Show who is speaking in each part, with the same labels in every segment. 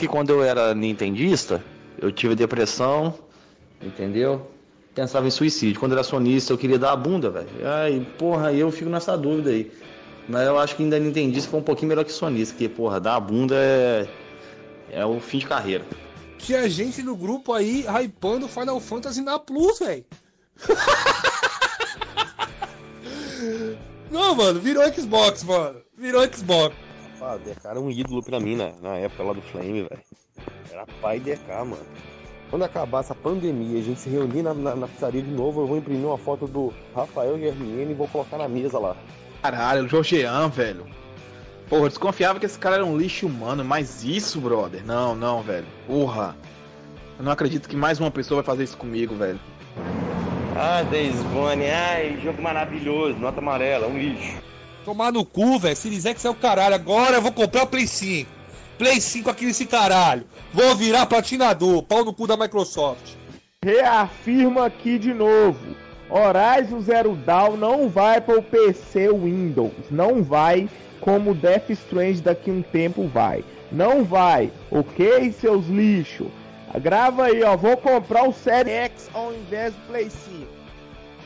Speaker 1: que quando eu era nintendista, eu tive depressão, entendeu? Pensava em suicídio. Quando eu era sonista, eu queria dar a bunda, velho. Ai, porra, eu fico nessa dúvida aí. Mas eu acho que ainda nintendista foi um pouquinho melhor que sonista, porque, porra, dar a bunda é. É o fim de carreira.
Speaker 2: Tinha gente no grupo aí hypando Final Fantasy na Plus, velho. Não, mano, virou Xbox, mano. Virou Xbox.
Speaker 3: Ah, DK era um ídolo pra mim na, na época lá do Flame, velho. Era pai DK, mano. Quando acabar essa pandemia a gente se reunir na, na, na pizzaria de novo, eu vou imprimir uma foto do Rafael Germiene e vou colocar na mesa lá.
Speaker 4: Caralho, o Jorgean, velho. Porra, eu desconfiava que esse cara era um lixo humano, mas isso, brother? Não, não, velho. Porra. Eu não acredito que mais uma pessoa vai fazer isso comigo, velho.
Speaker 3: Ah, Days Gone, ai, jogo maravilhoso, nota amarela, um lixo.
Speaker 2: Tomar no cu, velho. Series X é o caralho. Agora eu vou comprar o Play 5. Play 5 aqui nesse caralho. Vou virar patinador. Pau no cu da Microsoft.
Speaker 5: Reafirma aqui de novo. Horizon Zero Dawn não vai para o PC Windows. Não vai como Death Strange daqui um tempo vai. Não vai, ok, seus lixos? Grava aí, ó. Vou comprar o Série X ao invés do Play 5.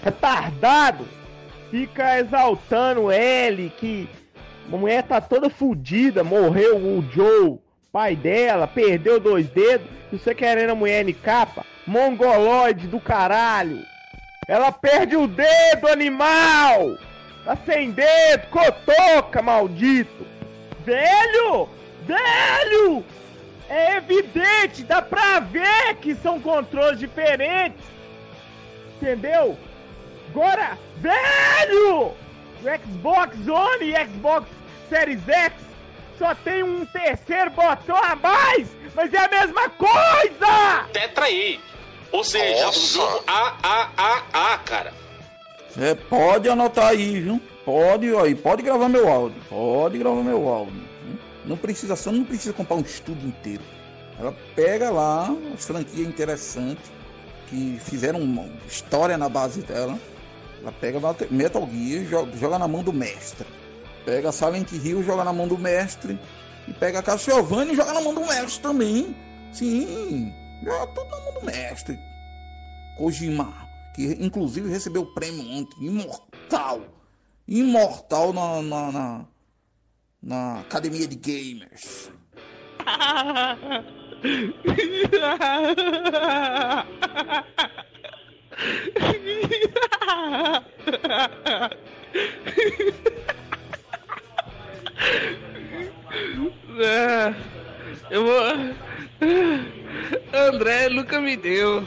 Speaker 5: Retardado! Fica exaltando ele que a mulher tá toda fodida, morreu o Joe, pai dela, perdeu dois dedos, e você querendo a mulher em capa? Mongoloide do caralho! Ela perde o dedo, animal! Tá sem dedo, cotoca, maldito! Velho! Velho! É evidente, dá pra ver que são controles diferentes! Entendeu? Agora, velho! O Xbox One e Xbox Series X só tem um terceiro botão a mais, mas é a mesma coisa!
Speaker 6: Tetra aí! Ou seja,
Speaker 7: Nossa.
Speaker 6: um jogo AAAA, cara.
Speaker 8: É, pode anotar aí, viu? Pode, aí, pode gravar meu áudio. Pode gravar meu áudio. viu? Não precisa, só não precisa comprar um estúdio inteiro. Ela pega lá as franquias interessantes que fizeram uma história na base dela. Ela pega Metal- Gear joga, joga na mão do mestre. Pega Silent Hill, joga na mão do mestre. E pega Castlevania e joga na mão do mestre também. Sim, joga tudo na mão do mestre. Kojima, que inclusive recebeu o prêmio ontem, imortal. Imortal na, na, na, na Academia de Gamers.
Speaker 4: É, eu vou. André nunca me deu.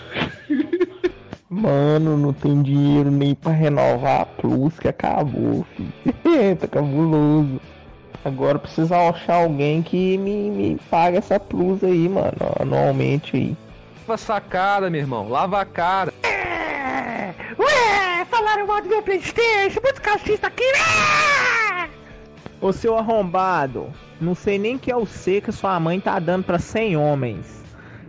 Speaker 5: Mano, não tem dinheiro nem pra renovar a Plus que acabou, filho. tá cabuloso. Agora precisa achar alguém que me, me pague essa Plus aí, mano, anualmente aí.
Speaker 9: Lava sacada, meu irmão. Lava a cara.
Speaker 5: Ué, falaram mal do meu Playstation, muito cachista aqui, né? Ô seu arrombado, não sei nem que é o C que sua mãe tá dando pra 100 homens.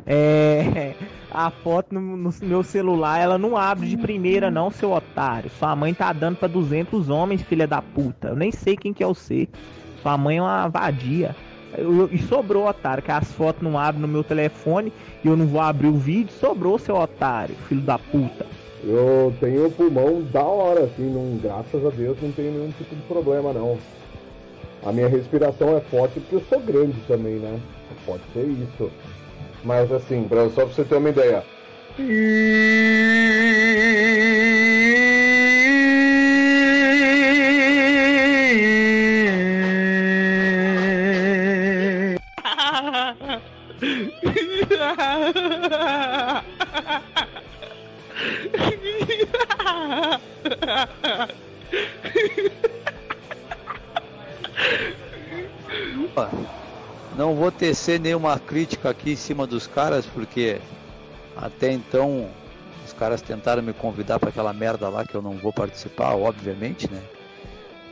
Speaker 5: É. A foto no, no meu celular, ela não abre de primeira, não, seu otário. Sua mãe tá dando pra 200 homens, filha da puta. Eu nem sei quem que é o C. Sua mãe é uma vadia. Eu- e sobrou, otário, que as fotos não abrem no meu telefone e eu não vou abrir o vídeo. Sobrou, seu otário, filho da puta.
Speaker 10: Eu tenho pulmão da hora, assim, não, graças a Deus não tenho nenhum tipo de problema não. A minha respiração é forte porque eu sou grande também, né? Pode ser isso. Mas assim, só pra você ter uma ideia.
Speaker 1: Não vou tecer nenhuma crítica aqui em cima dos caras, porque até então os caras tentaram me convidar para aquela merda lá que eu não vou participar, obviamente, né?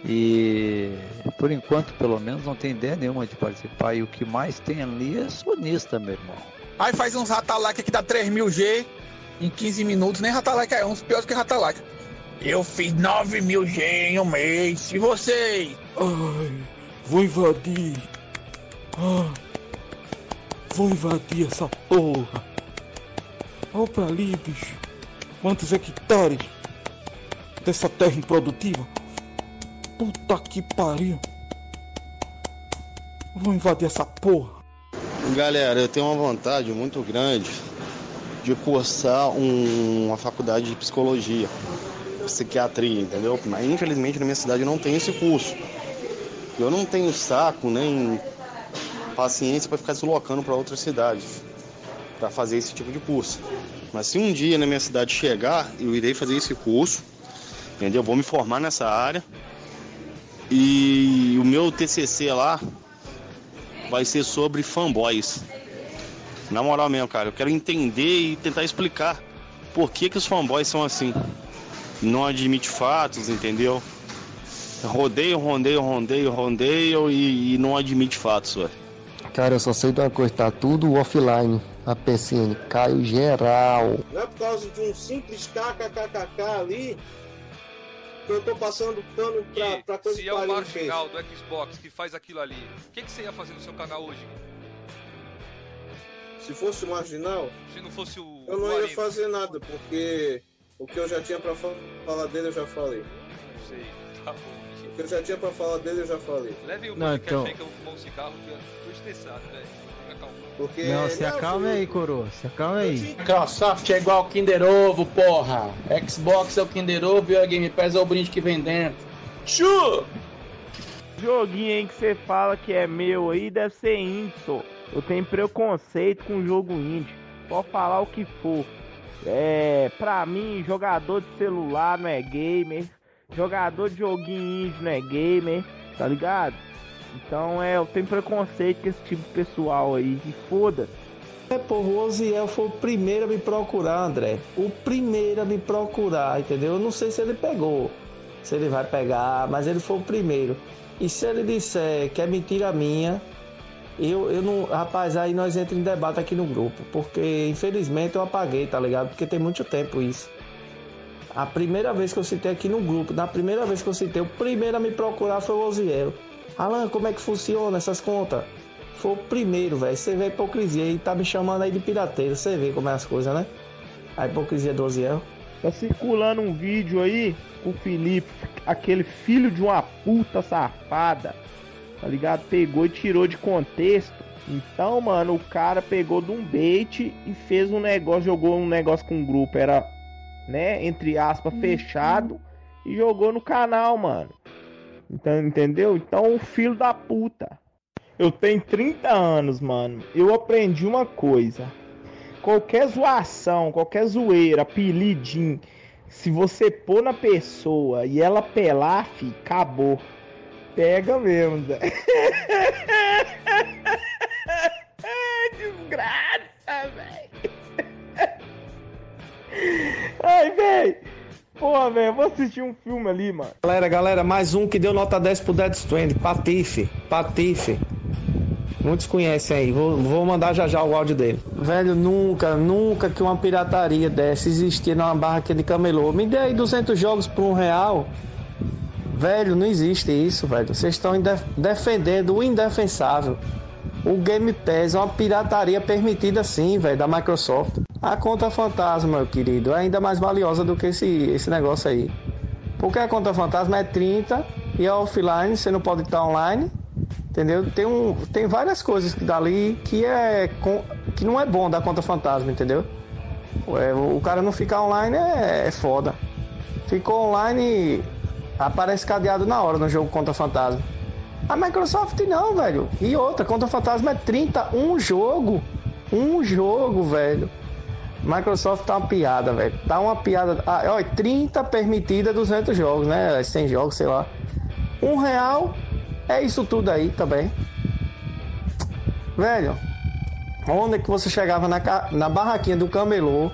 Speaker 1: E por enquanto, pelo menos, não tem ideia nenhuma de participar. E o que mais tem ali é sonista, meu irmão.
Speaker 8: Aí faz uns Ratalac que dá 3000G em 15 minutos, nem Ratalac é uns piores que Ratalac. Eu fiz 9000G em um mês, e vocês? Ai, vou invadir. Ah,
Speaker 2: Vou invadir essa porra. Olha pra ali, bicho. Quantos hectares dessa terra improdutiva? Puta que pariu. Vou invadir essa porra.
Speaker 3: Galera, eu tenho uma vontade muito grande de cursar um- uma faculdade de psicologia, psiquiatria, entendeu? Mas infelizmente na minha cidade não tem esse curso. Eu não tenho saco nem paciência para ficar deslocando para outras cidades para fazer esse tipo de curso. Mas se um dia na minha cidade chegar, eu irei fazer esse curso, entendeu? Vou me formar nessa área. E o meu TCC lá vai ser sobre fanboys. Na moral mesmo, cara, eu quero entender e tentar explicar por que, que os fanboys são assim. Não admite fatos, entendeu? Rodeio, rodeio, rodeio, rodeio e, e não admite fatos, velho.
Speaker 7: Cara, eu só sei de uma coisa, tá tudo offline. A PCN caiu geral.
Speaker 11: Não é por causa de um simples kkkk ali eu tô passando pano pra, pra coisa
Speaker 12: Se
Speaker 11: que
Speaker 12: é o marginal do Xbox que faz aquilo ali, o que, que você ia fazer no seu canal hoje?
Speaker 11: Se fosse o marginal,
Speaker 12: Se não fosse o.
Speaker 11: eu não
Speaker 12: o
Speaker 11: ia fazer nada, porque o que eu já tinha pra fa- falar dele eu já falei.
Speaker 12: Não sei, tá bom.
Speaker 11: O que eu já tinha pra falar dele eu já falei.
Speaker 12: Leve o
Speaker 13: Não, então-
Speaker 12: aí que eu vou fumar um cigarro que eu tô estressado, velho.
Speaker 11: Porque
Speaker 13: Não, se acalme aí, coroa. Se acalme aí.
Speaker 14: Microsoft é igual Kinder Ovo, porra. Xbox é o Kinder Ovo e a Game Pass é o brinde que vem dentro. Chu!
Speaker 5: Joguinho aí que você fala que é meu aí deve ser indie, só. Eu tenho preconceito com jogo indie. Pode falar o que for. É, pra mim, jogador de celular não é gamer. Jogador de joguinho indie não é gamer, tá ligado? Então é, eu tenho preconceito com esse tipo de pessoal aí. E foda.
Speaker 14: É, pô, o Oziel foi o primeiro a me procurar, André. O primeiro a me procurar, entendeu? Eu não sei se ele pegou, se ele vai pegar, mas ele foi o primeiro. E se ele disser que é mentira minha, eu, eu não. Rapaz, aí nós entramos em debate aqui no grupo, porque infelizmente eu apaguei, tá ligado? Porque tem muito tempo isso. A primeira vez que eu citei aqui no grupo, na primeira vez que eu citei, o primeiro a me procurar foi o Oziel. Alan, como é que funciona essas contas? Foi o primeiro, velho. Você vê a hipocrisia e tá me chamando aí de pirateiro. Você vê como é as coisas, né? A hipocrisia do Oziel.
Speaker 5: Tá circulando um vídeo aí com o Felipe, aquele filho de uma puta safada, tá ligado? Pegou e tirou de contexto. Então, mano, o cara pegou de um bait e fez um negócio, jogou um negócio com o grupo, era, né, entre aspas, fechado, e jogou no canal, mano. Entendeu? Então, filho da puta. Eu tenho 30 anos, mano. Eu aprendi uma coisa. Qualquer zoação, qualquer zoeira, apelidinho, se você pôr na pessoa e ela pelar, fi, acabou. Pega mesmo, Zé. Desgraça, velho. Ai, velho. Porra, velho, eu vou assistir um filme ali, mano.
Speaker 14: Galera, galera, mais um que deu nota 10 pro Dead Strand. Patife, Patife. Muitos conhecem aí, vou, vou mandar já já o áudio dele. Velho, nunca, nunca que uma pirataria dessa existia numa barraquinha de camelô. Me dê aí 200 jogos por um real. Velho, não existe isso, velho. Vocês estão defendendo o indefensável. O Game Pass é uma pirataria permitida sim, velho, da Microsoft. A conta fantasma, meu querido, é ainda mais valiosa do que esse, esse negócio aí. Porque a conta fantasma é 30 e é offline, você não pode estar online. Entendeu? Tem, um, tem várias coisas dali que é que não é bom da conta fantasma, entendeu? É, o cara não ficar online é, é foda. Ficou online, aparece cadeado na hora no jogo conta fantasma. A Microsoft não, velho. E outra, conta fantasma é 30, um jogo. Um jogo, velho. Microsoft tá uma piada, velho. Tá uma piada. Ah, olha, 30 permitida, 200 jogos, né? 100 jogos, sei lá. Um real é isso tudo aí também. Velho, onde é que você chegava na, na barraquinha do camelô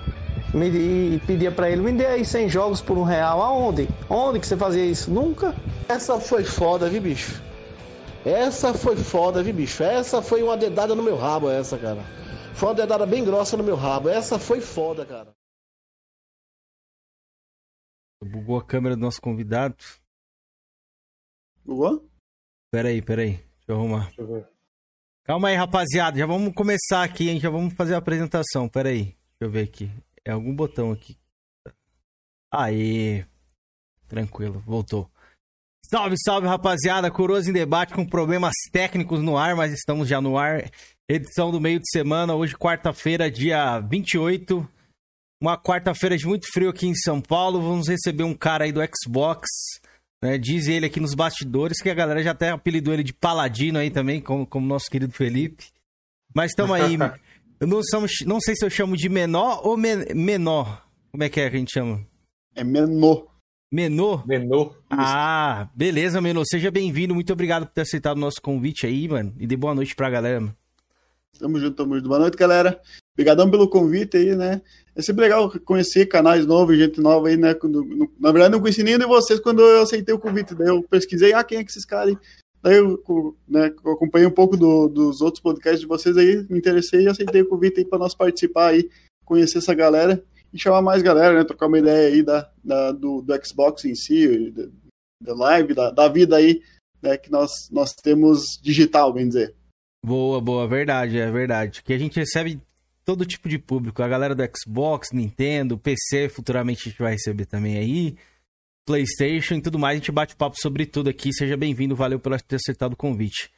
Speaker 14: me, e pedia pra ele, me dê aí 100 jogos por um real? Aonde? Onde que você fazia isso? Nunca.
Speaker 15: Essa foi foda, viu, bicho? Essa foi foda, viu, bicho? Essa foi uma dedada no meu rabo, essa, cara. Foi uma dedada bem grossa no meu rabo. Essa foi foda, cara.
Speaker 13: Bugou a câmera do nosso convidado.
Speaker 15: Bugou?
Speaker 13: Pera aí, pera aí. Deixa eu arrumar.
Speaker 10: Deixa eu ver.
Speaker 13: Calma aí, rapaziada. Já vamos começar aqui, hein? Já vamos fazer a apresentação. Pera aí. Deixa eu ver aqui. É algum botão aqui. Aí. Tranquilo, voltou. Salve, salve, rapaziada. Coroas em debate com problemas técnicos no ar, mas estamos já no ar. Edição do meio de semana, hoje, quarta-feira, dia 28. Uma quarta-feira de muito frio aqui em São Paulo. Vamos receber um cara aí do Xbox. Né? Diz ele aqui nos bastidores que a galera já até apelidou ele de Paladino aí também, como, como nosso querido Felipe. Mas estamos aí. Eu não, somos, não sei se eu chamo de menor ou men menor. Como é que é que a gente chama?
Speaker 16: É menor.
Speaker 13: Menor?
Speaker 6: Menor.
Speaker 13: Ah, beleza, Menor. Seja bem-vindo. Muito obrigado por ter aceitado o nosso convite aí, mano. E dê boa noite pra galera, mano.
Speaker 16: Tamo junto, tamo junto. Boa noite, galera. Obrigadão pelo convite aí, né? É sempre legal conhecer canais novos, gente nova aí, né? Quando, no, na verdade, não conheci nenhum de vocês quando eu aceitei o convite. Daí eu pesquisei, ah, quem é que esses caras aí? Daí eu, né, eu acompanhei um pouco do, dos outros podcasts de vocês aí, me interessei e aceitei o convite aí para nós participar aí, conhecer essa galera e chamar mais galera, né? Trocar uma ideia aí da, da do, do Xbox em si, da, live, da, da vida aí, né? Que nós, nós temos digital, bem dizer.
Speaker 13: Boa, boa, verdade, é verdade. Que a gente recebe todo tipo de público. A galera do Xbox, Nintendo, PC, futuramente a gente vai receber também aí. PlayStation e tudo mais. A gente bate papo sobre tudo aqui. Seja bem-vindo, valeu por ter acertado o convite.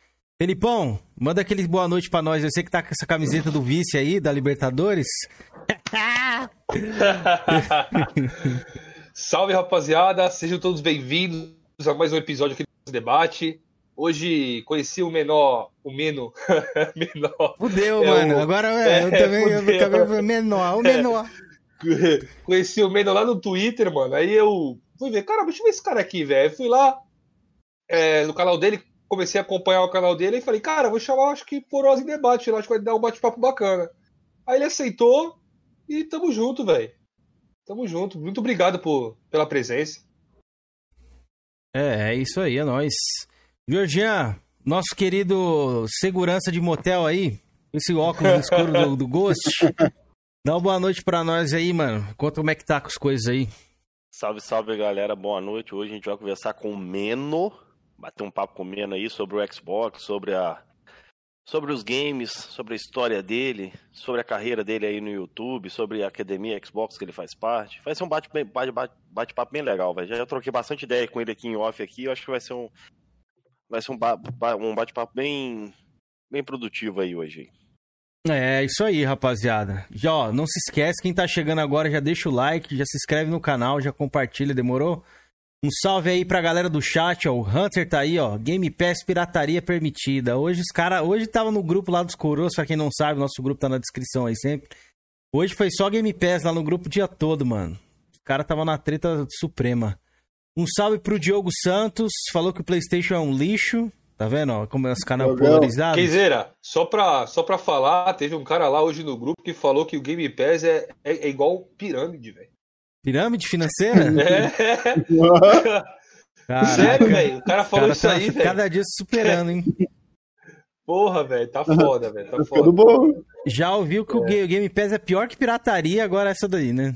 Speaker 13: Felipão, manda aquele boa noite pra nós. Eu sei que tá com essa camiseta do vice aí, da Libertadores.
Speaker 6: Salve, rapaziada. Sejam todos bem-vindos a mais um episódio aqui do debate. Hoje conheci o menor, o Meno. menor.
Speaker 13: Fudeu,
Speaker 6: É
Speaker 13: mano.
Speaker 6: o-
Speaker 13: Agora é, eu também eu acabei menor, o menor.
Speaker 6: Conheci o Meno lá no Twitter, mano. Aí eu fui ver, cara, deixa eu ver esse cara aqui, velho. Fui lá é, no canal dele, comecei a acompanhar o canal dele e falei, cara, vou chamar, acho que Porosa em debate, eu acho que vai dar um bate-papo bacana. Aí ele aceitou e tamo junto, velho. Tamo junto. Muito obrigado por, pela presença.
Speaker 13: É, é isso aí, é nóis. Georgian, nosso querido segurança de motel aí, esse óculos escuro do, do Ghost. Dá uma boa noite pra nós aí, mano. Conta como é que tá com as coisas aí.
Speaker 3: Salve, salve galera, boa noite. Hoje a gente vai conversar com o Meno, bater um papo com o Meno aí sobre o Xbox, sobre a sobre os games, sobre a história dele, sobre a carreira dele aí no YouTube, sobre a academia Xbox que ele faz parte. Vai ser um bate- bate- bate- bate-papo bem legal, velho. Já, troquei bastante ideia com ele aqui em off aqui, eu acho que vai ser um vai ser um, ba- um bate-papo bem bem produtivo aí hoje.
Speaker 13: É, isso aí, rapaziada. Já, ó, não se esquece, quem tá chegando agora, já deixa o like, já se inscreve no canal, já compartilha, demorou? Um salve aí pra galera do chat, ó. O Hunter tá aí, ó. Game Pass pirataria permitida. Hoje os caras. Hoje tava no grupo lá dos coroas, pra quem não sabe, nosso grupo tá na descrição aí sempre. Hoje foi só Game Pass lá no grupo o dia todo, mano. Os caras tava na treta suprema. Um salve pro Diogo Santos. Falou que o PlayStation é um lixo. Tá vendo, ó? Como os canal polarizados.
Speaker 6: Queizeira, só pra, só pra falar, teve um cara lá hoje no grupo que falou que o Game Pass é, é, é igual pirâmide, velho.
Speaker 13: Pirâmide financeira?
Speaker 6: É.
Speaker 13: Caraca.
Speaker 6: Sério, velho? O cara falou
Speaker 13: Cara
Speaker 6: isso
Speaker 13: tá
Speaker 6: aí, velho.
Speaker 13: Cada dia se superando, hein?
Speaker 6: Porra, velho, tá foda, velho. Tá
Speaker 16: Ficando
Speaker 6: foda.
Speaker 16: bom.
Speaker 13: Já ouviu que o Ga- o Game Pass é pior que pirataria, agora essa daí, né?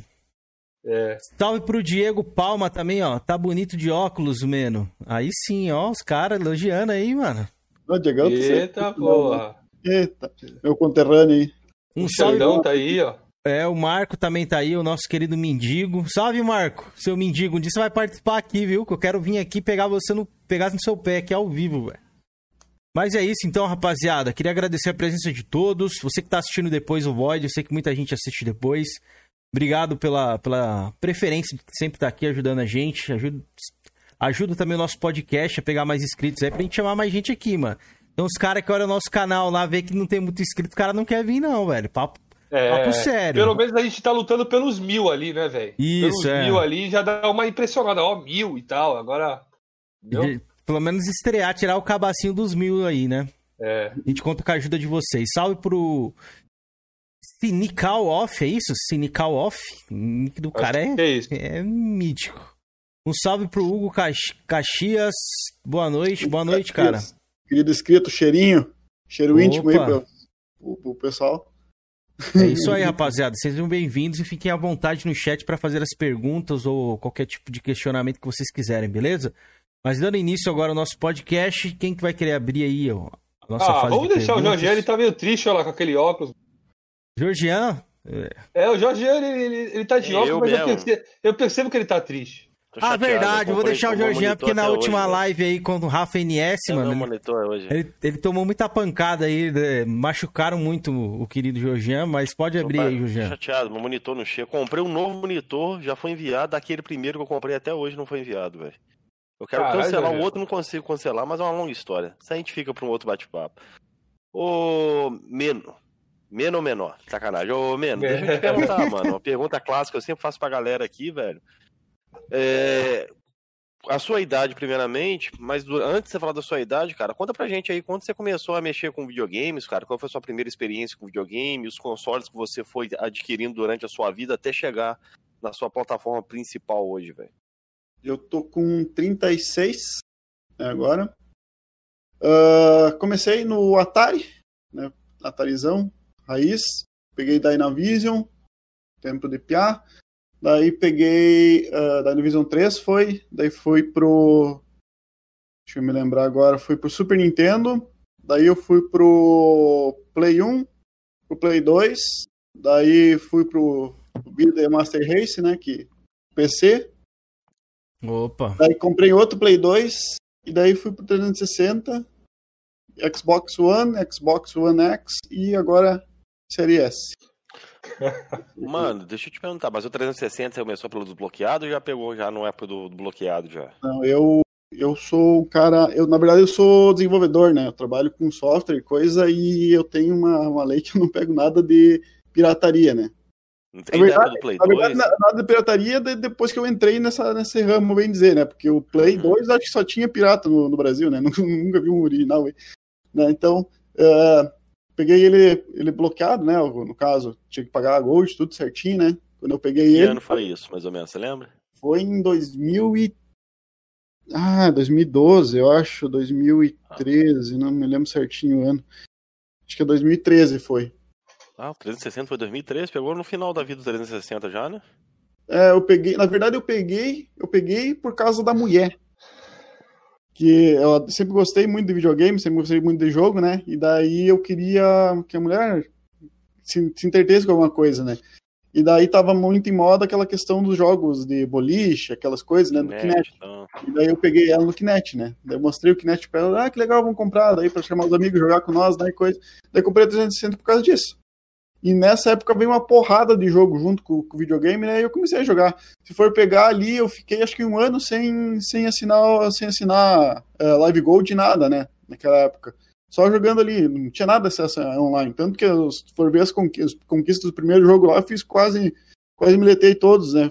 Speaker 6: É.
Speaker 13: Salve pro Diego Palma também, ó. Tá bonito de óculos, meno. Aí sim, ó, os caras elogiando aí, mano.
Speaker 16: Ó, Diegão,
Speaker 6: Eita, porra.
Speaker 16: Eita, meu conterrâneo aí.
Speaker 13: Um
Speaker 6: O
Speaker 13: salve.
Speaker 6: Xandão tá aí, ó.
Speaker 13: É, o Marco também tá aí, o nosso querido Mendigo. Salve, Marco, seu Mendigo. Um dia você vai participar aqui, viu? Que eu quero vir aqui pegar você no, pegar no seu pé aqui ao vivo, velho. Mas é isso então, rapaziada. Queria agradecer a presença de todos. Você que tá assistindo depois o Void, eu sei que muita gente assiste depois. Obrigado pela, pela preferência de sempre estar aqui ajudando a gente. Ajuda, ajuda também o nosso podcast a pegar mais inscritos aí pra gente chamar mais gente aqui, mano. Então os caras que olham o nosso canal lá, vê que não tem muito inscrito, o cara não quer vir, não, velho. Papo,
Speaker 6: É,
Speaker 13: papo sério.
Speaker 6: Pelo menos a gente tá lutando pelos mil ali, né, velho?
Speaker 13: Isso,
Speaker 6: pelos
Speaker 13: é.
Speaker 6: mil ali já dá uma impressionada, ó, mil e tal. Agora.
Speaker 13: Pelo menos estrear, tirar o cabacinho dos mil aí, né?
Speaker 6: É.
Speaker 13: A gente conta com a ajuda de vocês. Salve pro Cynical Off, é isso? Cynical Off? O nick do cara é,
Speaker 6: é
Speaker 13: é mítico. Um salve pro Hugo Cax- Caxias. Boa noite, boa noite, cara.
Speaker 16: Querido inscrito, cheirinho. Cheiro
Speaker 13: Opa.
Speaker 16: íntimo aí pro, pro, pro pessoal.
Speaker 13: É isso aí, rapaziada. Sejam bem-vindos e fiquem à vontade no chat para fazer as perguntas ou qualquer tipo de questionamento que vocês quiserem, beleza? Mas dando início agora ao nosso podcast, quem que vai querer abrir aí ó, Nossa
Speaker 6: ah,
Speaker 13: fase
Speaker 6: vamos
Speaker 13: de
Speaker 6: deixar o
Speaker 13: perguntas.
Speaker 6: Jorge, ele tá meio triste olha lá com aquele óculos.
Speaker 13: Georgian, é,
Speaker 6: É, o Jorge, ele, ele, ele tá de
Speaker 13: Eu
Speaker 6: óculos, mas eu percebo, eu percebo que ele tá triste.
Speaker 13: Ah, verdade, vou deixar o Georgian, porque na última live aí com o Rafa NS,
Speaker 17: É
Speaker 13: mano,
Speaker 17: monitor hoje.
Speaker 13: ele, ele tomou muita pancada aí, né, machucaram muito o querido Georgian, mas pode abrir aí,
Speaker 17: Tô
Speaker 13: Georgian.
Speaker 17: chateado, meu monitor não chega. Comprei um novo monitor, já foi enviado. Daquele primeiro que eu comprei até hoje não foi enviado, velho. Eu quero
Speaker 6: Caralho,
Speaker 17: cancelar o outro, não consigo cancelar, mas é uma longa história. Isso a gente fica pra um outro bate-papo. Ô, Meno. Meno ou menor? Sacanagem. Ô, Meno, deixa eu te perguntar, mano. Uma pergunta clássica que eu sempre faço pra galera aqui, velho. É, a sua idade, primeiramente, mas antes de você falar da sua idade, cara, conta pra gente aí quando você começou a mexer com videogames, cara, qual foi a sua primeira experiência com videogame, os consoles que você foi adquirindo durante a sua vida até chegar na sua plataforma principal hoje, velho.
Speaker 16: Eu tô com 36 né, agora. Ah, comecei no Atari, né? Atarizão, raiz. Peguei Dynavision, tempo de piá. Daí peguei uh, Dynavision 3, foi. Daí fui pro. Deixa eu me lembrar agora. Fui pro Super Nintendo. Daí eu fui pro Play 1, pro Play 2. Daí fui pro Vida Master Race, né? Que PC.
Speaker 13: Opa.
Speaker 16: Daí comprei outro Play 2 e daí fui pro 360, Xbox One, Xbox One X e agora Série S.
Speaker 17: Mano, deixa eu te perguntar, mas o 360 você começou pelo desbloqueado ou já pegou já no época do, do bloqueado já?
Speaker 16: Não, eu eu sou um cara, eu na verdade eu sou desenvolvedor, né? Eu trabalho com software e coisa e eu tenho uma, uma lei que eu não pego nada de pirataria, né?
Speaker 17: Não
Speaker 16: Na
Speaker 17: tem época
Speaker 16: verdade,
Speaker 17: do Play
Speaker 16: na verdade,
Speaker 17: 2?
Speaker 16: na- nada de pirataria de- depois que eu entrei nessa, nesse ramo, bem dizer, né? Porque o Play 2 acho que só tinha pirata no, no Brasil, né? Nunca, nunca vi um original aí. Né? Então, eh, peguei ele, ele bloqueado, né? No caso, tinha que pagar a Gold, tudo certinho, né? Quando eu peguei
Speaker 17: Que
Speaker 16: ele,
Speaker 17: ano foi isso, mais ou menos, você lembra?
Speaker 16: foi em 2000 e... Ah, 2012, eu acho, 2013, não me lembro certinho o ano. Acho que é 2013 foi.
Speaker 17: Ah, o 360 foi 2003, pegou no final da vida do 360 já, né?
Speaker 16: É, eu peguei, na verdade eu peguei, eu peguei por causa da mulher. Que eu sempre gostei muito de videogame, sempre gostei muito de jogo, né? E daí eu queria que a mulher se, se entretesse com alguma coisa, né? E daí tava muito em moda aquela questão dos jogos de boliche, aquelas coisas, né? Do
Speaker 17: Kinect, então.
Speaker 16: E daí eu peguei ela no Kinect, né? Daí eu mostrei o Kinect pra ela, ah, que legal, vamos comprar, daí pra chamar os amigos, jogar com nós, né? E coisa. Daí comprei a 360 por causa disso. E nessa época veio uma porrada de jogo junto com, o videogame, né? E eu comecei a jogar. Se for pegar ali, eu fiquei acho que um ano sem, sem assinar, sem assinar eh, Live Gold nada, né? Naquela época. Só jogando ali, não tinha nada acesso online. Tanto que se for ver as conqui- as conquistas do primeiro jogo lá, eu fiz quase, quase miletei todos, né?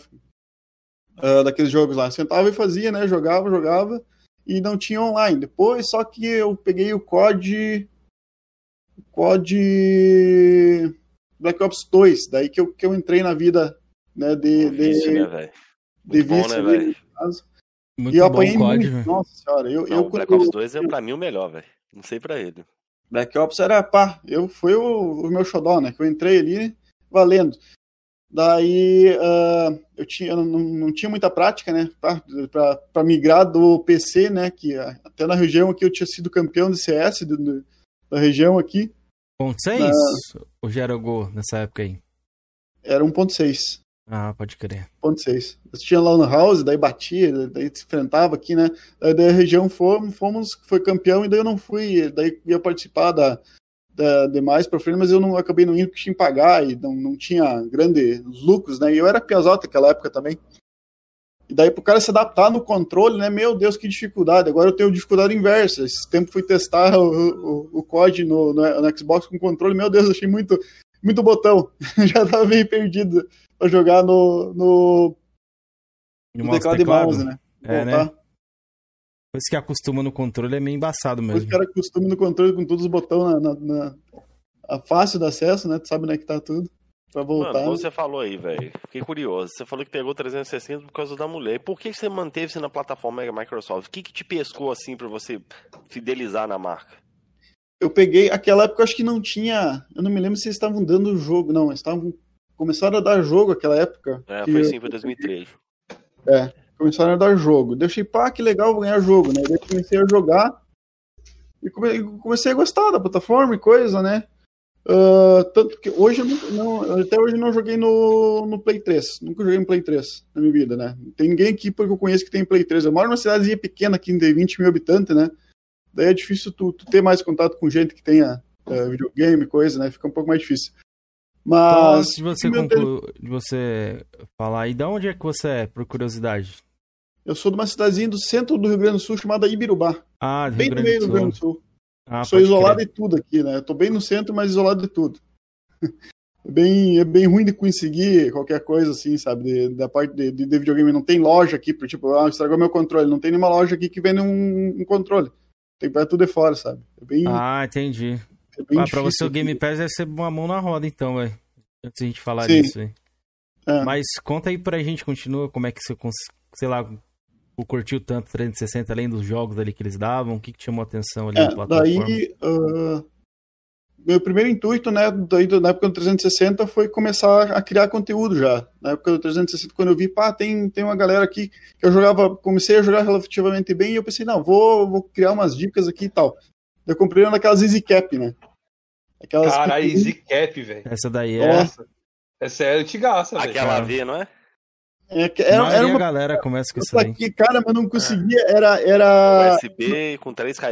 Speaker 16: ah, daqueles jogos lá. Sentava e fazia, né? Jogava, jogava e não tinha online. Depois, só que eu peguei o COD. COD Black Ops 2, daí que eu, que eu entrei na vida né, de, de,
Speaker 17: né, velho?
Speaker 16: de
Speaker 17: Muito bom,
Speaker 16: vício
Speaker 17: né,
Speaker 16: caso.
Speaker 13: Muito
Speaker 16: e eu
Speaker 13: bom
Speaker 16: apanhei muito.
Speaker 13: velho.
Speaker 16: Nossa senhora, eu,
Speaker 17: Não,
Speaker 16: eu
Speaker 17: o Black Ops 2 é pra mim o melhor, velho. Não sei pra ele.
Speaker 16: Black Ops era pá, eu foi o, o meu xodó, né? Que eu entrei ali valendo. Daí ah, eu tinha, eu não, não tinha muita prática, né? Pra, pra, pra migrar do PC, né? Que ah, até na região aqui eu tinha sido campeão de CS do- do- da região aqui.
Speaker 13: Ponto 6?
Speaker 16: Na-
Speaker 13: Ou já era Go nessa época aí?
Speaker 16: Era 1.6.
Speaker 13: Ah, pode crer.
Speaker 16: 1.6. Eu tinha lá no house, daí batia, daí se enfrentava aqui, né? Daí da região fomos, fomos, foi campeão e daí eu não fui, daí ia participar da, da demais pra frente, mas eu não acabei não indo porque tinha que pagar e não, não tinha grandes lucros, né? E eu era piazota naquela época também. E daí pro cara se adaptar no controle, né? Meu Deus, que dificuldade. Agora eu tenho dificuldade inversa. Esse tempo fui testar o, o, o COD no, no, no Xbox com controle. Meu Deus, achei muito, muito botão. Já tava meio perdido pra jogar no, no,
Speaker 13: E o
Speaker 16: no
Speaker 13: mouse
Speaker 16: teclado e
Speaker 13: teclado?
Speaker 16: mouse, né?
Speaker 13: É,
Speaker 16: Voltar.
Speaker 13: né? Depois que acostuma no controle é meio embaçado
Speaker 16: Depois
Speaker 13: mesmo.
Speaker 16: o cara acostuma no controle com todos os botões na, na, na- fácil do acesso, né? Tu sabe onde é que tá tudo. Pra voltar.
Speaker 17: Mano, você falou aí, velho. Fiquei curioso. Você falou que pegou 360 por causa da mulher. E por que você manteve-se na plataforma Microsoft? O que, que te pescou assim pra você fidelizar na marca?
Speaker 16: Eu peguei, aquela época eu acho que não tinha. Eu não me lembro se eles estavam dando jogo. Não, eles estavam. Começaram a dar jogo aquela época.
Speaker 17: É, foi
Speaker 16: eu-
Speaker 17: sim, foi 2003.
Speaker 16: É, começaram a dar jogo. Achei, pá, que legal, vou ganhar jogo, né? Daí eu comecei a jogar. E come- comecei a gostar da plataforma e coisa, né? Ah, tanto que hoje eu não, não- até hoje eu não joguei no, no Play 3. Nunca joguei no Play 3 na minha vida, né? Não tem ninguém aqui porque eu conheço que tem Play 3. Eu moro numa cidadezinha pequena aqui de 20 mil habitantes, né? Daí é difícil tu, tu ter mais contato com gente que tenha eh, videogame, coisa, né? Fica um pouco mais difícil.
Speaker 13: Então,
Speaker 16: Mas.
Speaker 13: antes de você, conclu... de você falar aí, de onde é que você é, por curiosidade?
Speaker 16: Eu sou de uma cidadezinha do centro do Rio Grande do Sul chamada Ibirubá.
Speaker 13: Ah, do
Speaker 16: bem
Speaker 13: Rio
Speaker 16: no
Speaker 13: Grande
Speaker 16: meio
Speaker 13: do
Speaker 16: do Rio Grande do
Speaker 13: Sul. Ah,
Speaker 16: sou isolado
Speaker 13: crer.
Speaker 16: de tudo aqui, né? Eu tô bem no centro, mas isolado de tudo. É bem, é bem ruim de conseguir qualquer coisa assim, sabe? De- da parte de, de, de videogame. Não tem loja aqui, por tipo, ah, estragou meu controle. Não tem nenhuma loja aqui que vende um, um controle. Tem que pegar tudo de fora, sabe? É bem.
Speaker 13: Ah, entendi.
Speaker 16: é
Speaker 13: ah, pra você o Game. Pass deve ser uma mão na roda, então, velho. Antes de a gente falar
Speaker 16: Sim.
Speaker 13: disso.
Speaker 16: É.
Speaker 13: Mas conta aí pra gente, continua, como é que você, sei lá, o curtiu tanto 360, além dos jogos ali que eles davam, o que, que te chamou a atenção ali
Speaker 16: É,
Speaker 13: na plataforma?
Speaker 16: daí, ah, meu primeiro intuito, né, daí, na época do 360 foi começar a criar conteúdo já. Na época do 360, quando eu vi, pá, tem, tem uma galera aqui que eu jogava, comecei a jogar relativamente bem e eu pensei, não, vou, vou criar umas dicas aqui e tal. Eu comprei uma daquelas Easy Cap, né? Aquelas
Speaker 6: Cara,
Speaker 16: que-
Speaker 6: Easy Cap, velho.
Speaker 13: Essa daí é.
Speaker 6: Nossa. Essa é antigaça, velho.
Speaker 17: Aquela V, não é?
Speaker 16: É, era, era uma
Speaker 13: galera começa com isso
Speaker 16: só
Speaker 13: aí.
Speaker 16: que, cara, mas não conseguia, era, era...
Speaker 17: USB com três ca-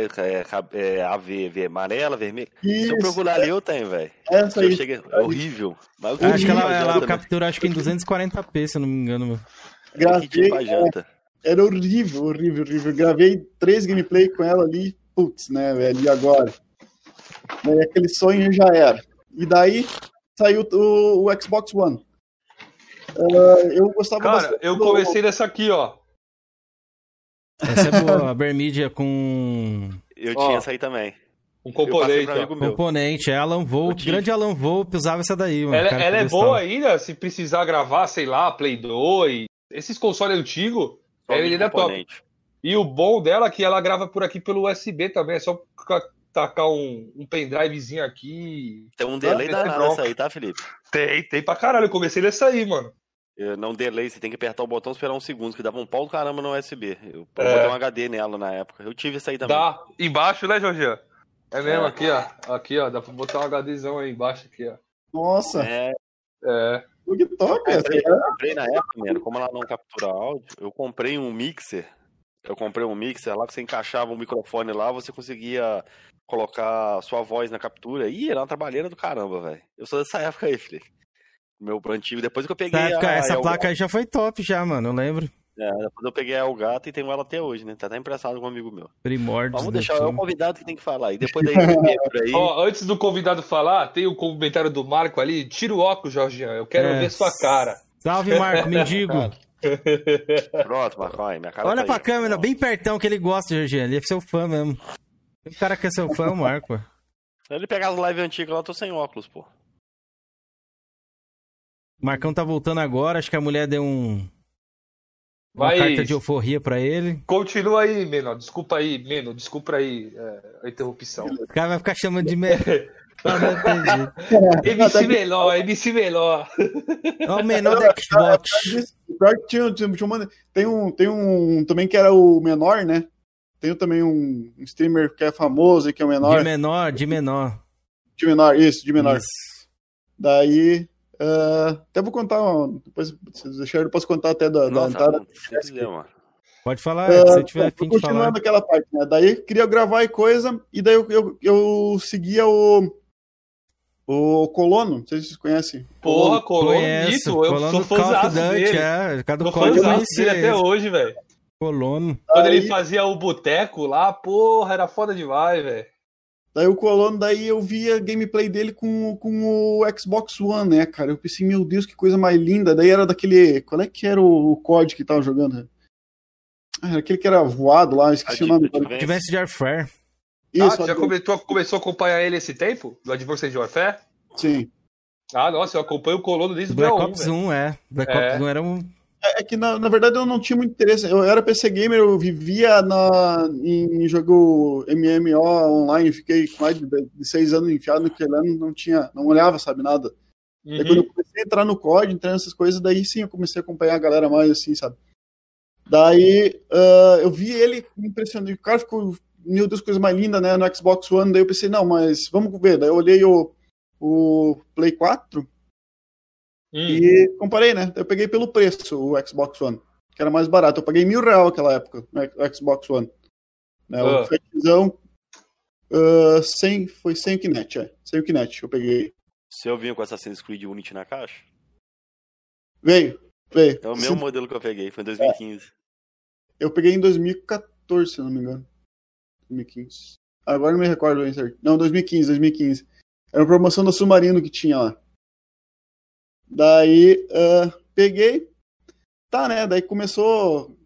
Speaker 17: é, AV, V amarela, vermelha. Se eu procurar ali, eu tenho, velho.
Speaker 16: Essa
Speaker 17: Eu
Speaker 16: aí.
Speaker 17: cheguei- É horrível. Mas
Speaker 13: Eu acho que ela,
Speaker 17: horrível,
Speaker 13: ela
Speaker 17: adianta,
Speaker 13: captura, acho que em 240p, se eu não me engano. meu.
Speaker 16: Gravei,
Speaker 17: Que tipo adianta?
Speaker 16: Era horrível, horrível, horrível. Gravei três gameplay com ela ali, putz, né, velho, e agora? Daí aquele sonho já era. E daí saiu o, o Xbox One. Ah, eu gostava
Speaker 6: Cara,
Speaker 16: bastante
Speaker 6: eu
Speaker 16: do-
Speaker 6: comecei dessa aqui, ó.
Speaker 13: Essa é boa, a Bermídia com
Speaker 17: Eu
Speaker 6: Ó,
Speaker 17: tinha essa aí também.
Speaker 6: Um componente,
Speaker 17: meu.
Speaker 13: componente, é Alan Volpe, grande Alan Volpe usava essa daí, mano.
Speaker 6: Ela, ela é boa ainda, se precisar gravar, sei lá, Play 2, esses consoles antigos, ela
Speaker 17: de
Speaker 6: ainda é top.
Speaker 17: componente.
Speaker 6: E o bom dela é que ela grava por aqui pelo USB também, é só ca- tacar um, um pendrivezinho aqui.
Speaker 17: Tem um delay
Speaker 6: Ah,
Speaker 17: danado nessa aí, tá, Felipe?
Speaker 6: Tem, tem pra caralho, eu comecei nessa aí, mano.
Speaker 17: Eu não delay, você tem que apertar o botão e esperar um segundo, que dava um pau do caramba no USB. Eu
Speaker 6: É.
Speaker 17: botei um HD nela na época. Eu tive essa aí também.
Speaker 6: Dá embaixo, né, Jorginho? É mesmo,
Speaker 17: É.
Speaker 6: aqui, ó. Aqui, ó, dá pra botar um HDzão aí embaixo, aqui, ó.
Speaker 16: Nossa,
Speaker 17: É,
Speaker 6: É.
Speaker 16: que top essa.
Speaker 17: comprei, eu comprei na época, mano, como ela não captura áudio, eu comprei um mixer. Eu comprei um mixer lá que você encaixava o microfone lá, você conseguia colocar sua voz na captura. Ih, era uma trabalheira do caramba, velho. Eu sou dessa época aí, Felipe. Meu antigo, depois que eu peguei
Speaker 13: época-
Speaker 17: a,
Speaker 13: essa
Speaker 17: El
Speaker 13: placa aí já foi top já, mano, eu lembro.
Speaker 17: É, depois eu peguei a El Gato e tenho ela até hoje, né? Tá até emprestado com um amigo meu.
Speaker 13: Primórdios.
Speaker 17: Vamos deixar, é o convidado que tem que falar. E depois daí, aí,
Speaker 6: Ó, antes do convidado falar, tem o comentário do Marco ali. Tira o óculos, Jorginho. Eu quero
Speaker 13: É.
Speaker 6: ver sua cara.
Speaker 13: Salve, Marco, mendigo.
Speaker 17: pronto, Marcão, minha cara
Speaker 13: Olha
Speaker 17: tá
Speaker 13: pra
Speaker 17: aí.
Speaker 13: câmera, bem pertão que ele gosta, Jorginho. Ele é seu fã mesmo. O cara que é seu fã é o Marco.
Speaker 17: ele pegar as lives antigas lá, eu tô sem óculos, pô.
Speaker 13: Marcão tá voltando agora, acho que a mulher deu um. Uma
Speaker 6: Vai.
Speaker 13: carta de euforia pra ele.
Speaker 6: Continua aí, Meno. Desculpa aí, Meno. Desculpa aí é, a interrupção.
Speaker 13: O cara vai ficar chamando de. Me... Não entendi.
Speaker 6: MC Meló, MC Meló.
Speaker 13: É o menor da Xbox.
Speaker 16: Pior que tinha, tinha, tinha uma- tem, um, tem um também que era o menor, né? Tem também um, um streamer que é famoso e que é o menor.
Speaker 13: De menor, de menor.
Speaker 16: De menor, isso, de menor.
Speaker 13: Isso.
Speaker 16: Daí. Ah, até vou contar, depois, se vocês deixarem, eu posso contar até da, da
Speaker 17: Nossa,
Speaker 16: entrada.
Speaker 17: não, se quiser, mano.
Speaker 13: Pode falar, se você tiver afim de falar.
Speaker 16: continuando aquela parte, né? Daí eu queria gravar e coisa, e daí eu, eu, eu seguia o. O Colono, não sei se vocês conhecem.
Speaker 6: Porra, Colono,
Speaker 13: Conheço,
Speaker 6: isso. Eu
Speaker 13: Colono
Speaker 6: sou
Speaker 13: of
Speaker 6: fãzaço
Speaker 13: Duty,
Speaker 6: dele.
Speaker 13: é. Cada
Speaker 6: Sou
Speaker 13: eu
Speaker 6: fãzaço
Speaker 13: conhecia
Speaker 6: dele até hoje, velho.
Speaker 13: Colono.
Speaker 6: Quando
Speaker 16: Aí-
Speaker 6: ele fazia o boteco lá, porra, era foda demais, velho.
Speaker 16: Daí o Colono, daí eu via gameplay dele com, com o Xbox One, né, cara? Eu pensei, meu Deus, que coisa mais linda. Daí era daquele. Qual é que era o, o COD que tava jogando? Ah, era aquele que era voado lá, eu esqueci o nome.
Speaker 13: de Warfare.
Speaker 16: Isso,
Speaker 6: ah, já começou, começou a acompanhar ele esse tempo? Do Advanced Warfare?
Speaker 16: Sim.
Speaker 6: Ah, nossa, eu acompanho o Colono desde o
Speaker 13: Black
Speaker 6: 1,
Speaker 13: Ops
Speaker 6: velho.
Speaker 13: 1, é. Black
Speaker 6: É.
Speaker 13: Ops 1 era um.
Speaker 16: É é que na, na verdade eu não tinha muito interesse. Eu era PC gamer, eu vivia na, em jogo MMO online, fiquei mais de, de seis anos enfiado naquele ano, não tinha, não olhava, sabe, nada. Daí quando eu comecei a entrar no COD, entrar nessas coisas, daí sim eu comecei a acompanhar a galera mais assim, sabe? Daí ah, eu vi ele me impressionando, o cara ficou meu Deus, coisa mais linda, né? No Xbox One. Daí eu pensei, não, mas vamos ver. Daí eu olhei o, o Play 4 e comparei, né? Eu peguei pelo preço o Xbox One, que era mais barato. Eu paguei mil real naquela época, no Xbox One. Né?
Speaker 6: Ah.
Speaker 16: O Fatzão, ah, sem, foi sem o Kinect, é. Sem o Kinect, eu peguei.
Speaker 17: Se eu vinha com Assassin's Creed Unity na caixa,
Speaker 16: Veio, veio.
Speaker 17: é o mesmo
Speaker 16: Se-
Speaker 17: modelo que eu peguei, foi em 2015.
Speaker 16: Eu peguei em 2014, se eu não me engano. 2015. Agora não me recordo bem certo. Não, 2015, 2015. Era uma promoção do Submarino que tinha lá. Daí, ah, peguei. Tá, né? Daí começou.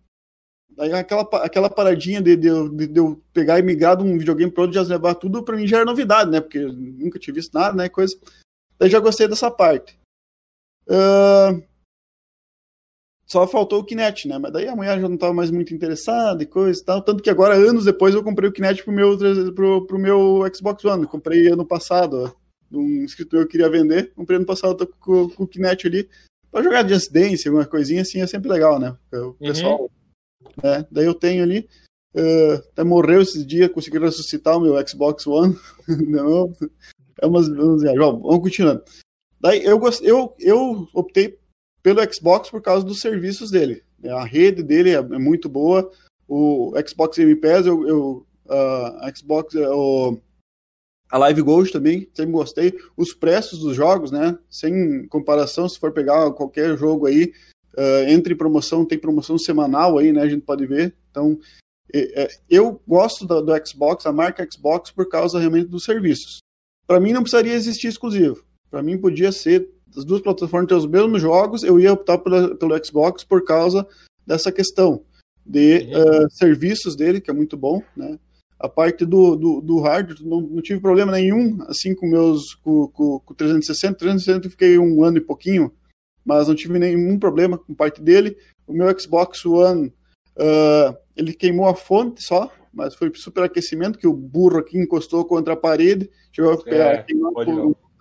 Speaker 16: Daí aquela, aquela paradinha de, de, de- eu pegar e migrar de um videogame pro outro, já levar tudo, pra mim já era novidade, né? Porque nunca tinha visto nada, né? Coisa. Daí já gostei dessa parte. Ah, só faltou o Kinect, né? Mas daí a mulher já não estava mais muito interessada e coisa e tal. Tanto que agora, anos depois, eu comprei o Kinect pro meu, pro, pro meu Xbox One. Comprei ano passado, ó. Um inscrito meu que queria vender. Comprei ano passado tô com, com o Kinect ali. Pra jogar de Just Dance, alguma coisinha assim, é sempre legal, né? O pessoal. Né? Daí eu tenho ali. eh, até morreu esses dias, consegui ressuscitar o meu Xbox One. não, é umas, viagens. Bom, vamos continuando. Daí eu, gost- eu, eu optei pelo Xbox por causa dos serviços dele. A rede dele é, é muito boa. O Xbox Game Pass, eu, eu a Xbox, o, a Live Gold também, sempre gostei. Os preços dos jogos, né? Sem comparação, se for pegar qualquer jogo aí, eh, entre promoção, tem promoção semanal aí, né? A gente pode ver. Então, é, eu gosto do, do Xbox, a marca Xbox, por causa realmente dos serviços. Para mim, não precisaria existir exclusivo. Para mim, podia ser as duas plataformas ter os mesmos jogos, eu ia optar pela, pelo Xbox por causa dessa questão de eh, serviços dele, que é muito bom, né? A parte do, do, do hardware, não, não tive problema nenhum, assim, com meus, com, com, com o 360, 360 eu fiquei um ano e pouquinho, mas não tive nenhum problema com parte dele. O meu Xbox One, ah, ele queimou a fonte só, mas foi superaquecimento, que o burro aqui encostou contra a parede, chegou a
Speaker 6: É,
Speaker 16: queimar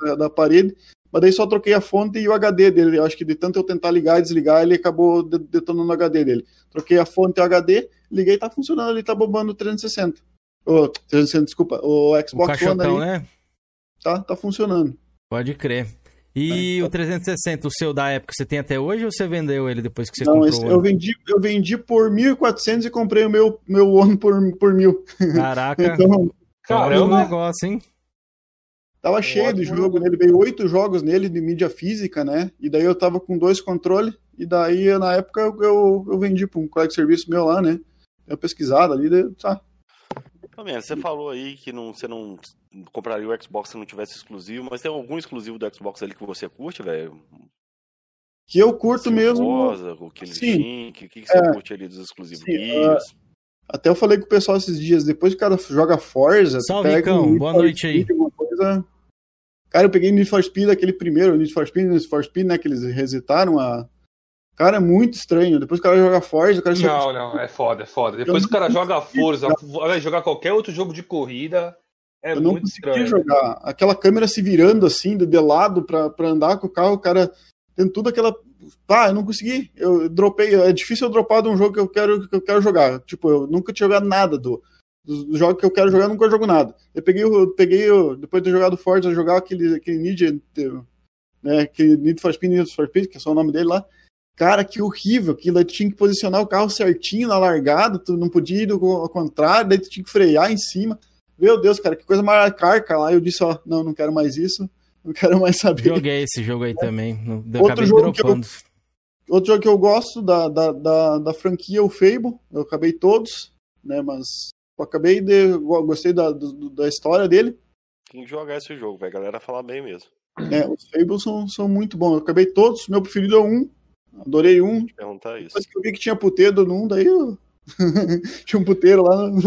Speaker 16: da, da parede, mas daí só troquei a fonte e o HD dele. Eu acho que de tanto eu tentar ligar e desligar, ele acabou de- detonando o HD dele. Troquei a fonte e o HD, liguei e tá funcionando, ele tá bombando o 360. O 360, desculpa, o
Speaker 13: O
Speaker 16: Xbox One
Speaker 13: caixotão,
Speaker 16: ali,
Speaker 13: né?
Speaker 16: tá, tá funcionando.
Speaker 13: Pode crer. E o 360, o seu da época, você tem até hoje ou você vendeu ele depois que você
Speaker 16: Não,
Speaker 13: comprou?
Speaker 16: esse-
Speaker 13: o
Speaker 16: eu
Speaker 13: One?
Speaker 16: vendi, eu vendi por 1.400 e comprei o meu, meu One por, por mil.
Speaker 13: Caraca.
Speaker 16: então,
Speaker 13: Caramba. negócio, hein?
Speaker 16: Tava cheio de jogo nele, veio oito jogos nele de mídia física, né? E daí eu tava com dois controles, e daí na época eu, eu, eu vendi pra um colega de serviço meu lá, né? Dei uma pesquisada ali, daí, tá.
Speaker 17: Você falou aí que não, você não compraria o Xbox se não tivesse exclusivo, mas tem algum exclusivo do Xbox ali que você curte, velho?
Speaker 16: Que eu curto mesmo.
Speaker 17: Forza, o Killer
Speaker 16: Sim.
Speaker 17: Instinct, o que, que você
Speaker 16: É.
Speaker 17: curte ali dos exclusivos?
Speaker 16: Sim,
Speaker 17: Gears?
Speaker 16: Até eu falei com o pessoal esses dias, depois que o cara joga Forza,
Speaker 13: Salve,
Speaker 16: pega
Speaker 13: Icão.
Speaker 16: um Need
Speaker 13: Boa noite aí.
Speaker 16: Coisa... Cara, eu peguei Need for Speed, aquele primeiro, Need for Speed, Need for Speed, né, que eles resetaram a... Cara, é muito estranho. Depois que o cara joga Forza, o cara...
Speaker 6: Não, não, é foda, é foda. Depois
Speaker 16: Eu
Speaker 6: o cara joga Forza, vai jogar qualquer outro jogo de corrida, é
Speaker 16: eu não
Speaker 6: muito
Speaker 16: consegui
Speaker 6: estranho.
Speaker 16: jogar. Aquela câmera se virando assim, de, lado pra, pra andar com o carro, o cara tem tudo aquela. Ah, eu não consegui. Eu dropei. É difícil eu dropar de um jogo que eu quero, que eu quero jogar. Tipo, eu nunca tinha jogado nada do. Dos jogos que eu quero jogar, eu nunca jogo nada. Eu peguei, o- eu peguei o- depois de ter jogado Forza, jogar aquele, aquele Need, né, aquele Need for Speed, Need for Speed, que é só o nome dele lá. Cara, que horrível. Aquilo aí tu tinha que posicionar o carro certinho na largada, tu não podia ir ao contrário, daí tu tinha que frear em cima. Meu Deus, cara, que coisa mais arcaica lá. Eu disse, ó, não, não quero mais isso, não quero mais saber.
Speaker 13: Joguei esse jogo aí também. não- Eu
Speaker 16: Outro jogo que eu-. Outro jogo que eu gosto da, da, da, da franquia, o Fable. Eu acabei todos, né, mas eu acabei de... eu Gostei da, do- da história dele.
Speaker 17: Tem que jogar esse jogo, velho. A galera fala bem mesmo.
Speaker 16: né, os Fables são, são muito bons. Eu acabei todos, meu preferido é 1. Adorei um.
Speaker 17: Perguntar isso.
Speaker 16: Depois que eu vi que tinha puteiro 1, daí eu... tinha um puteiro lá.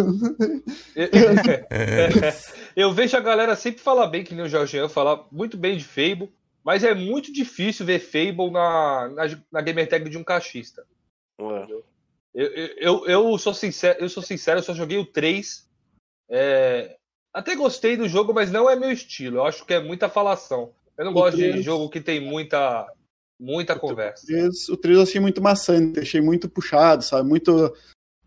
Speaker 6: Eu vejo a galera sempre falar bem, que nem o Jorgean, falar muito bem de Fable, mas é muito difícil ver Fable na, na, na gamer tag de um cachista.
Speaker 17: Ué.
Speaker 6: Eu, eu, eu, eu sou sincero, eu sou sincero, eu só joguei o 3. É, até gostei do jogo, mas não é meu estilo. Eu acho que é muita falação. Eu não
Speaker 16: O
Speaker 6: gosto de
Speaker 16: 3
Speaker 6: jogo que tem muita, muita conversa.
Speaker 16: três- o 3 eu achei muito maçante, achei muito puxado, sabe? Muito.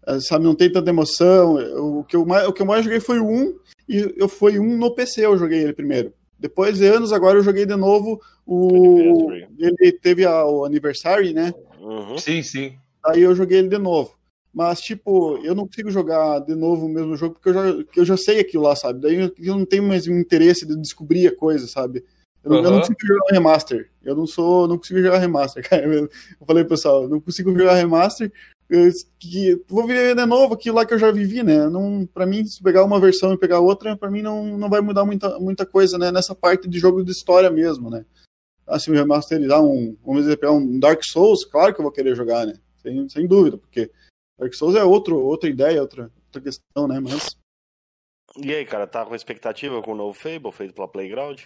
Speaker 16: eh, sabe, não tem tanta emoção. O que eu mais, o que eu mais joguei foi o 1, e eu foi um no PC, eu joguei ele primeiro. Depois de anos, agora eu joguei de novo o. Ele teve a- o aniversário, né?
Speaker 6: Sim, sim.
Speaker 16: Aí eu joguei ele de novo. Mas, tipo, eu não consigo jogar de novo o mesmo jogo porque eu já, que eu já sei aquilo lá, sabe? Daí eu, eu não tenho mais interesse de descobrir a coisa, sabe? Eu não, eu não consigo jogar remaster. Eu não sou, não consigo jogar remaster, cara. Eu falei, pessoal, eu não consigo jogar remaster. Eu, que, vou viver de novo aquilo lá que eu já vivi, né? Não, pra mim, se pegar uma versão e pegar outra, pra mim não, não vai mudar muita, muita coisa, né? Nessa parte de jogo de história mesmo, né? Assim, remasterizar um, vamos dizer, pegar um Dark Souls, claro que eu vou querer jogar, né? Sem, sem dúvida, porque Dark Souls é outro, outra ideia, outra, outra questão, né? Mas
Speaker 17: E aí, cara, tá com expectativa com o novo Fable feito pela Playground?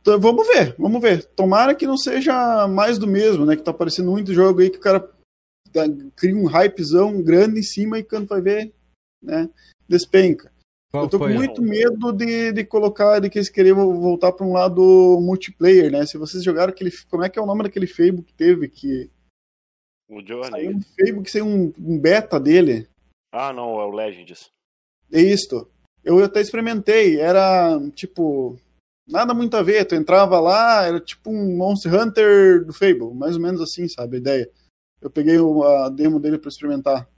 Speaker 16: Então, vamos ver, vamos ver. Tomara que não seja mais do mesmo, né? Que tá aparecendo muito jogo aí que o cara tá- cria um hypezão grande em cima e quando vai ver, né? Despenca.
Speaker 13: Qual
Speaker 16: eu tô com muito medo de, de colocar, de que eles queriam voltar para um lado multiplayer, né? Se vocês jogaram aquele. Como é que é o nome daquele Fable que teve? Que
Speaker 17: O Journey?
Speaker 16: saiu um Fable que saiu um, um beta dele.
Speaker 17: Ah, não, é o Legends.
Speaker 16: É isto. Eu até experimentei. Era tipo. Nada muito a ver. Tu entrava lá, era tipo um Monster Hunter do Fable. Mais ou menos assim, sabe? A ideia. Eu peguei o- a demo dele pra experimentar.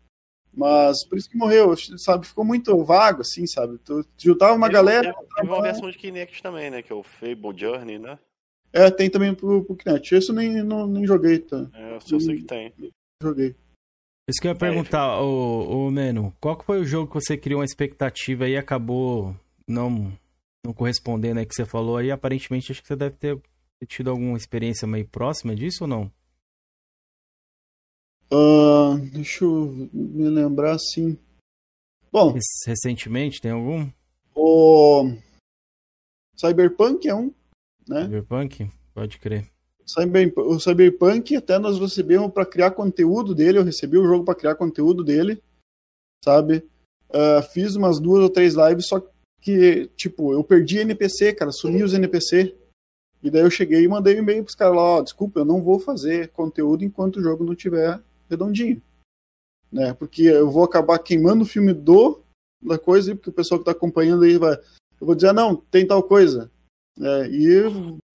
Speaker 16: Mas por isso que morreu, sabe? Ficou muito vago, assim, sabe? Tu juntava uma galera.
Speaker 17: Teve, teve uma versão de Kinect também, né? Que é o Fable Journey, né?
Speaker 16: É, tem também pro, pro Kinect. Esse eu nem, não, nem joguei, tá?
Speaker 17: É, eu só sei que tem.
Speaker 16: Joguei.
Speaker 13: Isso que eu ia perguntar, ô, ô Meno, qual que foi o jogo que você criou uma expectativa e acabou não, não correspondendo aí que você falou aí? Aparentemente, acho que você deve ter tido alguma experiência meio próxima disso ou não?
Speaker 16: Ah, deixa eu me lembrar assim. Bom,
Speaker 13: Rec- Recentemente, tem algum?
Speaker 16: o Cyberpunk é um, né?
Speaker 13: Cyberpunk? Pode crer.
Speaker 16: Cyber, o Cyberpunk, até nós recebemos para criar conteúdo dele, eu recebi o jogo para criar conteúdo dele, sabe? Ah, fiz umas duas ou três lives, só que, tipo, eu perdi NPC, cara, sumi os NPC. E daí eu cheguei e mandei um e-mail pros caras lá, ó, desculpa, eu não vou fazer conteúdo enquanto o jogo não tiver redondinho. Né? Porque eu vou acabar queimando o filme do da coisa, porque o pessoal que tá acompanhando aí vai. Eu vou dizer, ah, não, tem tal coisa. É, e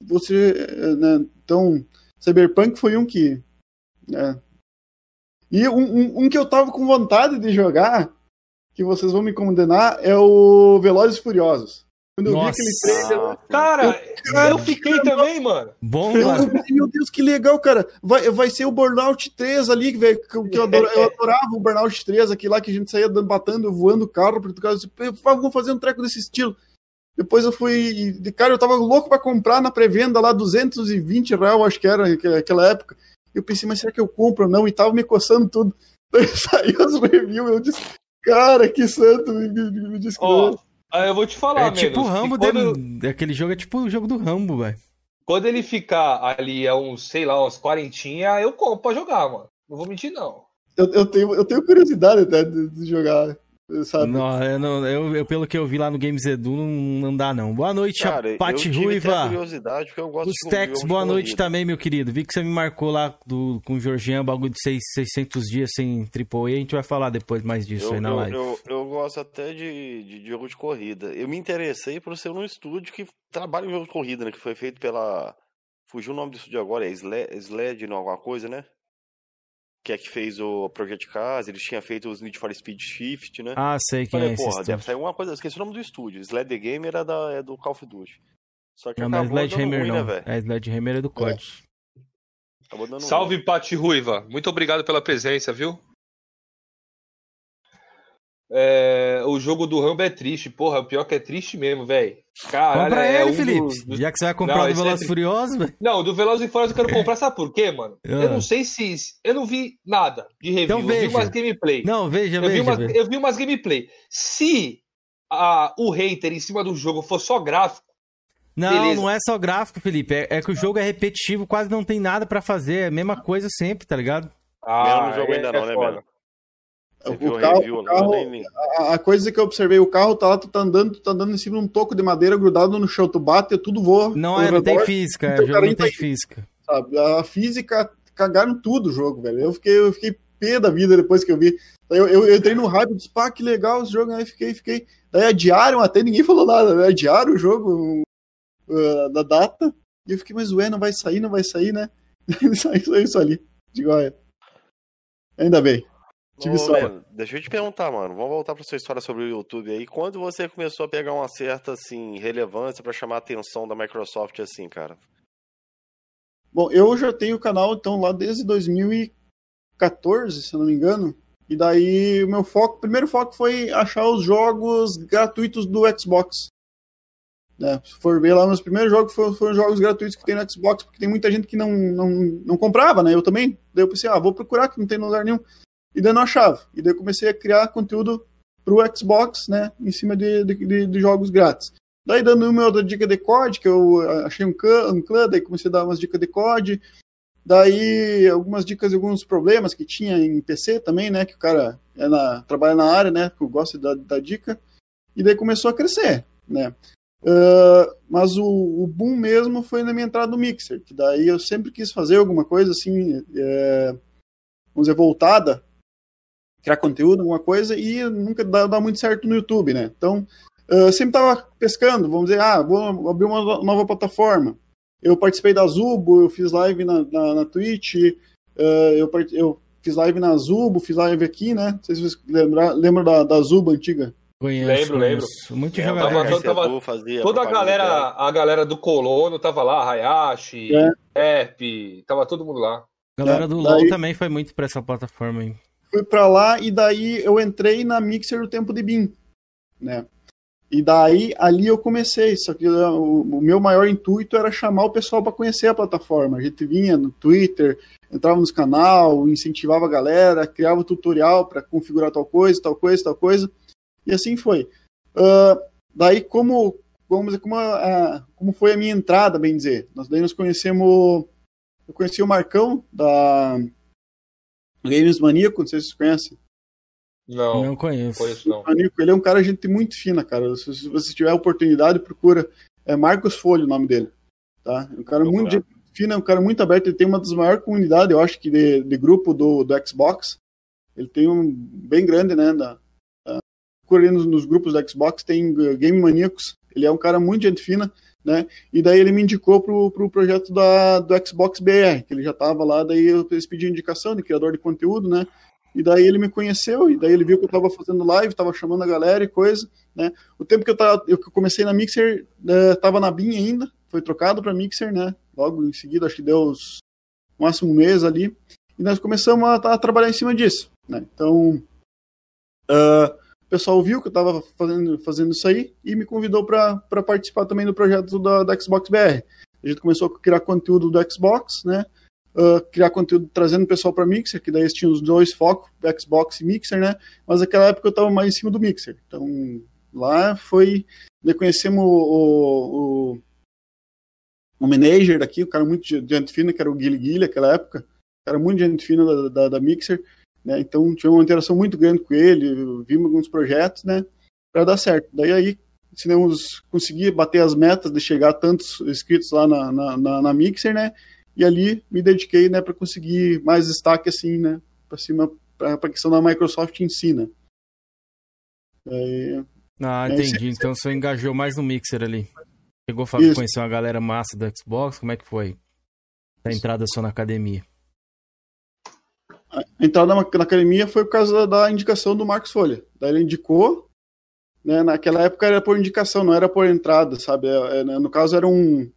Speaker 16: você. é, Né, então, Cyberpunk foi um que. né, e um, um, um que eu tava com vontade de jogar, que vocês vão me condenar, é o Velozes e Furiosos. Quando eu vi
Speaker 13: Nossa.
Speaker 16: aquele trailer.
Speaker 6: Cara, eu fiquei também, mano.
Speaker 13: Bom,
Speaker 16: Eu,
Speaker 13: mano.
Speaker 16: eu meu Deus, que legal, cara. Vai, vai ser o Burnout 3 ali, velho. Que, que eu, adora- eu adorava o Burnout 3, aquele lá que a gente saía dando, batendo, voando o carro por causa. Vamos fazer um treco desse estilo. Depois eu fui. de Cara, eu tava louco pra comprar na pré-venda lá, 220 reais, acho que era que- aquela época. Eu pensei, mas será que eu compro ou não? E tava me coçando tudo. Daí saiu os reviews, eu disse, cara, que santo, me, me, me que
Speaker 6: Ó, eu vou te falar,
Speaker 13: É tipo o Rambo,
Speaker 6: quando,
Speaker 13: dele- aquele jogo é tipo o jogo do Rambo, velho.
Speaker 6: quando ele ficar ali a uns, sei lá, uns quarentinha, eu compro pra jogar, mano. Não vou mentir, não.
Speaker 16: Eu, eu, tenho, eu tenho curiosidade até de, de jogar, sabe?
Speaker 13: Não, eu, não- eu- eu- pelo que eu vi lá no Games Edu, não, não dá não. Boa noite,
Speaker 17: Cara,
Speaker 13: Pati Ruiva.
Speaker 17: curiosidade, porque eu gosto
Speaker 13: Os
Speaker 17: de
Speaker 13: Tex, boa
Speaker 17: de
Speaker 13: noite também, meu querido. Vi que você me marcou lá do, com o Georgian, bagulho de seis- 600 dias sem AAA. A gente vai falar depois mais disso
Speaker 17: Eu,
Speaker 13: aí na live.
Speaker 17: eu, gosto até de, de jogo de corrida. Eu me interessei por ser num estúdio que trabalha em jogo de corrida, né? Que foi feito pela. Fugiu o nome do estúdio agora, é Sled, Sled não, alguma coisa, né? Que é que fez o Project Cars, eles tinham feito os Need for Speed Shift, né?
Speaker 13: Ah, sei quem
Speaker 17: Falei,
Speaker 13: é
Speaker 17: porra, deve sair alguma coisa. Esqueci o nome do estúdio. Sled the Game era da, é do Call of Duty. Só que
Speaker 13: Não, não é
Speaker 17: acabou
Speaker 13: Sledgehammer
Speaker 17: ruim,
Speaker 13: não.
Speaker 17: né, velho?
Speaker 13: É Sledgehammer é do COD.
Speaker 17: Acabou ruim.
Speaker 6: Salve, Pati Ruiva. Muito obrigado pela presença, viu? É, o jogo do Rambo é triste, porra. O pior que é triste mesmo, velho. Caralho,
Speaker 13: Compra
Speaker 6: é
Speaker 13: ele,
Speaker 6: um
Speaker 13: Felipe.
Speaker 6: dos-
Speaker 13: Já que você vai comprar
Speaker 6: Não,
Speaker 13: o do
Speaker 6: é
Speaker 13: Velozes
Speaker 6: tri-
Speaker 13: Furiosos, velho.
Speaker 6: Não, do Velozes e Furiosos eu quero comprar, sabe por quê, mano?
Speaker 13: Ah.
Speaker 6: Eu não sei se. Eu não vi nada de review.
Speaker 13: Então
Speaker 6: eu vi
Speaker 13: veja.
Speaker 6: umas gameplay.
Speaker 13: Não, veja,
Speaker 6: eu vi
Speaker 13: veja,
Speaker 6: umas,
Speaker 13: veja.
Speaker 6: eu vi umas gameplay. Se a, o hater em cima do jogo for só gráfico,
Speaker 13: Não,
Speaker 6: Beleza.
Speaker 13: não é só gráfico, Felipe. É, é que o jogo é repetitivo, quase não tem nada pra fazer. É a mesma coisa sempre, tá ligado?
Speaker 17: Melo no jogo
Speaker 6: é-
Speaker 17: ainda
Speaker 6: é
Speaker 17: não, né,
Speaker 6: foda.
Speaker 16: O
Speaker 17: a
Speaker 16: carro,
Speaker 17: review
Speaker 16: o carro-
Speaker 17: Nem-
Speaker 16: a, a coisa que eu observei, o carro tá lá, tu tá andando, tu tá andando em cima de um toco de madeira grudado no chão, tu bate, tudo voa.
Speaker 13: Não, é, não tem física.
Speaker 16: então
Speaker 13: O
Speaker 16: o
Speaker 13: jogo
Speaker 16: cara
Speaker 13: não tem física.
Speaker 16: sabe? A física cagaram tudo o jogo, velho. Eu fiquei, eu fiquei pé da vida depois que eu vi. Eu, eu, eu entrei no hype, disse, pá, que legal esse jogo, aí fiquei, fiquei. Daí adiaram até, ninguém falou nada, né? Adiaram o jogo uh, da data. E eu fiquei, mas ué, não vai sair, não vai sair, né? saiu, saiu isso ali. Digo, olha. Ainda bem. Tive
Speaker 17: Ô, deixa eu te perguntar, mano. Vamos voltar pra sua história sobre o YouTube aí. Quando você começou a pegar uma certa, assim, relevância pra chamar a atenção da Microsoft, assim, cara?
Speaker 16: Bom, eu já tenho o canal, então, lá desde 2014, se eu não me engano. E daí o meu foco, o primeiro foco foi achar os jogos gratuitos do Xbox. Né? Se for ver lá, meus primeiros jogos foram, foram jogos gratuitos que tem no Xbox, porque tem muita gente que não, não, não comprava, né? Eu também. Daí eu pensei, ah, vou procurar que não tem em lugar nenhum. E daí não achava. E daí comecei a criar conteúdo pro Xbox, né? Em cima de, de, de- jogos grátis. Daí dando uma outra dica de COD, que eu achei um clã, um clã, daí comecei a dar umas dicas de COD. Daí algumas dicas de alguns problemas que tinha em PC também, né? Que o cara é na, trabalha na área, né? Que eu gosto da, da dica. E daí começou a crescer, né? Ah, mas o, o boom mesmo foi na minha entrada no Mixer, que daí eu sempre quis fazer alguma coisa assim, é, vamos dizer, voltada, criar conteúdo, alguma coisa, e nunca dá, dá muito certo no YouTube, né? Então, ah, eu sempre tava pescando, vamos dizer, ah, vou abrir uma no- nova plataforma. Eu participei da Zubo, eu fiz live na, na, na Twitch, ah, eu, part- eu fiz live na Zubo, fiz live aqui, né? Não sei se vocês lembram, lembram da, da Zubo antiga.
Speaker 13: Conheço,
Speaker 6: Lembro, lembro.
Speaker 13: Muito
Speaker 6: É,
Speaker 13: jogador.
Speaker 6: tava- tava- toda a galera, a galera do Colono tava lá, Hayashi, Rap, tava todo mundo lá.
Speaker 13: A galera do
Speaker 16: É, Daí-
Speaker 13: LoL também foi muito pra essa plataforma aí.
Speaker 16: Fui pra lá e daí eu entrei na Mixer o tempo de BIM, né? E daí ali eu comecei, só que uh, o, o meu maior intuito era chamar o pessoal para conhecer a plataforma. A gente vinha no Twitter, entrava nos canal, incentivava a galera, criava tutorial para configurar tal coisa, tal coisa, tal coisa. E assim foi. Ah, daí como vamos dizer, como, como foi a minha entrada, bem dizer. Nós daí nós conhecemos eu conheci o Marcão da Games Maníaco, não sei se vocês conhecem.
Speaker 6: Não,
Speaker 13: não conheço.
Speaker 6: conheço não.
Speaker 16: Maníaco, ele é um cara gente muito fina, cara. Se, se você tiver a oportunidade, procura. É Marcos Folho o nome dele. Tá? É um cara muito gente fina, é um cara muito aberto. Ele tem uma das maiores comunidades, eu acho que de, de grupo do, do Xbox. Ele tem um bem grande, né? Da, da, procura ali nos, nos grupos do Xbox, tem Game Maníacos. Ele é um cara muito gente fina, né? E daí ele me indicou pro, pro projeto da, do Xbox BR, que ele já tava lá, daí eu pediram indicação de criador de conteúdo, né? E daí ele me conheceu, e daí ele viu que eu tava fazendo live, tava chamando a galera e coisa, né? O tempo que eu, tava, eu comecei na Mixer, eh, tava na BIM ainda, foi trocado para Mixer, né? Logo em seguida, acho que deu os máximo um mês ali, e nós começamos a, a trabalhar em cima disso, né? Então, ah, o pessoal viu que eu tava fazendo, fazendo isso aí e me convidou para participar também do projeto da, da Xbox BR. A gente começou a criar conteúdo do Xbox, né? Uh, criar conteúdo trazendo o pessoal para Mixer, que daí eles tinham os dois focos, Xbox e Mixer, né? Mas naquela época eu estava mais em cima do Mixer. Então lá foi. Daí conhecemos o, o, o, manager daqui, o cara muito de gente fina, que era o Guilherme Guilherme naquela época. Cara muito gente fina da, da, da Mixer. Né? Então tinha uma interação muito grande com ele, vimos alguns projetos, né? Para dar certo. Daí aí conseguimos conseguir bater as metas de chegar a tantos inscritos lá na, na, na, na Mixer, né? E ali me dediquei, né, para conseguir mais destaque assim, né, para cima para a questão da Microsoft em si, né?
Speaker 13: Ah,
Speaker 16: é,
Speaker 13: entendi. Então você engajou mais no Mixer ali. Chegou a conhecer uma galera massa do Xbox, como é que foi? A entrada só na academia.
Speaker 16: A entrada na, na academia foi por causa da indicação do Marcos Folha. Daí ele indicou, né, naquela época era por indicação, não era por entrada, sabe? É, é, né, no caso era um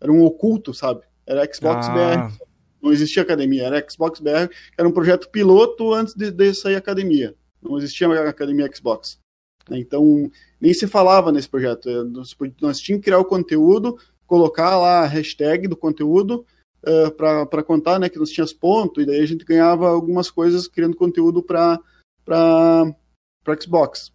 Speaker 16: era um oculto, sabe? Era Xbox
Speaker 13: Ah.
Speaker 16: BR. Não existia academia, era Xbox BR, era um projeto piloto antes de, de sair a academia. Não existia a academia Xbox. né? Então, nem se falava nesse projeto. É, Nós, nós tínhamos que criar o conteúdo, colocar lá a hashtag do conteúdo uh, para contar né, que nós tínhamos ponto, e daí a gente ganhava algumas coisas criando conteúdo para Xbox.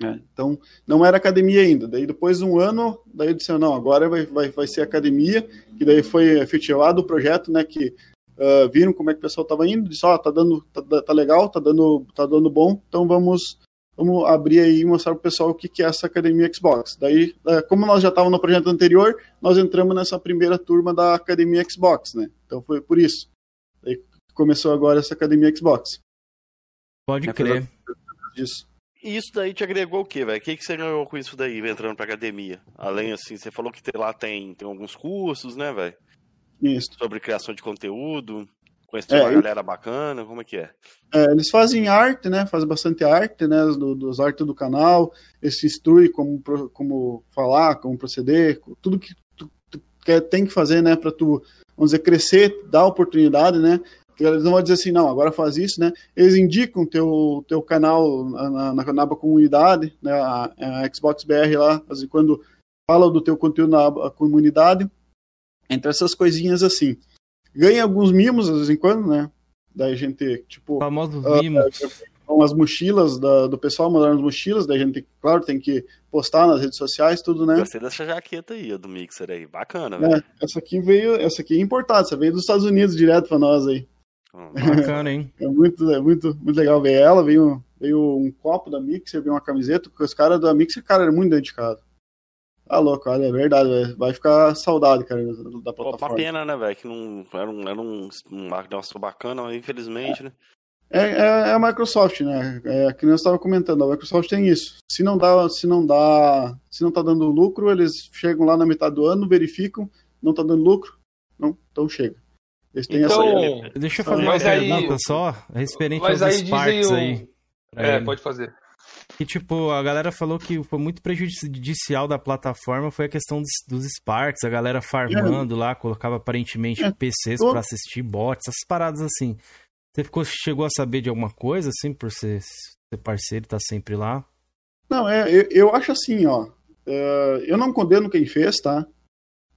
Speaker 16: né? Então, não era academia ainda. Daí, depois de um ano, daí eu disse, não, agora vai, vai, vai ser academia, que daí foi efetivado o projeto, né, que uh, viram como é que o pessoal estava indo, disse, ó, tá dando, tá, tá legal, tá dando, tá dando bom, então vamos, vamos abrir aí e mostrar pro pessoal o que, que é essa academia Xbox. Daí, uh, como nós já estávamos no projeto anterior, nós entramos nessa primeira turma da academia Xbox, né, então foi por isso. Daí começou agora essa academia Xbox.
Speaker 13: Pode
Speaker 16: É,
Speaker 13: crer.
Speaker 16: Disso.
Speaker 17: E isso daí te agregou o quê, velho? O que, que você ganhou com isso daí, entrando pra academia? Além, assim, você falou que lá tem, tem alguns cursos, né, velho?
Speaker 16: Isso.
Speaker 17: Sobre criação de conteúdo, conhecer
Speaker 16: É,
Speaker 17: uma galera bacana, como é que é?
Speaker 16: É, eles fazem arte, né? Fazem bastante arte, né? Do, dos artes do canal. Eles se instruem como, como falar, como proceder, tudo que tu, tu quer, tem que fazer, né? Para tu, vamos dizer, crescer, dar oportunidade, né? Eles não vão dizer assim, não, agora faz isso, né? Eles indicam teu teu canal na, na, na comunidade, né? A, a Xbox BR lá, quando fala do teu conteúdo na comunidade, entre essas coisinhas assim. Ganha alguns mimos de vez em quando, né? Daí a gente, tipo.
Speaker 13: Famosos
Speaker 16: ah,
Speaker 13: mimos.
Speaker 16: com as mochilas da- do pessoal, mandaram as mochilas, daí a gente, claro, tem que postar nas redes sociais, tudo, né?
Speaker 17: Gostei dessa jaqueta aí, do Mixer aí. Bacana, velho.
Speaker 16: É, essa aqui veio, essa aqui é importada, essa veio dos Estados Unidos direto pra nós aí.
Speaker 13: Bacana, hein?
Speaker 16: É muito, é muito, muito legal ver ela, veio, veio um copo da Mixer, veio uma camiseta, porque os caras da Mixer, cara, eram muito dedicados. Tá louco, olha, é verdade, velho. vai ficar saudade, cara, da, da
Speaker 17: Pô, uma
Speaker 16: plataforma.
Speaker 17: pena, né, velho? Que não era um, era um, um negócio bacana, mas infelizmente, né?
Speaker 16: É, é, é a Microsoft, né? É, que nós estava comentando, a Microsoft tem isso. Se não dá, se não dá, se não tá dando lucro, eles chegam lá na metade do ano, verificam, não tá dando lucro, não, então chega. Eles têm
Speaker 6: Então,
Speaker 16: essa.
Speaker 13: Deixa eu fazer uma
Speaker 6: Mas aí-
Speaker 13: pergunta só, referente
Speaker 6: Mas
Speaker 13: aos
Speaker 6: aí
Speaker 13: Sparks
Speaker 6: dizem o-
Speaker 13: aí. pra
Speaker 6: É, pode fazer.
Speaker 13: Que, tipo, a galera falou que foi muito prejudicial da plataforma foi a questão dos, dos Sparks, a galera farmando lá, colocava aparentemente
Speaker 16: É,
Speaker 13: PCs pra assistir bots, essas paradas assim. Você ficou, chegou a saber de alguma coisa, assim, por ser, ser parceiro e tá sempre lá?
Speaker 16: Não, é, eu, eu acho assim, ó. é, eu não condeno quem fez, tá?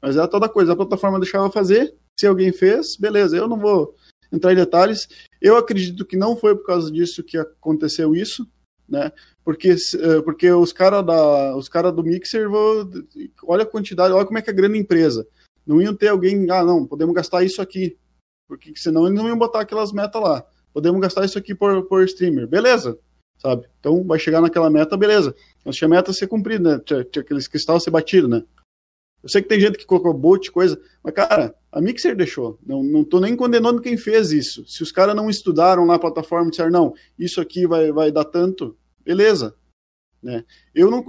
Speaker 16: Mas é toda coisa, a plataforma deixava fazer. Se alguém fez, beleza, eu não vou entrar em detalhes. Eu acredito que não foi por causa disso que aconteceu isso, né? Porque, eh, porque os caras cara do Mixer, vou, olha a quantidade, olha como é que é grande empresa. Não iam ter alguém, ah, não, podemos gastar isso aqui. Porque senão eles não iam botar aquelas metas lá. Podemos gastar isso aqui por, por streamer. Beleza, sabe? Então vai chegar naquela meta, beleza. Mas tinha meta a ser cumprida, né? Tinha, tinha aqueles cristais a ser batido, né? Eu sei que tem gente que colocou bot, coisa, mas, cara, a Mixer deixou. Não, não tô nem condenando quem fez isso. Se os caras não estudaram lá a plataforma e disseram, não, isso aqui vai, vai dar tanto, beleza. Né? Eu não,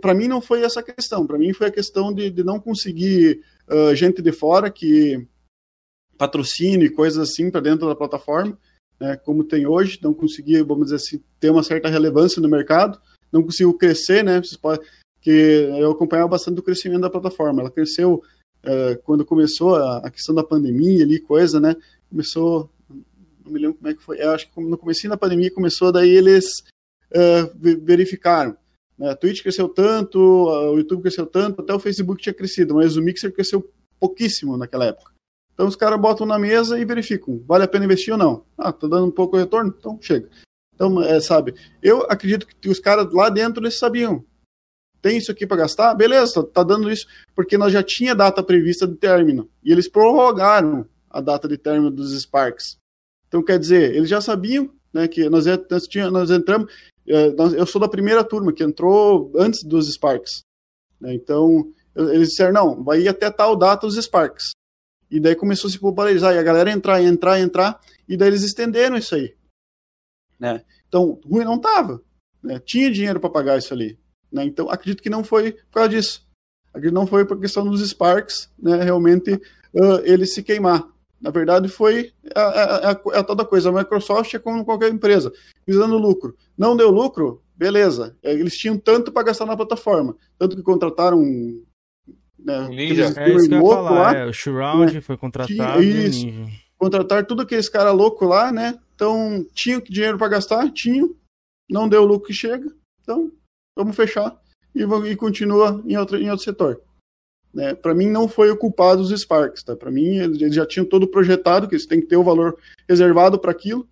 Speaker 16: para mim não foi essa questão. Para mim foi a questão de, de não conseguir ah, gente de fora que patrocine coisas assim para dentro da plataforma, né, como tem hoje, não conseguia, vamos dizer assim, ter uma certa relevância no mercado, não conseguiu crescer, né, vocês podem, que eu acompanhava bastante o crescimento da plataforma, ela cresceu eh, quando começou a, a questão da pandemia ali, coisa, né, começou, não me lembro como é que foi, eu acho que no começo da pandemia começou, daí eles ve- verificaram, né, a Twitch cresceu tanto, o YouTube cresceu tanto, até o Facebook tinha crescido, mas o Mixer cresceu pouquíssimo naquela época. Então os caras botam na mesa e verificam, vale a pena investir ou não. Ah, tá dando um pouco de retorno? Então chega. Então, é, sabe, eu acredito que os caras lá dentro eles sabiam. Tem isso aqui para gastar? Beleza, tá, tá dando isso, porque nós já tinha data prevista de término. E eles prorrogaram a data de término dos Sparks. Então, quer dizer, eles já sabiam né, que nós, nós, nós entramos. eh, eu sou da primeira turma que entrou antes dos Sparks. né, então, eles disseram: não, vai ir até tal data os Sparks. E daí começou a se popularizar, e a galera entrar, entrar, entrar, e daí eles estenderam isso aí. Né? Então, ruim não tava. Né? Tinha dinheiro para pagar isso ali. Né? Então, acredito que não foi por causa disso. Acredito que não foi por questão dos Sparks, né? realmente, ah, ele se queimar. Na verdade, foi a, a, a, a toda coisa. A Microsoft é como qualquer empresa, visando lucro. Não deu lucro? Beleza. Eles tinham tanto para gastar na plataforma. Tanto que contrataram um, né,
Speaker 6: Ninja.
Speaker 13: É isso que eu ia falar,
Speaker 16: lá,
Speaker 13: é, o Shroud
Speaker 16: né?
Speaker 13: foi
Speaker 16: Tinha-
Speaker 13: contratado
Speaker 16: isso.
Speaker 13: Ninja.
Speaker 16: contratar tudo aqueles caras loucos lá, né? Então, tinham dinheiro para gastar? Tinham. Não deu o lucro que chega. Então, vamos fechar e, e continua em outro, em outro setor. Né? Para mim, não foi o culpado os Sparks. Tá? Para mim, eles eles já tinham todo projetado, que eles têm que ter o valor reservado para aquilo.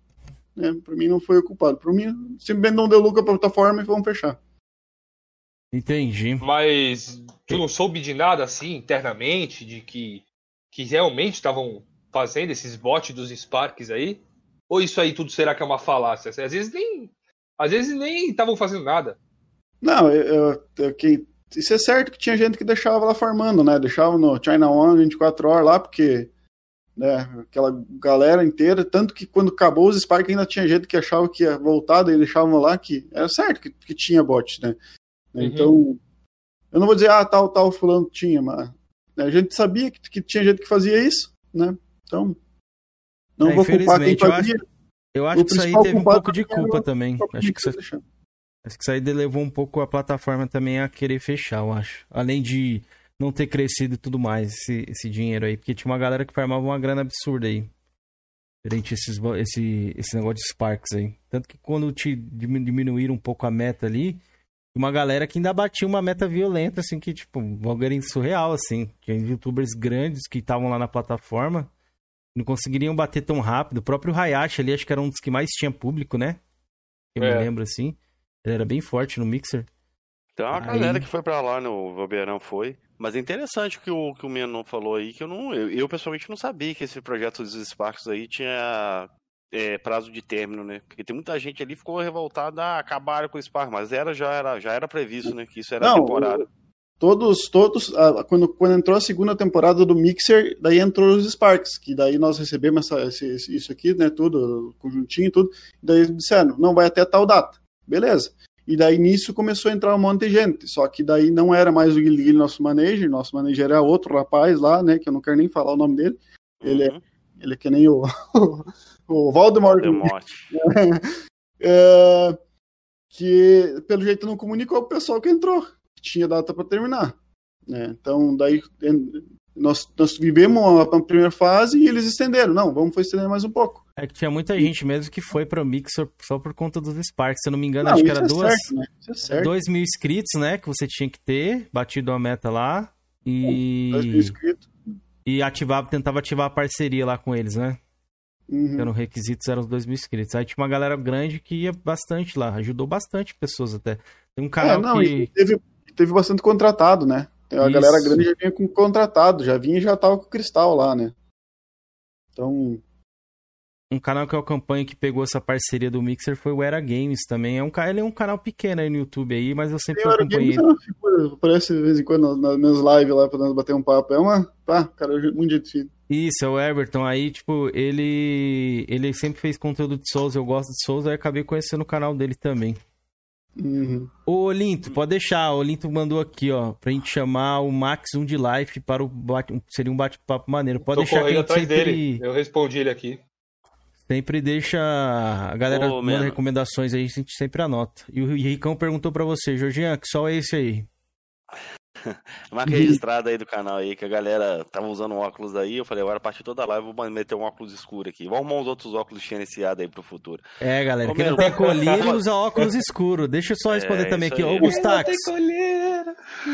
Speaker 16: Né? Para mim, não foi o culpado. Para mim, simplesmente não deu lucro para a plataforma e vamos fechar.
Speaker 13: Entendi.
Speaker 6: Mas tu não soube de nada assim internamente, de que, que realmente estavam fazendo esses bots dos Sparks aí? Ou isso aí tudo será que é uma falácia? Às vezes nem. Às vezes nem estavam fazendo nada.
Speaker 16: Não, eu, eu- que, isso é certo que tinha gente que deixava lá farmando, né? Deixava no China One 24 horas lá, porque né? Aquela galera inteira, tanto que quando acabou os Spark ainda tinha gente que achava que ia voltar, daí deixavam lá que era certo que, que tinha bot, né?
Speaker 6: Uhum.
Speaker 16: Então, eu não vou dizer, ah, tal, tal, fulano tinha, mas né, a gente sabia que, que tinha gente que fazia isso, né? Então, não
Speaker 13: É,
Speaker 16: vou culpar quem
Speaker 13: infelizmente, eu
Speaker 16: fazia.
Speaker 13: acho- Eu acho que isso aí teve um pouco de culpa também. Acho que isso,
Speaker 16: Mixer,
Speaker 13: acho que isso aí levou um pouco a plataforma também a querer fechar, eu acho. Além de não ter crescido e tudo mais, esse, esse dinheiro aí. Porque tinha uma galera que farmava uma grana absurda aí. Durante esses, esse, esse negócio de Sparks aí. Tanto que quando te diminu- diminuíram um pouco a meta ali, uma galera que ainda batia uma meta violenta, assim, que, tipo, um bagulho surreal, assim. Tinha youtubers grandes que estavam lá na plataforma não conseguiriam bater tão rápido. O próprio Hayashi ali, acho que era um dos que mais tinha público, né? Eu
Speaker 17: É.
Speaker 13: me lembro assim. Ele era bem forte no Mixer.
Speaker 17: Tem uma
Speaker 13: Aí-
Speaker 17: galera que foi pra lá, né? O Valbeirão foi. Mas é interessante o que o, que o Meno falou aí, que eu não. Eu, eu, pessoalmente não sabia que esse projeto dos Sparks aí tinha é, prazo de término, né? Porque tem muita gente ali que ficou revoltada, ah, acabaram com o Spark, mas era, já, era, já era previsto, né? Que isso era
Speaker 16: Não,
Speaker 17: temporário.
Speaker 16: Todos, todos, quando, quando entrou a segunda temporada do Mixer, daí entrou os Sparks, que daí nós recebemos essa, esse- isso aqui, né, tudo, conjuntinho e tudo, e daí eles disseram, não vai até tal data, beleza. E daí nisso começou a entrar um monte de gente, só que daí não era mais o Guilherme nosso manager, nosso manager era outro rapaz lá, né, que eu não quero nem falar o nome dele, ele é, ele é que nem o, o Voldemort.
Speaker 17: Voldemort.
Speaker 16: É, que pelo jeito não comunicou com o pessoal que entrou, que tinha data para terminar. né? Então, daí nós, nós vivemos a, a primeira fase e eles estenderam. Não, vamos estender mais um pouco.
Speaker 13: É que tinha muita gente mesmo que foi pro Mixer só por conta dos Sparks. Se eu não me engano,
Speaker 16: Não,
Speaker 13: acho que era
Speaker 16: é
Speaker 13: duas.
Speaker 16: certo, né? É certo.
Speaker 13: Dois mil inscritos, né? Que você tinha que ter, batido a meta lá. E.
Speaker 16: Dois mil inscritos.
Speaker 13: E ativava, tentava ativar a parceria lá com eles, né?
Speaker 16: Uhum.
Speaker 13: Eram requisitos, eram os dois mil inscritos. Aí tinha uma galera grande que ia bastante lá, ajudou bastante pessoas até. Tem um canal
Speaker 16: É, não,
Speaker 13: que.
Speaker 16: teve, teve bastante contratado, né? A
Speaker 13: Isso.
Speaker 16: galera grande já vinha com contratado, já vinha e já tava com o cristal lá, né? Então,
Speaker 13: Um canal que eu acompanho que pegou essa parceria do Mixer foi o Era Games também. É um, ca- ele é um canal pequeno aí no YouTube aí, mas eu sempre acompanhei.
Speaker 16: Games é figura, aparece de vez em quando nas, minhas lives lá pra nós bater um papo. É uma, pá, cara, muito fina.
Speaker 13: Isso, é o Everton. Aí, tipo, ele ele sempre fez conteúdo de Souls, eu gosto de Souls, aí acabei conhecendo o canal dele também.
Speaker 16: Uhum.
Speaker 13: Ô, Olinto, pode deixar. O Olinto mandou aqui, ó, pra gente chamar o Max 1 de Life para o bate... seria um bate-papo maneiro. Pode
Speaker 6: Tô
Speaker 13: deixar que a gente sempre,
Speaker 6: dele. Eu respondi ele aqui.
Speaker 13: Sempre deixa. A galera
Speaker 17: Ô,
Speaker 13: manda
Speaker 17: Meno.
Speaker 13: recomendações aí, a gente sempre anota. E o Ricão perguntou pra você, Georgian, que sol é esse aí?
Speaker 17: Marca registrada aí do canal aí, que a galera tava usando um óculos aí. Eu falei, agora a partir de toda live eu vou meter um óculos escuro aqui. Vamos arrumar uns outros óculos diferenciados aí pro futuro.
Speaker 13: É, galera,
Speaker 17: Ô,
Speaker 13: quem não tem colírio usa óculos escuro. Deixa eu só responder
Speaker 17: É,
Speaker 13: também
Speaker 17: isso
Speaker 13: aqui, ó.
Speaker 17: aí.
Speaker 13: Ô, Gustax.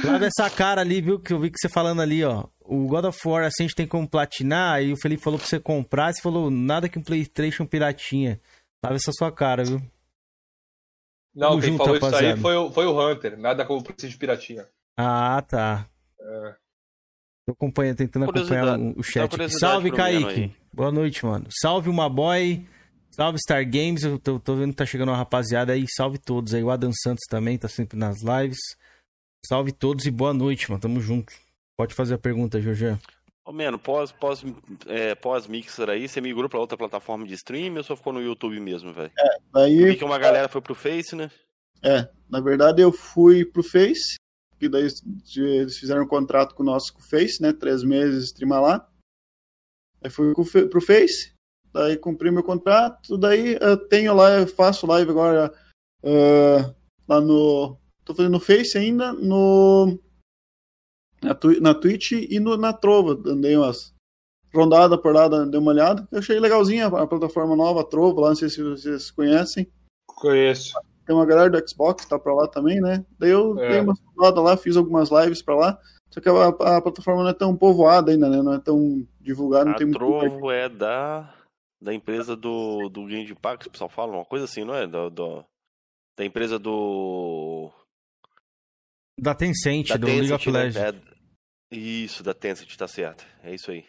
Speaker 13: Lava essa cara ali, viu? Que eu vi que você falando ali, ó. O God of War assim a gente tem como platinar. E o Felipe falou pra você comprar. Você falou nada que um PlayStation piratinha. Lava essa sua cara, viu?
Speaker 6: Não,
Speaker 13: Tamo
Speaker 6: quem
Speaker 13: junto,
Speaker 6: falou isso
Speaker 13: rapaziada.
Speaker 6: aí foi o, foi o Hunter. Nada como preciso de piratinha.
Speaker 13: Ah, tá.
Speaker 6: É.
Speaker 13: Tô acompanhando, tentando acompanhar o- chat. Salve, Kaique. Boa noite, mano. Salve, uma boy. Salve, Star Games. Eu tô, tô vendo que tá chegando uma rapaziada aí. Salve todos aí. O Adam Santos também tá sempre nas lives. Salve todos e boa noite, mano. Tamo junto. Pode fazer a pergunta, Jorjan.
Speaker 17: Ô, Meno, pós, pós, é, pós-mixer aí, você migrou pra outra plataforma de stream ou só ficou no YouTube mesmo, velho?
Speaker 16: É, daí.
Speaker 17: Eu vi que uma galera foi pro Face, né?
Speaker 16: É, na verdade eu fui pro Face, que daí eles fizeram um contrato com o nosso com o Face, né? Três meses streamar lá. Aí fui pro Face, daí cumpri meu contrato, daí eu tenho lá, eu faço live agora ah, lá no. Tô fazendo no Face ainda, no. Na, Twi- na Twitch e no, na Trova. Andei umas rondadas por lá, dei uma olhada. Eu achei legalzinha a plataforma nova, a Trova, lá, não sei se vocês conhecem.
Speaker 6: Conheço.
Speaker 16: Tem uma galera do Xbox, tá pra lá também, né? Daí eu
Speaker 6: É.
Speaker 16: dei uma estudada lá, fiz algumas lives pra lá. Só que a, a plataforma não é tão povoada ainda, né? Não é tão divulgada, não
Speaker 17: A
Speaker 16: tem muito.
Speaker 17: Trovo é da, da empresa do, do Game que o pessoal fala, uma coisa assim, não é? Do, do- da empresa do.
Speaker 13: Da Tencent,
Speaker 17: da
Speaker 13: do League
Speaker 17: Tencent,
Speaker 13: of
Speaker 17: né?
Speaker 13: Legends.
Speaker 17: É- isso, da Tencent, tá certo. É isso aí.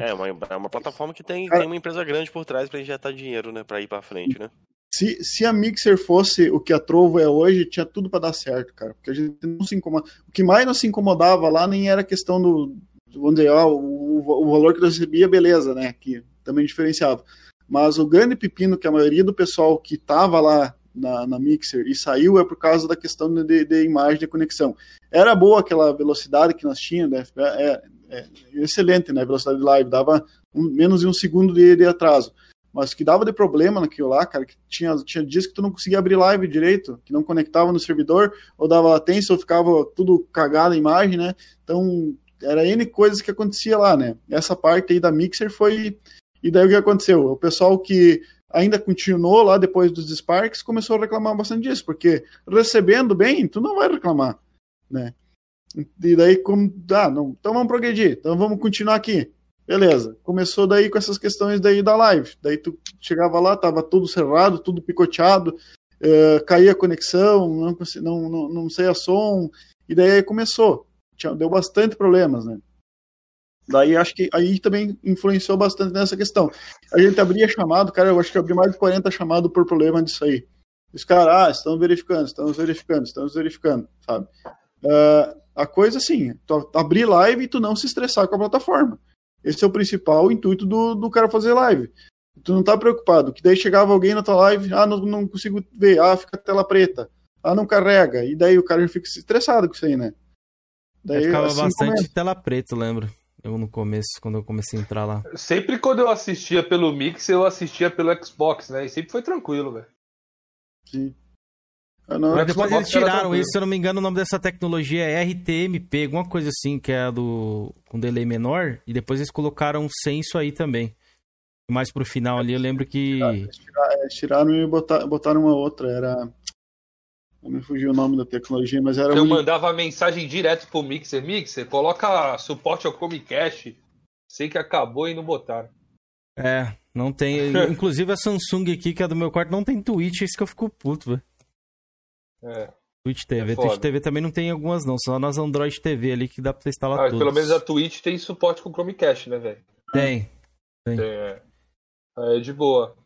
Speaker 16: É.
Speaker 17: É uma, é uma plataforma que tem,
Speaker 16: Cara-
Speaker 17: tem uma empresa grande por trás pra injetar dinheiro, né? Pra ir pra frente, né?
Speaker 16: Se, se a Mixer fosse o que a Trovo é hoje, tinha tudo pra dar certo, cara. Porque a gente não se incomoda. O que mais não se incomodava lá nem era a questão do, vamos dizer, ó, o, o valor que eu recebia, beleza, né? Que também diferenciava. Mas o grande pepino que a maioria do pessoal que estava lá na, na, Mixer e saiu é por causa da questão de, de imagem de conexão. Era boa aquela velocidade que nós tínhamos, né? é, é, excelente, né? Velocidade de live, dava um, menos de um segundo de, de atraso. Mas que dava de problema naquilo lá, cara, que tinha, tinha dias que tu não conseguia abrir live direito, que não conectava no servidor, ou dava latência, ou ficava tudo cagado a imagem, né? Então, era N coisas que acontecia lá, né? Essa parte aí da Mixer foi. E daí o que aconteceu? O pessoal que ainda continuou lá depois dos Sparks começou a reclamar bastante disso, porque recebendo bem, tu não vai reclamar, né? E daí, como. Ah, não, então vamos progredir, então vamos continuar aqui. Beleza. Começou daí com essas questões daí da live. Daí tu chegava lá, tava tudo cerrado, tudo picoteado, uh, caía a conexão, não, não, não, não saía som, e daí começou. Tinha, deu bastante problemas, né? Daí acho que aí também influenciou bastante nessa questão. A gente abria chamado, cara, eu acho que abri mais de 40 chamados por problema disso aí. Os caras, ah, estamos verificando, estamos verificando, estamos verificando, sabe? Uh, a coisa assim, tu abrir live e tu não se estressar com a plataforma. Esse é o principal intuito do, do cara fazer live. Tu não tá preocupado, que daí chegava alguém na tua live, ah, não, não consigo ver, ah, fica a tela preta, ah, não carrega, e daí o cara já fica estressado com isso aí, né?
Speaker 13: Daí, eu ficava assim, bastante começa. tela preta, lembro. Eu no começo, quando eu comecei a entrar lá.
Speaker 6: Sempre quando eu assistia pelo Mix, eu assistia pelo Xbox, né? E sempre foi tranquilo, velho.
Speaker 16: Sim.
Speaker 13: Não, Mas depois eles tiraram isso, se eu não me engano, o nome dessa tecnologia é RTMP, alguma coisa assim, que é a do com delay menor, e depois eles colocaram sem isso aí também. Mais pro final ali, eu lembro que.
Speaker 16: Tiraram, tiraram e botaram, botaram uma outra, era. Me fugiu o nome da tecnologia, mas era.
Speaker 6: Eu um... mandava mensagem direto pro Mixer. Mixer, coloca suporte ao Chromecast. Sei que acabou e não botaram.
Speaker 13: É, não tem. Inclusive a Samsung aqui, que é do meu quarto, não tem Twitch, isso que eu fico puto, velho.
Speaker 6: É.
Speaker 13: Twitch TV. É Twitch TV também não tem algumas, não. Só nas Android TV ali que dá pra você instalar ah,
Speaker 6: Pelo menos a Twitch tem suporte com Chromecast, né, velho?
Speaker 13: Tem.
Speaker 6: Tem. tem é. é de boa.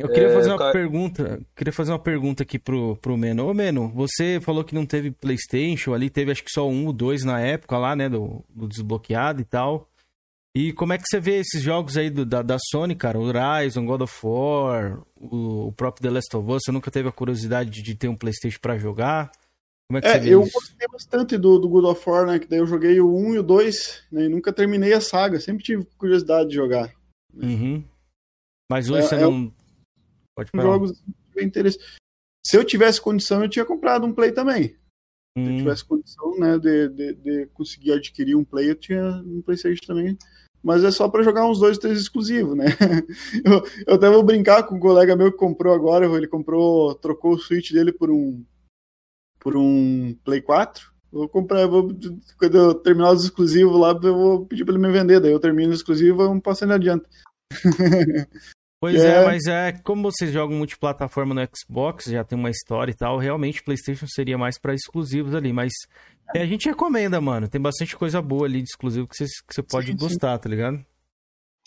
Speaker 13: Eu queria é, fazer uma cara... pergunta. Queria fazer uma pergunta aqui pro, pro Meno. Ô, Meno, você falou que não teve Playstation ali, teve acho que só um ou dois na época lá, né? Do, do desbloqueado e tal. E como é que você vê esses jogos aí do, da, da Sony, cara? O Horizon, God of War, o, o, próprio The Last of Us. Você nunca teve a curiosidade de, ter um PlayStation para jogar? Como é que é, você vê
Speaker 16: eu
Speaker 13: isso?
Speaker 16: gostei bastante do, do God of War, né? Que daí eu joguei o 1 e o 2, né? E nunca terminei a saga. Sempre tive curiosidade de jogar.
Speaker 13: Uhum. Mas hoje é, você é não.
Speaker 16: Pode falar. Jogos bem interessantes. Se eu tivesse condição, eu tinha comprado um Play também. Se eu hum. tivesse condição, né, de, de, de conseguir adquirir um Play, eu tinha um PlayStation também mas é só para jogar uns dois, três exclusivos, né? Eu, eu até vou brincar com um colega meu que comprou agora, ele comprou, trocou o Switch dele por um por um Play 4. Eu vou comprar, vou, quando eu terminar os exclusivos lá, eu vou pedir para ele me vender, daí eu termino o exclusivo e vamos passando adiante.
Speaker 13: Pois é. é. mas é como vocês jogam multiplataforma no Xbox, já tem uma história e tal, realmente PlayStation seria mais para exclusivos ali, mas é, a gente recomenda, mano. Tem bastante coisa boa ali de exclusivo que você, que você pode sim, gostar, sim. tá ligado?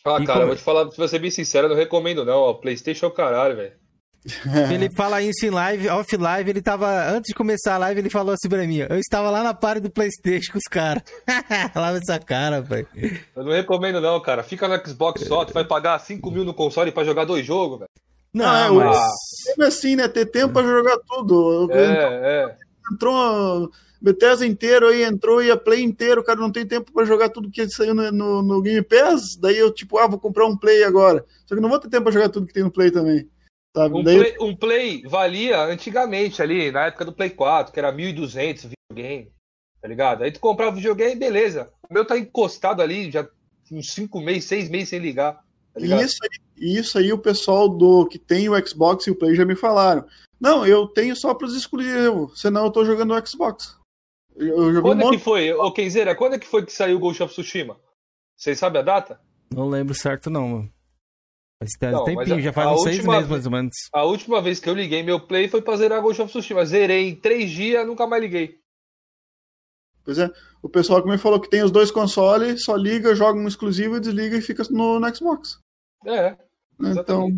Speaker 6: Ah, e cara, como... vou te falar, pra ser bem sincero, eu não recomendo não, ó. PlayStation é o caralho, velho.
Speaker 13: Ele fala isso em live, off live, ele tava. Antes de começar a live, ele falou assim pra mim: Eu estava lá na party do Playstation com os caras. Lava essa cara, velho.
Speaker 6: Eu não recomendo, não, cara. Fica no Xbox só, tu vai pagar 5 mil no console pra jogar dois jogos, velho.
Speaker 16: Não, ah, mas. Mesmo assim, né? Ter tempo pra jogar tudo.
Speaker 6: É, é.
Speaker 16: Entrou Bethesda inteiro aí entrou e a Play inteiro, o cara não tem tempo para jogar tudo que saiu no, no, no, Game Pass. Daí eu, tipo, ah, vou comprar um Play agora. Só que não vou ter tempo para jogar tudo que tem no Play também. Sabe?
Speaker 6: Um,
Speaker 16: Daí...
Speaker 6: play, um Play valia antigamente ali, na época do Play 4, que era 1.200 videogame, tá ligado? Aí tu comprava o videogame, beleza. O meu tá encostado ali, já uns 5 meses, 6 meses sem ligar. Tá
Speaker 16: isso, aí, isso aí o pessoal do que tem o Xbox e o Play já me falaram. Não, eu tenho só para os exclusivos, senão eu tô jogando no Xbox.
Speaker 6: Eu quando um é que foi, ô Kenzeira, quando é que foi que saiu o Ghost of Tsushima? Vocês sabem a data?
Speaker 13: Não lembro certo não, mano. Tem não, tempinho, a, já faz uns seis meses mais ou menos.
Speaker 6: A última vez que eu liguei meu play foi pra zerar Ghost of Tsushima. Zerei em três dias, nunca mais liguei.
Speaker 16: Pois é, o pessoal que me falou que tem os dois consoles, só liga, joga um exclusivo, desliga e fica no, no Xbox.
Speaker 6: É.
Speaker 16: Então,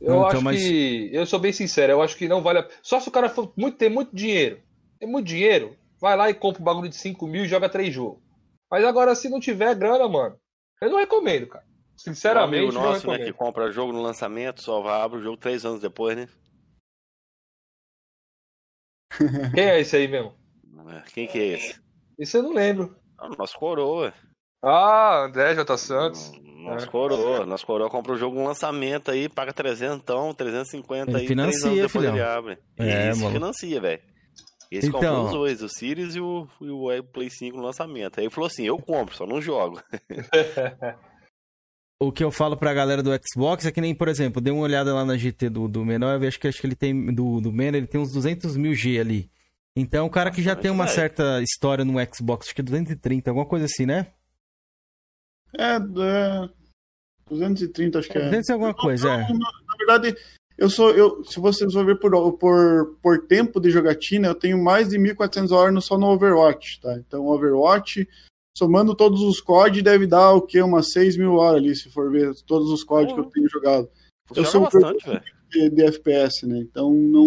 Speaker 6: eu não, acho então, mas... que. Eu sou bem sincero, eu acho que não vale a Só se o cara for muito, ter muito dinheiro. Tem muito dinheiro. vai lá e compra um bagulho de 5 mil e joga três jogos. Mas agora, se não tiver grana, mano, eu não recomendo, cara. Sinceramente,
Speaker 17: um amigo
Speaker 6: não
Speaker 17: nosso, né, que compra jogo no lançamento, só vai abre o jogo três anos depois, né?
Speaker 6: Quem é esse aí mesmo?
Speaker 17: Quem que é esse?
Speaker 6: Esse eu não lembro.
Speaker 17: Ah, nosso coroa.
Speaker 6: Ah, André J. Santos.
Speaker 17: Nosso
Speaker 6: É.
Speaker 17: coroa. Nosso coroa compra o jogo no lançamento aí, paga 300, 350
Speaker 13: Ele
Speaker 17: aí,
Speaker 13: financia,
Speaker 17: três anos depois
Speaker 13: filhão.
Speaker 17: ele abre.
Speaker 13: É,
Speaker 17: Esse
Speaker 13: mano.
Speaker 17: financia, velho. Esse
Speaker 13: Então-
Speaker 17: comprou os dois, o Sirius e o, e o Play 5 no lançamento. Aí ele falou assim, eu compro, só não jogo.
Speaker 13: O que eu falo pra galera do Xbox é que nem, por exemplo, dei uma olhada lá na GT do, do Menor, eu acho que, acho que ele tem, do, do Menor, ele tem uns 200 mil G ali. Então, o cara que já tem uma
Speaker 16: velho.
Speaker 13: certa história no Xbox, acho que é 230, alguma coisa assim, né?
Speaker 16: É, é 230 acho que é.
Speaker 13: 200 e alguma coisa, é.
Speaker 16: Na verdade, eu sou eu, se vocês vão ver por, por, por tempo de jogatina, eu tenho mais de 1400 horas no- só no Overwatch, tá? Então, Overwatch, somando todos os COD, deve dar o quê? Umas 6 mil horas ali, se for ver todos os COD que eu tenho jogado. Eu
Speaker 17: Funciona
Speaker 16: sou um
Speaker 17: bastante,
Speaker 16: produtor de, de FPS, né? Então, não.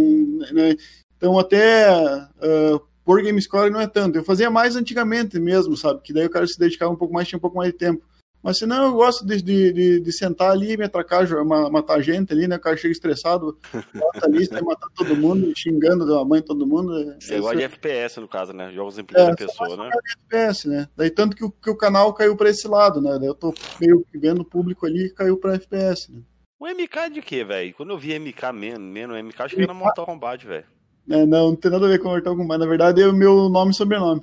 Speaker 16: né? Então, até ah, por Game Score não é tanto. Eu fazia mais antigamente mesmo, sabe? Que daí o cara se dedicava um pouco mais, tinha um pouco mais de tempo. Mas se não, eu gosto de, de, de, de sentar ali e me atracar, matar gente ali, né? O cara chega estressado, bota ali, sai matando todo mundo, xingando a mãe todo mundo. é-
Speaker 17: Você
Speaker 16: é
Speaker 17: gosta de FPS, no caso, né? Jogos em primeira
Speaker 16: É,
Speaker 17: pessoa, né?
Speaker 16: FPS, né? Daí tanto que o, que o canal caiu pra esse lado, né? Daí eu tô meio que vendo o público ali e caiu pra FPS, né?
Speaker 17: O MK é de quê, velho? Quando eu vi MK menos, menos MK, acho que era Mortal Kombat, velho.
Speaker 16: É, não, não tem nada a ver com Mortal Kombat. Na verdade, é o meu nome e sobrenome.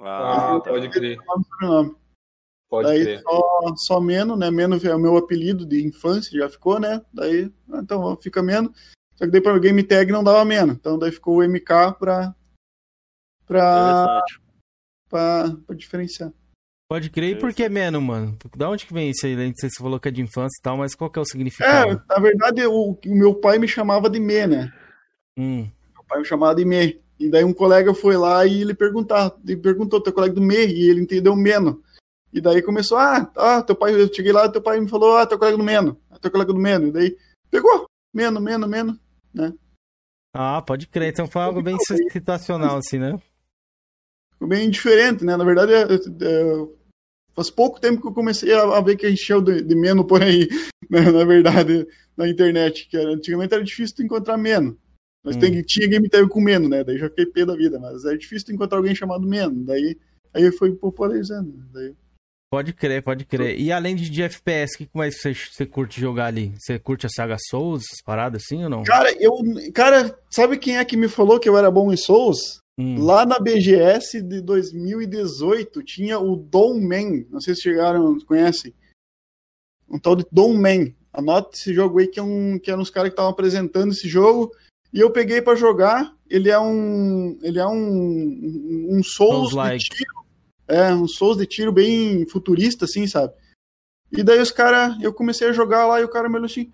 Speaker 6: Ah,
Speaker 17: tá.
Speaker 6: pode crer.
Speaker 16: Nome e sobrenome.
Speaker 6: Pode
Speaker 16: Daí
Speaker 6: crer.
Speaker 16: só, só Meno, né? Meno é o meu apelido de infância, já ficou, né? Daí, ah, então fica Meno. Só que daí para o Game Tag não dava Meno. Então daí ficou o MK pra, pra, pra, pra diferenciar.
Speaker 13: Pode crer. E por que menos, mano? Da onde que vem isso aí? Não sei se você falou que é de infância e tal, mas qual que é o
Speaker 16: É,
Speaker 13: significado?
Speaker 16: na verdade, o, o meu pai me chamava de Me, né?
Speaker 13: Hum.
Speaker 16: Meu pai me chamava de Me. E daí um colega foi lá e ele perguntar, ele perguntou, teu colega do Me, e ele entendeu Meno. E daí começou, ah, ah, teu pai, eu cheguei lá, teu pai me falou, ah, teu colega do Meno, ah, teu colega do Meno. E daí pegou, Meno, Meno, Meno, né?
Speaker 13: Ah, pode crer. Então foi algo bem situacional, assim, né?
Speaker 16: Ficou bem diferente, né? Na verdade, é, é, faz pouco tempo que eu comecei a, a ver que a gente encheu de, de Meno por aí, né? na verdade, na internet. Que antigamente era difícil tu encontrar Meno. Mas
Speaker 13: Hum.
Speaker 16: tem, tinha game tag com Meno, né? Daí já fiquei pé da vida, mas é difícil tu encontrar alguém chamado Meno. Daí aí foi popularizando. né? Daí,
Speaker 13: Pode crer, pode crer. E além de, de FPS, o que mais você, você curte jogar ali? Você curte a saga Souls, essas paradas assim ou não?
Speaker 16: Cara, eu. Cara, sabe quem é que me falou que eu era bom em Souls?
Speaker 13: Hum.
Speaker 16: Lá na BGS de 2018 tinha o Dom Man. Não sei se chegaram, conhecem. Um tal de Dom Man. Anota esse jogo aí que é um que eram os caras que estavam apresentando esse jogo e eu peguei pra jogar. Ele é um ele é um um Souls
Speaker 13: Souls-like.
Speaker 16: de tiro. É, um Souls de tiro bem futurista assim, sabe? E daí os caras, eu comecei a jogar lá e o cara me olhou assim: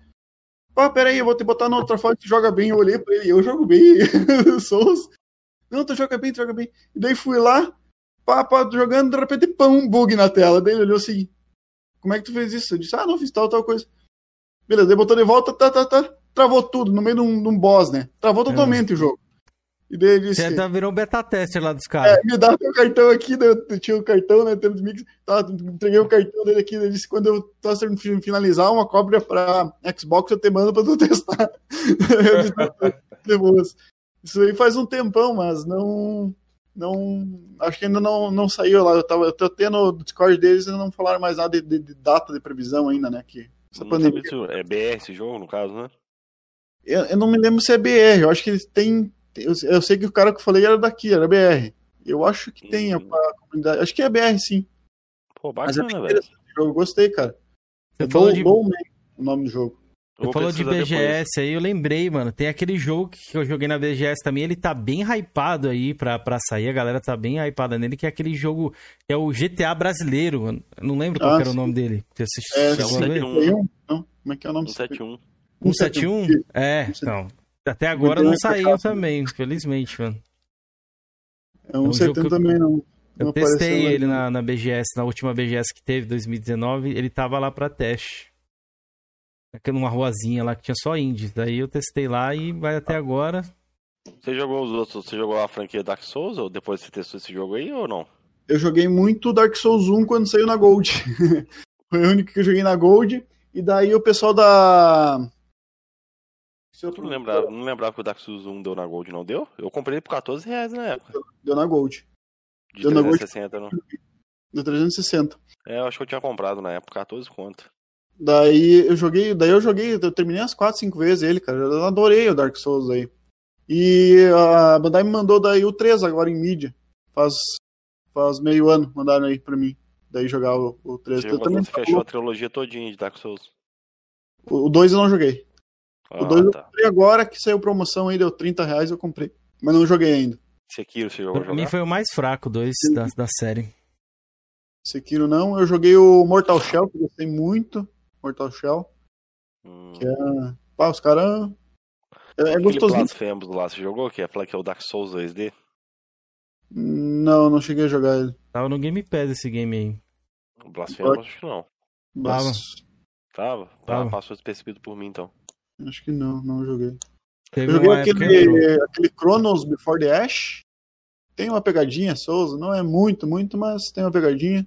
Speaker 16: Pá, peraí, eu vou te botar na outra fase, tu joga bem. Eu olhei pra ele, eu jogo bem, Souls. Não, tu joga bem, tu joga bem. E daí fui lá, pá, pá, jogando, de repente, pão, um bug na tela. Daí ele olhou assim, como é que tu fez isso? Eu disse, ah, não, fiz tal, tal coisa. Beleza, daí botou de volta, tá, tá, tá, travou tudo, no meio de um, de um boss, né? Travou totalmente o jogo. E daí ele disse...
Speaker 13: Você virou beta tester lá dos caras.
Speaker 16: É, me dá teu cartão aqui, daí eu tinha o cartão, né? Temos mix, tá, entreguei o cartão dele aqui, ele disse quando eu tô finalizar uma cópia pra Xbox, eu te mando pra tu testar. disse, "Tá, de boas." Isso aí faz um tempão, mas não. Não. Acho que ainda não, não saiu lá. Eu, tava, eu tô tendo o Discord deles e não falaram mais nada de, de- de data de previsão ainda, né? Que essa
Speaker 17: Não
Speaker 16: pandemia.
Speaker 17: é BR esse jogo, no caso, né?
Speaker 16: Eu, eu não me lembro se é BR, eu acho que eles têm. Eu, eu sei que o cara que eu falei era daqui, era BR. Eu acho que tem a, a comunidade. Acho que é BR, sim.
Speaker 17: Pô,
Speaker 16: Mas é
Speaker 17: bacana, velho.
Speaker 16: eu gostei, cara.
Speaker 13: Você
Speaker 16: é
Speaker 13: falou de-
Speaker 16: o nome do jogo.
Speaker 13: Você falou de BGS aí, eu lembrei, mano. Tem aquele jogo que eu joguei na BGS também, ele tá bem hypado aí pra, pra sair, a galera tá bem hypada nele, que é aquele jogo, que é o GTA brasileiro. Eu não lembro qual
Speaker 16: Ah,
Speaker 13: que era o nome dele. Você assistiu?
Speaker 16: É,
Speaker 13: chegou a ver?
Speaker 16: 171? Não? Como é que é o nome?
Speaker 17: 171.
Speaker 13: 171? É, então. Até agora não saiu também, infelizmente, mano.
Speaker 16: É um
Speaker 13: um jogo
Speaker 16: 70
Speaker 13: que eu-
Speaker 16: também, não.
Speaker 13: Eu
Speaker 16: não
Speaker 13: testei ele na, na BGS, na última BGS que teve, 2019, ele tava lá pra teste. Aqui numa ruazinha lá que tinha só indies. Daí eu testei lá e vai até agora.
Speaker 17: Você jogou os outros, você jogou a franquia Dark Souls ou depois você testou esse jogo aí ou não?
Speaker 16: Eu joguei muito Dark Souls 1 quando saiu na Gold. Foi o único que eu joguei na Gold. E daí o pessoal da.
Speaker 17: Eu não lembrava, não lembrava que o Dark Souls 1 deu na Gold, não deu? Eu comprei por 14 reais na época.
Speaker 16: Deu na Gold.
Speaker 17: De
Speaker 16: Deu na Gold.
Speaker 17: 360, não?
Speaker 16: Deu 360.
Speaker 17: É, eu acho que eu tinha comprado na época, 14 conto.
Speaker 16: Daí eu joguei, daí eu joguei, eu terminei as 4, 5 vezes ele, cara. Eu adorei o Dark Souls aí. E a Bandai me mandou daí o 3 agora em mídia. Faz, faz meio ano mandaram aí pra mim. Daí jogar o, o 3.
Speaker 17: Você
Speaker 16: também
Speaker 17: você fechou a trilogia todinha de Dark Souls.
Speaker 16: O 2 eu não joguei. O
Speaker 17: Ah,
Speaker 16: 2 eu
Speaker 17: tá.
Speaker 16: comprei agora, que saiu promoção aí, deu 30 reais, eu comprei. Mas não joguei ainda.
Speaker 17: Sekiro, você jogou
Speaker 13: Pra mim
Speaker 17: jogar?
Speaker 13: foi o mais fraco dois da, da série.
Speaker 16: Sekiro não. Eu joguei o Mortal Shell, que eu gostei muito. Mortal Shell.
Speaker 17: Hum.
Speaker 16: Que é. Pá, os caras. É, é gostosinho.
Speaker 17: Blasphemous lá, você jogou? Que é, que é o Dark Souls 2D?
Speaker 16: Não, não cheguei a jogar ele.
Speaker 13: Tava no Game Pass esse game aí.
Speaker 17: O Blasphemous, acho que não.
Speaker 13: Tava.
Speaker 17: Tava?
Speaker 13: Tava.
Speaker 17: Ah, passou despercebido por mim, então.
Speaker 16: Acho que não, não joguei.
Speaker 13: Teve
Speaker 16: eu joguei aquele, aquele Chronos Before the Ash. Tem uma pegadinha, Souza. Não é muito, muito, mas tem uma pegadinha.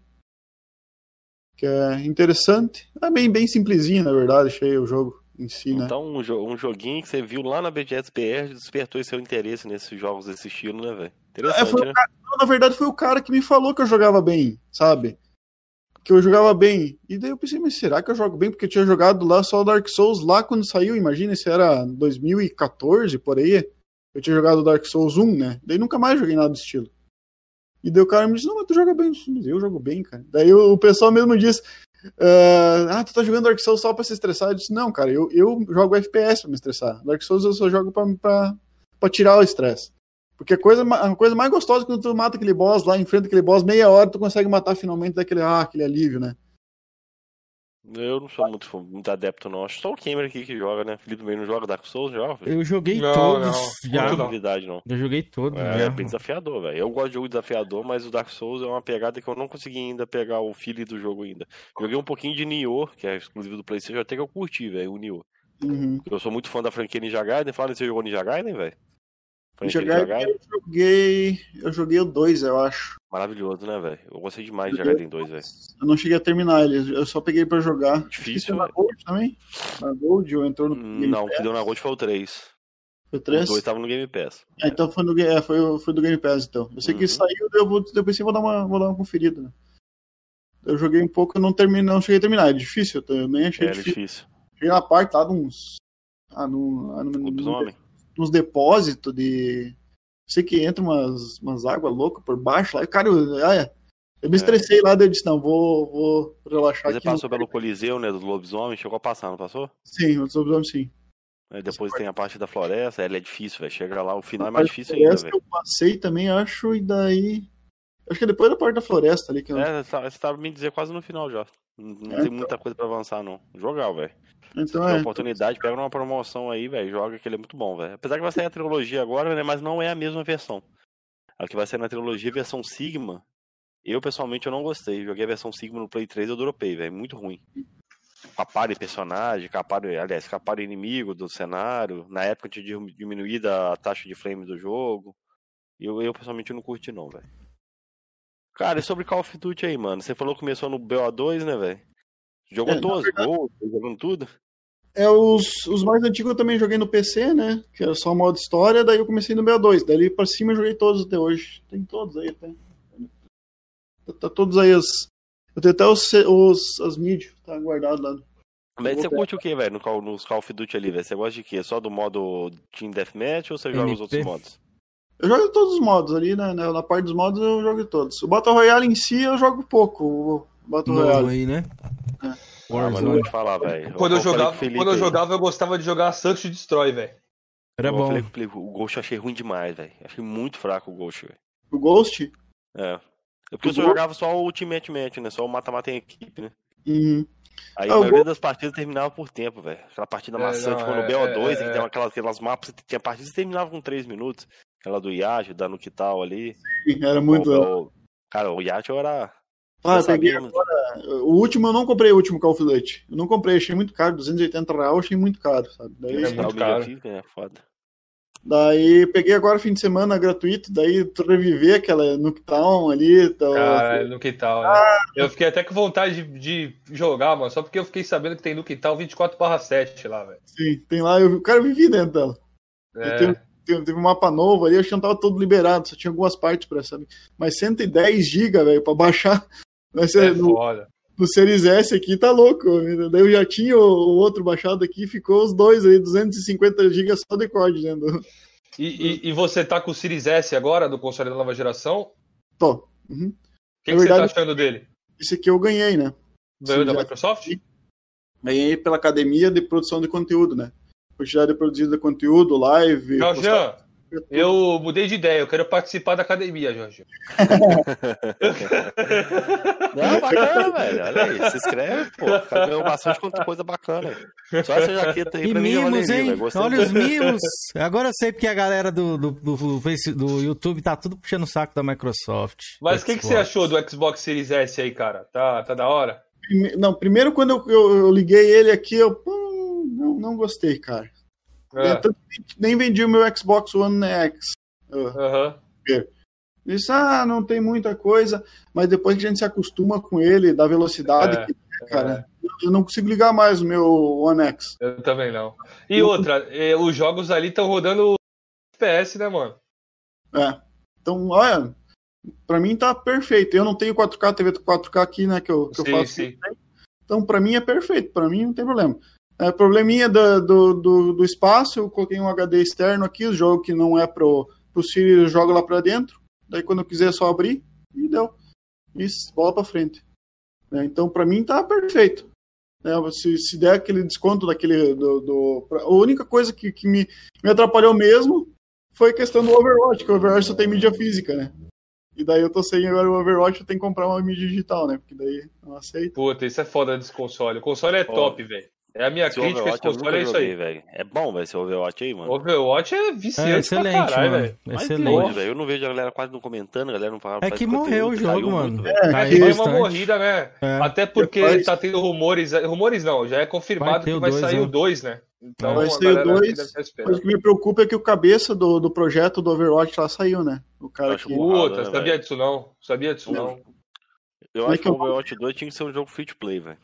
Speaker 16: Que é interessante. É bem, bem simplesinho, na verdade, achei o jogo em si, né?
Speaker 17: Então, um, jo- um joguinho que você viu lá na BGS BR despertou seu interesse nesses jogos desse estilo, né, velho?
Speaker 16: É,
Speaker 17: Interessante,
Speaker 16: foi o
Speaker 17: né?
Speaker 16: cara- não, na verdade, foi o cara que me falou que eu jogava bem, sabe? Que eu jogava bem. E daí eu pensei, mas será que eu jogo bem? Porque eu tinha jogado lá só Dark Souls lá quando saiu. Imagina se era 2014, por aí. Eu tinha jogado Dark Souls 1, né? Daí nunca mais joguei nada do estilo. E daí o cara me disse, não, mas tu joga bem. Eu jogo bem, cara. Daí o, pessoal mesmo disse, ah, tu tá jogando Dark Souls só pra se estressar? Eu disse, não, cara, eu, eu jogo FPS pra me estressar. Dark Souls eu só jogo pra, pra, pra tirar o estresse. Porque a coisa, a coisa mais gostosa é quando tu mata aquele boss lá, enfrenta aquele boss, meia hora tu consegue matar finalmente daquele, ah, aquele alívio, né?
Speaker 17: Eu não sou muito, muito adepto, não. Acho só o Gamer aqui que joga, né? Felipe também não joga Dark Souls, joga?
Speaker 13: Eu joguei
Speaker 17: Não,
Speaker 13: todos
Speaker 17: não.
Speaker 13: já.
Speaker 17: Não é novidade, não.
Speaker 13: Eu joguei todos
Speaker 17: É, é bem desafiador, velho. Eu gosto de jogo desafiador, mas o Dark Souls é uma pegada que eu não consegui ainda pegar o feeling do jogo ainda. Joguei um pouquinho de Nioh, que é exclusivo do PlayStation, até que eu curti, velho, o Nioh.
Speaker 16: Uhum.
Speaker 17: Eu sou muito fã da franquia Ninja Gaiden. Fala, você jogou Ninja Gaiden, velho?
Speaker 16: Ninja Gaiden, eu joguei. Eu joguei o 2, eu acho.
Speaker 17: Maravilhoso, né, velho? Eu gostei demais de Ninja Gaiden 2, velho.
Speaker 16: Eu não cheguei a terminar ele, eu só peguei pra jogar.
Speaker 17: Difícil,
Speaker 16: na. Gold também? Na Gold ou entrou no Game
Speaker 17: Não, o que deu na Gold foi o 3.
Speaker 16: Foi o 3?
Speaker 17: O 2 tava no Game Pass.
Speaker 16: Ah, então foi, no, é, foi, foi do Game Pass, então. Eu sei
Speaker 17: Uhum.
Speaker 16: que saiu, eu, vou, eu pensei, vou dar uma, vou dar uma conferida, né? Eu joguei um pouco, eu não, terminei, não cheguei a terminar. É difícil, eu, eu nem achei
Speaker 17: É,
Speaker 16: difícil.
Speaker 17: difícil.
Speaker 16: Cheguei na parte lá de uns. Ah, no, ah, no, no,
Speaker 17: Lobisomem.
Speaker 16: Nos depósitos de. Sei que entra umas, umas águas loucas por baixo lá. E, cara, eu, ah, é. eu me estressei lá, daí eu disse, não, vou, vou relaxar
Speaker 17: Você
Speaker 16: aqui. no-
Speaker 17: passou pelo Coliseu, né, do lobisomem, chegou a passar, não passou?
Speaker 16: Sim, os lobisomens sim.
Speaker 17: Aí depois tem a parte da floresta, ela é difícil, velho. Chega lá, o final é mais difícil ainda, velho.
Speaker 16: eu passei também, acho, e daí. Acho que é depois da parte da floresta ali que eu.
Speaker 17: É, você tá- você tava me dizer quase no final já. Não,
Speaker 16: É,
Speaker 17: tem
Speaker 16: então.
Speaker 17: muita coisa pra avançar, não. Jogar, velho.
Speaker 16: Então é.
Speaker 17: oportunidade, pega uma promoção aí, velho. Joga que ele é muito bom, velho. Apesar que vai sair a trilogia agora, né? Mas não é a mesma versão. A que vai sair na trilogia, versão Sigma. Eu, pessoalmente, eu não gostei. Joguei a versão Sigma no Play 3 eu dropei, velho. Muito ruim. Caparo em personagem, caparo, aliás, caparo inimigo do cenário. Na época tinha dim- diminuído a taxa de frame do jogo. Eu, eu pessoalmente, não curti, não, velho. Cara, e sobre Call of Duty aí, mano? Você falou que começou no BO2, né, velho? Jogou
Speaker 16: É,
Speaker 17: todos, gol, jogando tudo?
Speaker 16: É, os, os mais antigos eu também joguei no PC, né? Que era só modo história, daí eu comecei no BO2. Daí pra cima eu joguei todos até hoje. Tem todos aí até. Tá, tá todos aí as. Eu tenho até os, os as mídias, tá guardado lá.
Speaker 17: Mas você curte o que, velho, no Call- nos Call of Duty ali, velho? Você gosta de quê? Só do modo Team Deathmatch ou você joga os outros modos?
Speaker 16: Eu jogo todos os modos ali, né? Na na parte dos modos eu jogo todos. O Battle Royale em si eu jogo pouco. O Battle
Speaker 13: Novo
Speaker 16: Royale.
Speaker 13: aí, né?
Speaker 17: Ah, mas vou te falar, velho.
Speaker 6: Quando eu, jogava,
Speaker 17: Felipe
Speaker 6: quando eu jogava, eu gostava de jogar and Destroy, velho.
Speaker 13: Era
Speaker 17: Eu
Speaker 13: bom.
Speaker 17: falei o Felipe, o Ghost eu achei ruim demais, velho. Achei muito fraco o Ghost, velho.
Speaker 16: O Ghost?
Speaker 17: É. É porque
Speaker 16: O
Speaker 17: eu só
Speaker 16: Ghost?
Speaker 17: jogava só o Ultimate Match, né? Só o mata-mata em equipe, né?
Speaker 16: Uhum.
Speaker 17: Aí
Speaker 16: Ah,
Speaker 17: a
Speaker 16: o
Speaker 17: maioria
Speaker 16: Ghost-
Speaker 17: das partidas terminava por tempo, velho. Aquela partida
Speaker 6: É,
Speaker 17: maçante,
Speaker 6: não,
Speaker 17: quando o
Speaker 6: é,
Speaker 17: BO2,
Speaker 6: é,
Speaker 17: que
Speaker 6: é.
Speaker 17: tem aquelas, aquelas mapas, tinha partidas que terminavam com 3 minutos. Aquela do Yagio, da Nukital ali.
Speaker 16: Sim, era muito.
Speaker 17: O- o- Cara, o Yagio era.
Speaker 16: Ah,
Speaker 17: eu
Speaker 16: eu peguei
Speaker 17: sabia,
Speaker 16: agora. O último eu não comprei o último Call of Duty. Eu não comprei, achei muito caro. 280 reais, achei muito caro, sabe? Daí,
Speaker 17: tal mídia física é foda.
Speaker 16: Daí peguei agora fim de semana gratuito, daí tu reviver aquela Nuketown ali. Tá,
Speaker 6: Cara, no que tal, né? Eu fiquei até com vontade de, de jogar, mano, só porque eu fiquei sabendo que tem tal 24/7 lá, velho.
Speaker 16: Sim, tem lá, eu, cara, eu vivi dentro dela.
Speaker 6: É.
Speaker 16: Teve- teve um mapa novo ali, eu acho que não tava todo liberado, só tinha algumas partes pra saber. Mas 110 GB, velho, pra baixar. Vai ser
Speaker 6: É
Speaker 16: no,
Speaker 6: foda.
Speaker 16: no Series S aqui, tá louco. Daí eu já tinha o, o outro baixado aqui, ficou os dois aí, 250 GB só de COD, né?
Speaker 6: E, e, e você tá com o Series S agora, do console da nova geração? O
Speaker 16: Tô. Uhum.
Speaker 6: que,
Speaker 16: Na
Speaker 6: que você tá
Speaker 16: verdade-
Speaker 6: achando dele?
Speaker 16: Esse aqui eu ganhei, né?
Speaker 6: Ganhou da. Microsoft?
Speaker 16: Ganhei pela academia de produção de conteúdo, né? Quantidade de produzido de conteúdo, live.
Speaker 6: Jorjan, eu mudei de ideia, eu quero participar da academia, Jorge.
Speaker 17: Não, bacana, velho. Olha aí, se inscreve, pô. Ganhou bastante conta- coisa bacana. Só essa jaqueta aí
Speaker 13: E
Speaker 17: pra mim já
Speaker 13: mimos,
Speaker 17: valeria,
Speaker 13: hein? Olha os mimos. Agora eu sei porque a galera do, do, do, do YouTube tá tudo puxando o saco da Microsoft.
Speaker 6: Mas o que, que você achou do Xbox Series S aí, cara? Tá, tá da hora?
Speaker 16: Não, primeiro quando eu, eu- eu liguei ele aqui, eu não, não gostei, cara.
Speaker 6: É.
Speaker 16: Eu nem- vendi o meu Xbox One X.
Speaker 6: Aham.
Speaker 16: Disse, ah, não tem muita coisa, mas depois que a gente se acostuma com ele, da velocidade,
Speaker 6: É,
Speaker 16: que, é, cara, eu não consigo ligar mais o meu One X.
Speaker 6: Eu também não. E outra, eh, os jogos ali estão rodando FPS, né, mano?
Speaker 16: É. Então, olha, pra mim tá perfeito. Eu não tenho 4K, TV 4K aqui, né, que eu, que eu
Speaker 6: Sim,
Speaker 16: faço.
Speaker 6: sim.
Speaker 16: Então, pra mim é perfeito, pra mim não tem problema. É, probleminha do, do, do, do espaço, eu coloquei um HD externo aqui, o jogo que não é pro, pro Siri, eu jogo lá pra dentro. Daí quando eu quiser é só abrir e deu. Isso, bola pra frente. É, então, pra mim tá perfeito. É, se, se der aquele desconto daquele. Do, do- pra- a única coisa que, que me, me atrapalhou mesmo foi a questão do Overwatch, que o Overwatch só tem mídia física, né? E daí eu tô sem agora o Overwatch, eu tenho que comprar uma mídia digital, né? Porque daí eu não aceito.
Speaker 6: Puta, isso é foda desse console. O console é top, velho. É a minha
Speaker 17: Esse
Speaker 6: crítica, esse
Speaker 17: Overwatch eu
Speaker 6: console é isso
Speaker 17: joguei,
Speaker 6: aí.
Speaker 17: velho. É bom, velho, esse Overwatch aí, mano.
Speaker 6: Overwatch é viciante
Speaker 13: É excelente,
Speaker 6: pra caralho, velho.
Speaker 13: Excelente.
Speaker 17: velho. Eu não vejo a galera quase não comentando, a galera não fala.
Speaker 13: É que morreu o jogo, mano.
Speaker 17: muito.
Speaker 16: É,
Speaker 6: É, foi uma morrida, né?
Speaker 13: É.
Speaker 6: Até porque
Speaker 16: Depois-
Speaker 6: tá tendo rumores. Rumores não, já é
Speaker 13: Vai
Speaker 6: confirmado
Speaker 13: ter
Speaker 6: que vai
Speaker 13: dois,
Speaker 6: sair
Speaker 13: né?
Speaker 6: o 2, né? Então
Speaker 16: Vai ser o
Speaker 6: galera
Speaker 16: 2.
Speaker 6: deve estar
Speaker 16: Mas o que me preocupa é que o cabeça do, do projeto do Overwatch lá saiu, né? O cara que.
Speaker 17: burrado,
Speaker 6: Puta,
Speaker 17: né,
Speaker 6: sabia disso não. Sabia disso não.
Speaker 17: Eu
Speaker 16: é
Speaker 17: acho
Speaker 16: que
Speaker 17: o Overwatch 2 tinha que ser um jogo free to play, velho.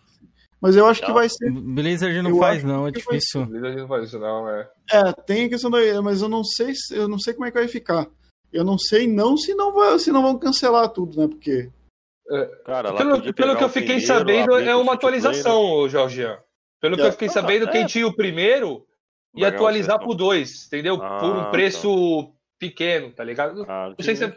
Speaker 16: Mas eu acho que
Speaker 17: Não.
Speaker 16: vai ser.
Speaker 13: Blizzard não
Speaker 16: Eu
Speaker 13: faz, não, é
Speaker 16: que
Speaker 13: difícil.
Speaker 6: Blizzard não faz isso não, é.
Speaker 16: É, tem a questão da. Mas eu não sei, se- eu não sei como é que vai ficar. Eu não sei não se não, vai, se não vão cancelar tudo, né? Porque.
Speaker 17: Cara, lá
Speaker 6: Pelo,
Speaker 17: podia
Speaker 6: pelo que eu
Speaker 17: o
Speaker 6: fiquei
Speaker 17: primeiro,
Speaker 6: sabendo,
Speaker 17: abrir
Speaker 6: é uma atualização, ô Jorgian. Pelo que eu fiquei
Speaker 17: Ah,
Speaker 6: sabendo,
Speaker 17: é.
Speaker 6: quem tinha o primeiro ia atualizar pro 2, entendeu? Por
Speaker 17: Ah,
Speaker 6: um preço pequeno, tá ligado?
Speaker 17: Ah, não
Speaker 6: sei se é-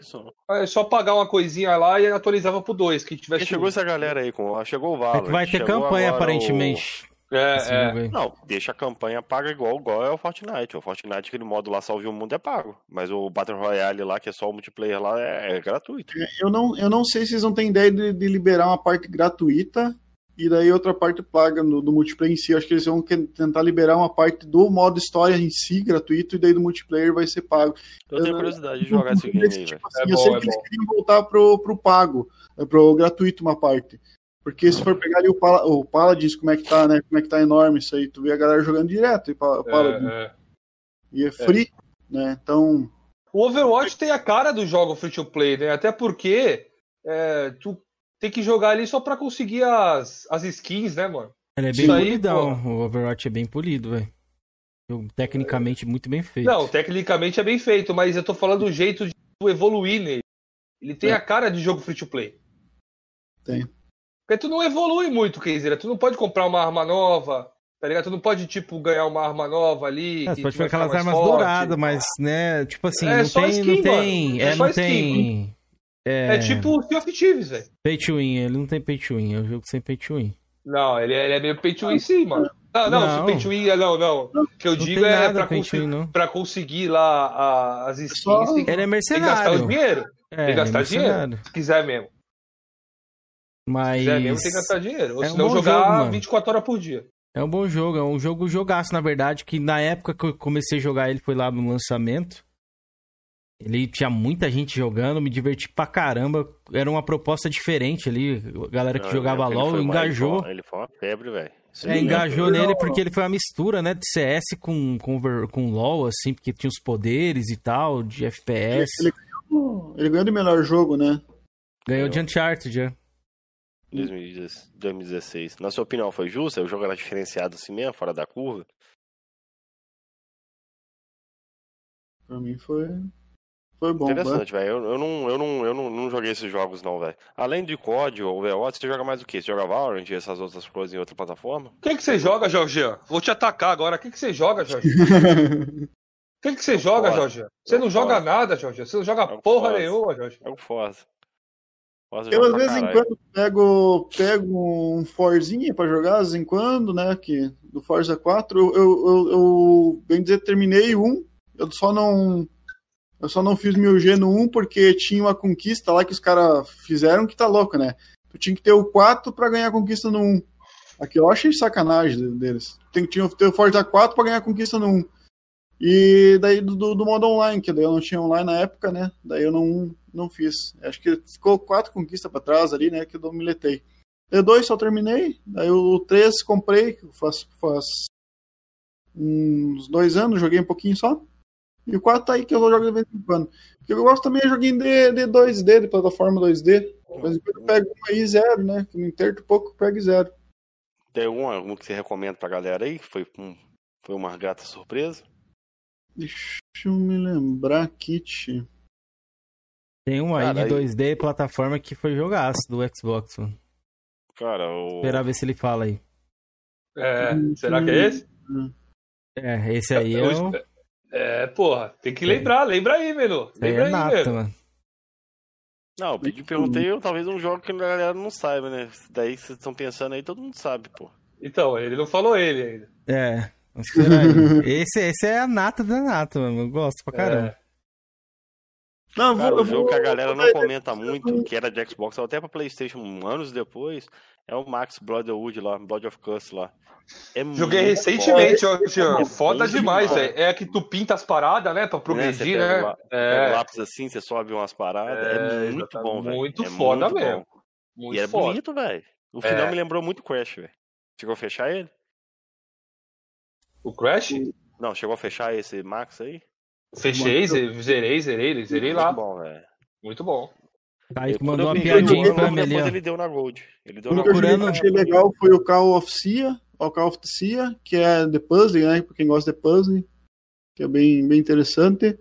Speaker 6: é só pagar uma coisinha lá e atualizava pro 2, que tivesse.
Speaker 17: Porque chegou essa galera aí, com... chegou o Valorant.
Speaker 13: É que vai ter campanha, aparentemente.
Speaker 6: É,
Speaker 13: Esse
Speaker 6: é.
Speaker 13: aí.
Speaker 17: Não, deixa a campanha paga igual, igual é o Fortnite. O Fortnite, aquele modo lá, Salve o Mundo, é pago. Mas o Battle Royale lá, que é só o multiplayer lá, é, é gratuito.
Speaker 16: Eu não, eu não sei se eles não têm ideia de, de liberar uma parte gratuita e daí outra parte paga no, do multiplayer em si. Eu acho que eles vão tentar liberar uma parte do modo história em si gratuito e daí do multiplayer vai ser pago.
Speaker 17: Eu tenho curiosidade de jogar esse game aí, velho.
Speaker 16: Assim,
Speaker 6: É
Speaker 16: eu
Speaker 6: bom,
Speaker 16: sei
Speaker 6: é
Speaker 16: que eles
Speaker 6: bom.
Speaker 16: queriam voltar pro, pro pago, é, pro gratuito uma parte. Porque se for pegar ali o, Pala, o Paladins, como é que tá, né? Como é que tá enorme isso aí, tu vê a galera jogando direto, e pa- Paladins.
Speaker 6: É, é.
Speaker 16: E é free, né? Então,
Speaker 6: O Overwatch tem a cara do jogo free to play, né? Até porque é, tu tem que jogar ali só pra conseguir as, as skins, né, mano?
Speaker 13: Ele é bem
Speaker 6: Isso aí,
Speaker 13: polidão. o Overwatch é bem polido, velho. Tecnicamente muito bem feito.
Speaker 6: Não, tecnicamente é bem feito, mas eu tô falando do jeito de tu evoluir nele. Ele tem
Speaker 16: É.
Speaker 6: a cara de jogo free to play.
Speaker 16: Tem.
Speaker 6: Porque tu não evolui muito, Keizera. Tu não pode comprar uma arma nova, tá ligado? Tu não pode, tipo, ganhar uma arma nova ali.
Speaker 13: É, pode pegar aquelas armas
Speaker 6: forte.
Speaker 13: douradas, mas, né, tipo assim,
Speaker 6: É
Speaker 13: não
Speaker 6: só
Speaker 13: tem,
Speaker 6: skin,
Speaker 13: não tem,
Speaker 6: mano. É
Speaker 13: é,
Speaker 6: só
Speaker 13: não
Speaker 6: skin.
Speaker 13: tem, é,
Speaker 6: É tipo Sea of Thieves, velho.
Speaker 13: pay to win, ele não tem pay to win, é um jogo sem pay to win.
Speaker 6: Não, ele é, ele é meio pay to win sim, mano. Não, não,
Speaker 13: Não.
Speaker 6: se pay to win é não, não. O que eu
Speaker 13: Não
Speaker 6: digo é pra, conseguir-
Speaker 13: win, não.
Speaker 6: pra conseguir lá a- as skins,
Speaker 16: Só-
Speaker 6: tem, que-
Speaker 13: Ele é
Speaker 6: tem que gastar o
Speaker 13: mercenário.
Speaker 6: dinheiro.
Speaker 13: É,
Speaker 6: tem que
Speaker 13: ele é
Speaker 6: gastar dinheiro.
Speaker 13: mercenário.
Speaker 6: Se quiser mesmo. Se
Speaker 13: Mas
Speaker 6: quiser mesmo, tem que gastar dinheiro. Ou
Speaker 13: É um
Speaker 6: senão
Speaker 13: bom
Speaker 6: jogar
Speaker 13: jogo, mano.
Speaker 6: 24 horas por dia.
Speaker 13: é um bom jogo, é um jogo jogaço, na verdade, que na época que eu comecei a jogar ele foi lá no lançamento. Ele tinha muita gente jogando, me diverti pra caramba. Era uma proposta diferente ali. A galera que
Speaker 17: Não,
Speaker 13: jogava LOL
Speaker 17: uma-
Speaker 13: engajou.
Speaker 17: Ele foi, ele foi uma febre, velho.
Speaker 13: É, engajou nele porque ele foi uma mistura, né, de CS com, com, com LoL, assim, porque tinha os poderes e tal, de FPS.
Speaker 16: Ele ganhou, ele ganhou de melhor jogo, né?
Speaker 13: Ganhou de Uncharted, é.
Speaker 17: 2010 2016. Na sua opinião, foi justo? O jogo era diferenciado assim mesmo, fora da curva?
Speaker 16: Pra mim foi. Foi bom.
Speaker 17: Interessante, velho. Eu, eu, não, eu, não, eu não, não joguei esses jogos, não, velho. Além de COD ou Overwatch, você joga mais o quê? Você joga Valorant e essas outras coisas em outra plataforma?
Speaker 6: O que, que você joga, Jorgian? Vou te atacar agora. O que, que você joga, Jorgian? O que, que você joga. Jorgian? Você não
Speaker 17: Eu
Speaker 6: joga nada, Jorgian. Você não joga porra
Speaker 17: fora.
Speaker 6: nenhuma, Jorgian.
Speaker 17: É o Forza. Forza
Speaker 16: Eu, às vezes em quando, pego, pego um Forzinha pra jogar, às vezes em quando, né? Que, do Forza 4, eu, eu, eu, eu, bem dizer, terminei um. Eu só não. Eu só não fiz 1000G no 1 porque tinha uma conquista lá que os caras fizeram que tá louco, né? Tu tinha que ter o 4 pra ganhar a conquista no 1. Aqui eu achei sacanagem de- deles. Tem que ter o Forza 4 pra ganhar a conquista no 1. E daí do, do, do modo online, que daí eu não tinha online na época, né? Daí eu não, não fiz. Acho que ficou quatro conquistas pra trás ali, né? Que eu miletei. D2 só terminei. Daí o 3 comprei, faz, faz uns dois anos, joguei um pouquinho só. E o 4 tá aí que eu jogo de vez em quando. Porque eu gosto também de joguinho de, de 2D, de plataforma 2D. De vez em quando eu pego um aí zero, né? Que me interto pouco, eu pego zero.
Speaker 17: Tem algum, algum que você recomenda pra galera aí? que Foi, um, foi uma grata surpresa?
Speaker 16: Deixa eu me lembrar, Kit.
Speaker 13: Tem um aí
Speaker 17: Cara,
Speaker 13: de
Speaker 17: aí-
Speaker 13: 2D plataforma que foi jogaço do Xbox, mano.
Speaker 17: Cara, o.
Speaker 13: Esperar ver se ele fala aí.
Speaker 6: É, será que é esse?
Speaker 13: É, esse aí é o...
Speaker 6: É, porra, tem que lembrar, lembra aí, Menu. Lembra
Speaker 13: é
Speaker 6: aí,
Speaker 13: nata,
Speaker 6: Menu.
Speaker 13: mano.
Speaker 17: Não, eu perguntei, eu, talvez um jogo que a galera não saiba, né? Daí vocês estão pensando aí, todo mundo sabe, pô.
Speaker 6: Então, ele não falou ele ainda.
Speaker 13: É, vamos esperar aí. esse, esse é a nata da nata, mano. Eu gosto pra caramba.
Speaker 16: Não, eu vou,
Speaker 17: Cara,
Speaker 16: eu
Speaker 17: o jogo
Speaker 16: vou-
Speaker 17: que a galera não
Speaker 16: vou-
Speaker 17: comenta muito, que era de Xbox, até pra Playstation anos depois, é o Max Brotherhood lá, Blood of Curse lá. É
Speaker 6: Joguei
Speaker 17: muito
Speaker 6: recentemente, ó, Jean.
Speaker 17: É
Speaker 6: Foda demais, velho. É a que tu pinta as paradas, né? Pra
Speaker 17: Né, você
Speaker 6: progredir,
Speaker 17: pega
Speaker 6: né?
Speaker 17: pega
Speaker 6: É.
Speaker 17: o lápis assim, você sobe umas paradas. É,
Speaker 6: É,
Speaker 17: muito bom, velho.
Speaker 6: Muito
Speaker 17: É
Speaker 6: foda
Speaker 17: muito
Speaker 6: mesmo.
Speaker 17: bom.
Speaker 6: Muito
Speaker 17: e é
Speaker 6: foda.
Speaker 17: bonito, velho. O final
Speaker 6: É.
Speaker 17: me lembrou muito Crash, velho. Chegou a fechar ele?
Speaker 6: O Crash?
Speaker 17: Não, chegou a fechar esse Max aí?
Speaker 6: Fechei, ze- zerei, zerei, zerei lá.
Speaker 17: Muito bom, velho.
Speaker 6: Muito bom.
Speaker 13: Kaique mandou uma piadinha
Speaker 17: jogo,
Speaker 13: infame ali,
Speaker 17: ele deu na Gold. Ele deu
Speaker 16: O
Speaker 17: na
Speaker 16: que
Speaker 17: Gold.
Speaker 16: eu achei legal foi o Call of Sia, o Call of Sia, que é The Puzzle, né? Pra quem gosta de puzzle, que é bem, bem interessante.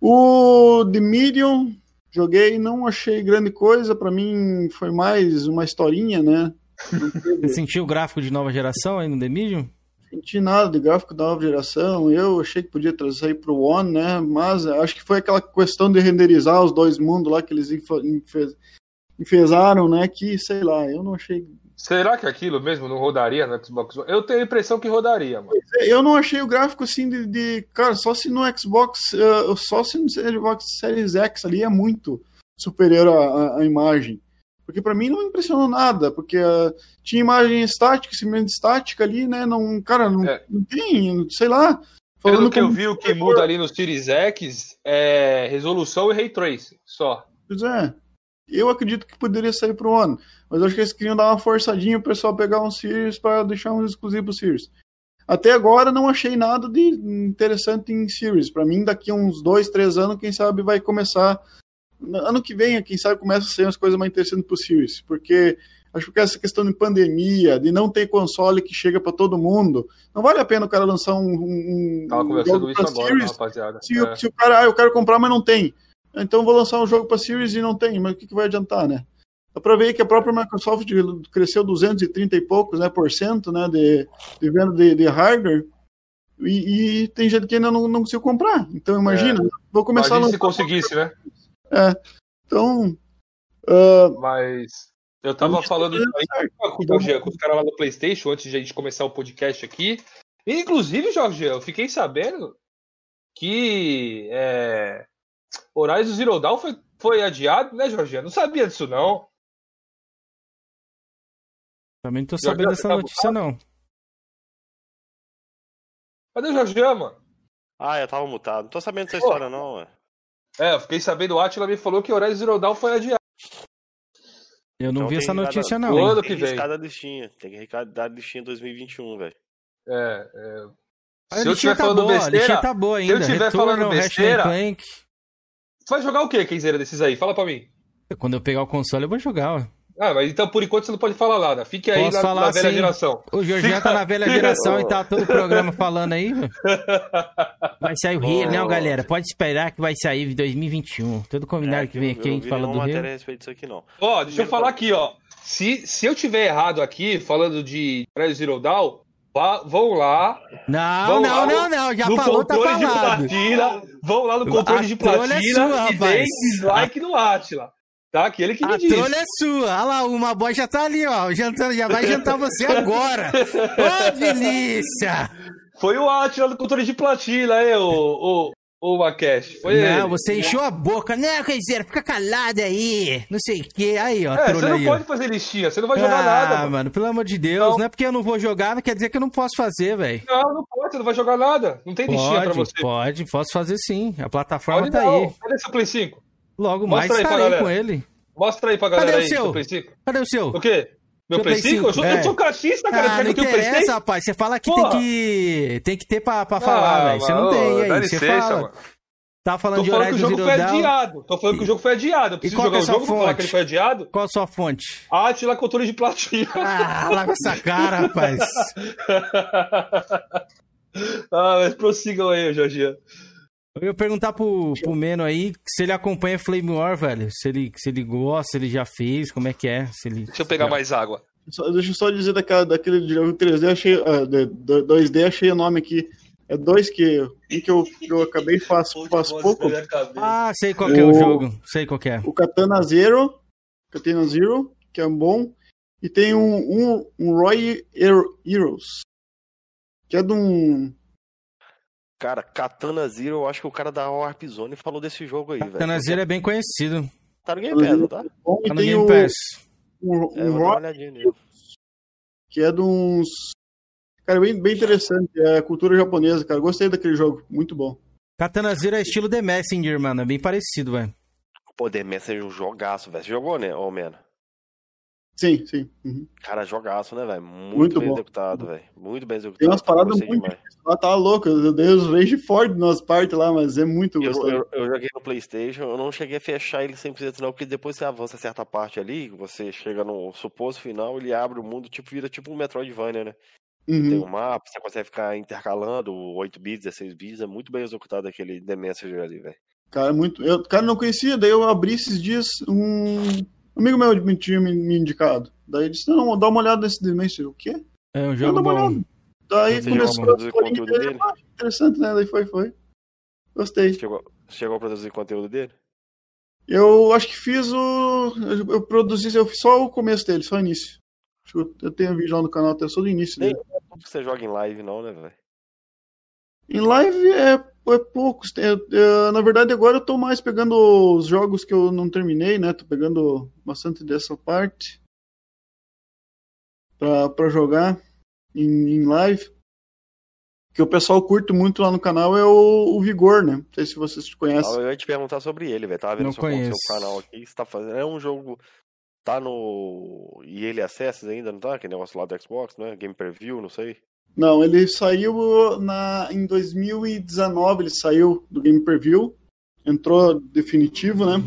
Speaker 16: O The Medium, joguei, não achei grande coisa, pra mim foi mais uma historinha, né?
Speaker 13: Você sentiu o gráfico de nova geração aí no The Medium?
Speaker 16: Senti nada de gráfico da nova geração. Eu achei que podia trazer aí pro One, né? Mas acho que foi aquela questão de renderizar os dois mundos lá que eles enfe- enfe- enfesaram, né? Que sei lá, eu não achei.
Speaker 6: Será que aquilo mesmo não rodaria no Xbox One? Eu tenho a impressão que rodaria, mano.
Speaker 16: Eu não achei o gráfico assim de. de- cara, só se no Xbox. eh, só se no Xbox Series X ali é muito superior à imagem. Porque pra mim não impressionou nada, porque eh, tinha imagem estática, simplesmente estática ali, né? Não, cara, não, não tem, sei lá.
Speaker 6: Pelo que eu vi, o que muda ali no Series X é resolução e ray tracing, só.
Speaker 16: Pois é. Eu acredito que poderia sair pro One. Mas eu acho que eles queriam dar uma forçadinha pro pessoal pegar um Series para deixar um exclusivo Series. Até agora não achei nada de interessante em Series. Para mim, daqui a uns dois, três anos, quem sabe vai começar. Ano que vem, quem sabe começa a ser umas coisas mais interessantes Series. Porque acho que essa questão de pandemia, de não ter console que chega para todo mundo, não vale a pena o cara lançar um. um
Speaker 6: Tava conversando isso agora,
Speaker 16: Series,
Speaker 6: rapaziada.
Speaker 16: se,
Speaker 6: É.
Speaker 16: o, se o cara, ah, eu quero comprar, mas não tem. Então vou lançar um jogo para Series e não tem, mas o que, que vai adiantar, né? Dá pra ver que a própria Microsoft cresceu 230 e poucos né, por cento né, de, de venda de, de hardware e, e tem gente que ainda não, não conseguiu comprar. Então imagina, vou começar
Speaker 6: É.
Speaker 16: A
Speaker 6: se conseguisse, né?
Speaker 16: É. Então. ah,
Speaker 6: Mas eu tava falando isso aí com o Jorge, com os caras lá do PlayStation antes de a gente começar o podcast aqui. E, inclusive, Jorge, eu fiquei sabendo que é, Horizon Zero Dawn foi, foi adiado, né, Jorge? Eu não sabia disso, não.
Speaker 13: Também não tô
Speaker 6: Já-
Speaker 13: sabendo dessa
Speaker 6: tá
Speaker 13: notícia, não.
Speaker 6: Cadê o Jorge, mano?
Speaker 17: Ah, eu tava mutado. Não tô sabendo dessa
Speaker 6: Pô.
Speaker 17: história, não, ué.
Speaker 6: É, eu fiquei sabendo, o Atila me falou que Horizon Zero Dawn foi adiado.
Speaker 13: Eu não
Speaker 17: Então
Speaker 13: vi
Speaker 17: tem
Speaker 13: essa notícia,
Speaker 17: cada-
Speaker 13: não, hein?
Speaker 6: Ano
Speaker 17: Tem
Speaker 6: que vem.
Speaker 17: da listinha. Tem que riscar da listinha 2021, velho.
Speaker 6: É, é.
Speaker 13: A
Speaker 6: Se eu estiver
Speaker 13: tá
Speaker 6: falando
Speaker 13: boa, a
Speaker 6: besteira,
Speaker 13: tá boa
Speaker 6: se eu
Speaker 13: ainda.
Speaker 6: estiver
Speaker 13: Retorno,
Speaker 6: falando besteira,
Speaker 13: Clank.
Speaker 6: Você vai jogar o que, Kenzeira, desses aí? Fala pra mim.
Speaker 13: Quando eu pegar o console, eu vou jogar, ué.
Speaker 6: Ah, mas então por enquanto você não pode falar nada. Fique aí
Speaker 13: Posso
Speaker 6: na,
Speaker 13: falar
Speaker 6: na velha
Speaker 13: assim.
Speaker 6: geração.
Speaker 13: O Jorginho tá na velha geração e tá todo o programa falando aí, velho. Vai sair o Rio, não, galera? Pode esperar que vai sair em 2021. Todo combinado que vem aqui, a
Speaker 17: É,
Speaker 13: gente fala do Rio.
Speaker 17: respeito disso aqui, não.
Speaker 6: Ó, deixa eu falar aqui, ó. Se, se eu tiver errado aqui, falando de Horizon Zero Dawn, vá- vão lá.
Speaker 13: Não,
Speaker 6: vão
Speaker 13: não,
Speaker 6: lá
Speaker 13: não, não, já
Speaker 6: no
Speaker 13: falou, tá
Speaker 6: controle de
Speaker 13: falado.
Speaker 6: platina, vão lá no controle
Speaker 13: A
Speaker 6: de
Speaker 13: trolha
Speaker 6: platina
Speaker 13: é sua,
Speaker 6: e
Speaker 13: rapaz.
Speaker 6: deem dislike no Atila. Tá? Que ele que me
Speaker 13: A
Speaker 6: disse.
Speaker 13: trolha é sua. Olha lá, uma boy já tá ali, ó. Jantando, já vai jantar você agora. Ô, delícia!
Speaker 6: Foi o Atila do controle de platina, aí, o, o, o Makesh. Foi
Speaker 13: não,
Speaker 6: ele.
Speaker 13: você encheu a boca. Não, Kaiser, fica calado aí. Não sei o que. Aí, ó, a
Speaker 6: É, você não
Speaker 13: aí. ó.
Speaker 6: pode fazer listinha, você não vai jogar
Speaker 13: ah,
Speaker 6: nada. Mano.
Speaker 13: mano, pelo amor de Deus. Não. é porque eu não vou jogar, não quer dizer que eu não posso fazer, velho.
Speaker 6: Não, não pode, você não vai jogar nada. Não tem listinha pra
Speaker 13: Pode,
Speaker 6: você.
Speaker 13: pode, posso fazer sim. A plataforma
Speaker 6: Pode
Speaker 13: tá
Speaker 6: não.
Speaker 13: aí.
Speaker 6: Cadê seu Play 5?
Speaker 13: Logo
Speaker 6: Mostra
Speaker 13: mais estarei com ele.
Speaker 6: Mostra aí pra galera
Speaker 13: Cadê o
Speaker 6: aí,
Speaker 13: seu?
Speaker 6: seu Play 5.
Speaker 13: Cadê o seu?
Speaker 6: O quê? Meu Play 5? Eu sou,
Speaker 13: é.
Speaker 6: eu sou cachista, cara.
Speaker 13: Ah, não
Speaker 6: eu o
Speaker 13: interessa,
Speaker 6: 6?
Speaker 13: rapaz. Você fala que
Speaker 6: Porra.
Speaker 13: tem que tem que ter pra, pra
Speaker 6: Ah,
Speaker 13: falar, velho. Você não tem, e aí? Você
Speaker 6: licença,
Speaker 13: fala.
Speaker 6: mano.
Speaker 13: Tá falando
Speaker 6: Tô
Speaker 13: de
Speaker 6: falando que o jogo foi adiado. Tô falando que o jogo foi adiado. Eu
Speaker 13: E
Speaker 6: preciso jogar
Speaker 13: é
Speaker 6: o jogo pra falar que ele foi adiado.
Speaker 13: Qual a sua fonte?
Speaker 6: Atila controle de platina.
Speaker 13: Ah, larga essa cara, rapaz.
Speaker 6: ah, mas prossigam aí, Jorginho.
Speaker 13: Eu ia perguntar pro, pro Meno aí se ele acompanha Flame War, velho. Se ele, se ele gosta, se ele já fez, como é que é. Se ele...
Speaker 12: Deixa eu pegar mais água.
Speaker 16: Só- deixa eu só dizer daquela, daquele jogo 3D, achei, ah, de- de- 2D, achei o nome aqui. É dois que, um que, eu, que eu acabei faz, faz pouco.
Speaker 13: Ah, sei qual que é o
Speaker 16: O-
Speaker 13: jogo. Sei qual que é.
Speaker 16: O Katana Zero, Katana Zero, que é um bom. E tem um, um, um Roy Hero- Heroes, que é de um...
Speaker 17: Cara, Katana Zero, eu acho que o cara da Warp Zone falou desse jogo aí, velho.
Speaker 13: Katana Zero é bem conhecido.
Speaker 17: Tá no Game Pass, não tá?
Speaker 16: E
Speaker 13: Tá no Game
Speaker 16: o,
Speaker 13: Pass.
Speaker 16: um,
Speaker 17: É,
Speaker 16: um
Speaker 17: nele.
Speaker 16: que é de uns. Cara, bem, bem interessante. É cultura japonesa, cara. Gostei daquele jogo. Muito bom.
Speaker 13: Katana Zero é estilo The Messenger, mano. É bem parecido, velho.
Speaker 17: Pô, The Messenger é um jogaço, velho. Você jogou, né, ô, Mena?
Speaker 16: Sim, sim. Uhum.
Speaker 17: Cara, jogaço, né, velho? Muito,
Speaker 16: Muito
Speaker 17: bem
Speaker 16: bom.
Speaker 17: executado, velho. Muito bem executado.
Speaker 16: Tem umas paradas muito.
Speaker 17: demais.
Speaker 16: Lá tá louco. Eu dei os rage forte nas partes lá, mas é muito
Speaker 17: Eu,
Speaker 16: gostoso.
Speaker 17: eu, eu joguei no Playstation, eu não cheguei a fechar ele 100% não, porque depois você avança certa parte ali, você chega no suposto final, ele abre o mundo, tipo, vira tipo um Metroidvania, né?
Speaker 16: Uhum.
Speaker 17: Tem um mapa, você consegue ficar intercalando 8 bits, 16 bits, é muito bem executado aquele The Messenger ali, velho.
Speaker 16: Cara, é muito. Eu, cara, não conhecia. Daí eu abri esses dias um. Um amigo meu me tinha me, me indicado. Daí ele disse: Não, dá uma olhada nesse Dimension. O quê?
Speaker 13: É um jogo bom.
Speaker 16: Daí
Speaker 17: Você
Speaker 16: começou
Speaker 17: a produzir conteúdo dele?
Speaker 16: ah, Interessante, né? Daí foi, foi. Gostei.
Speaker 17: Chegou, chegou a produzir conteúdo dele?
Speaker 16: Eu acho que fiz o. Eu, eu produzi, eu fiz só o começo dele, só o início. Acho que eu, tenho vídeo lá no canal até só do início
Speaker 17: Nem
Speaker 16: dele.
Speaker 17: é tudo que você joga em live, não, né, velho?
Speaker 16: Em live é, é poucos. eu- eu- na verdade, agora eu tô mais pegando os jogos que eu não terminei, né? Tô pegando bastante dessa parte pra, pra jogar em, em live. Que o pessoal curte muito lá no canal é o, o Vigor, né? Não sei se vocês conhecem.
Speaker 17: Eu ia te perguntar sobre ele, velho. Tava vendo
Speaker 16: Não
Speaker 17: seu, canal aqui, que você tá fazendo. É um jogo. Tá no. E ele Access ainda, não tá? Aquele negócio lá do Xbox, né? Game Preview, não sei.
Speaker 16: Não, ele saiu na, em 2019, ele saiu do Game Preview, entrou definitivo, né?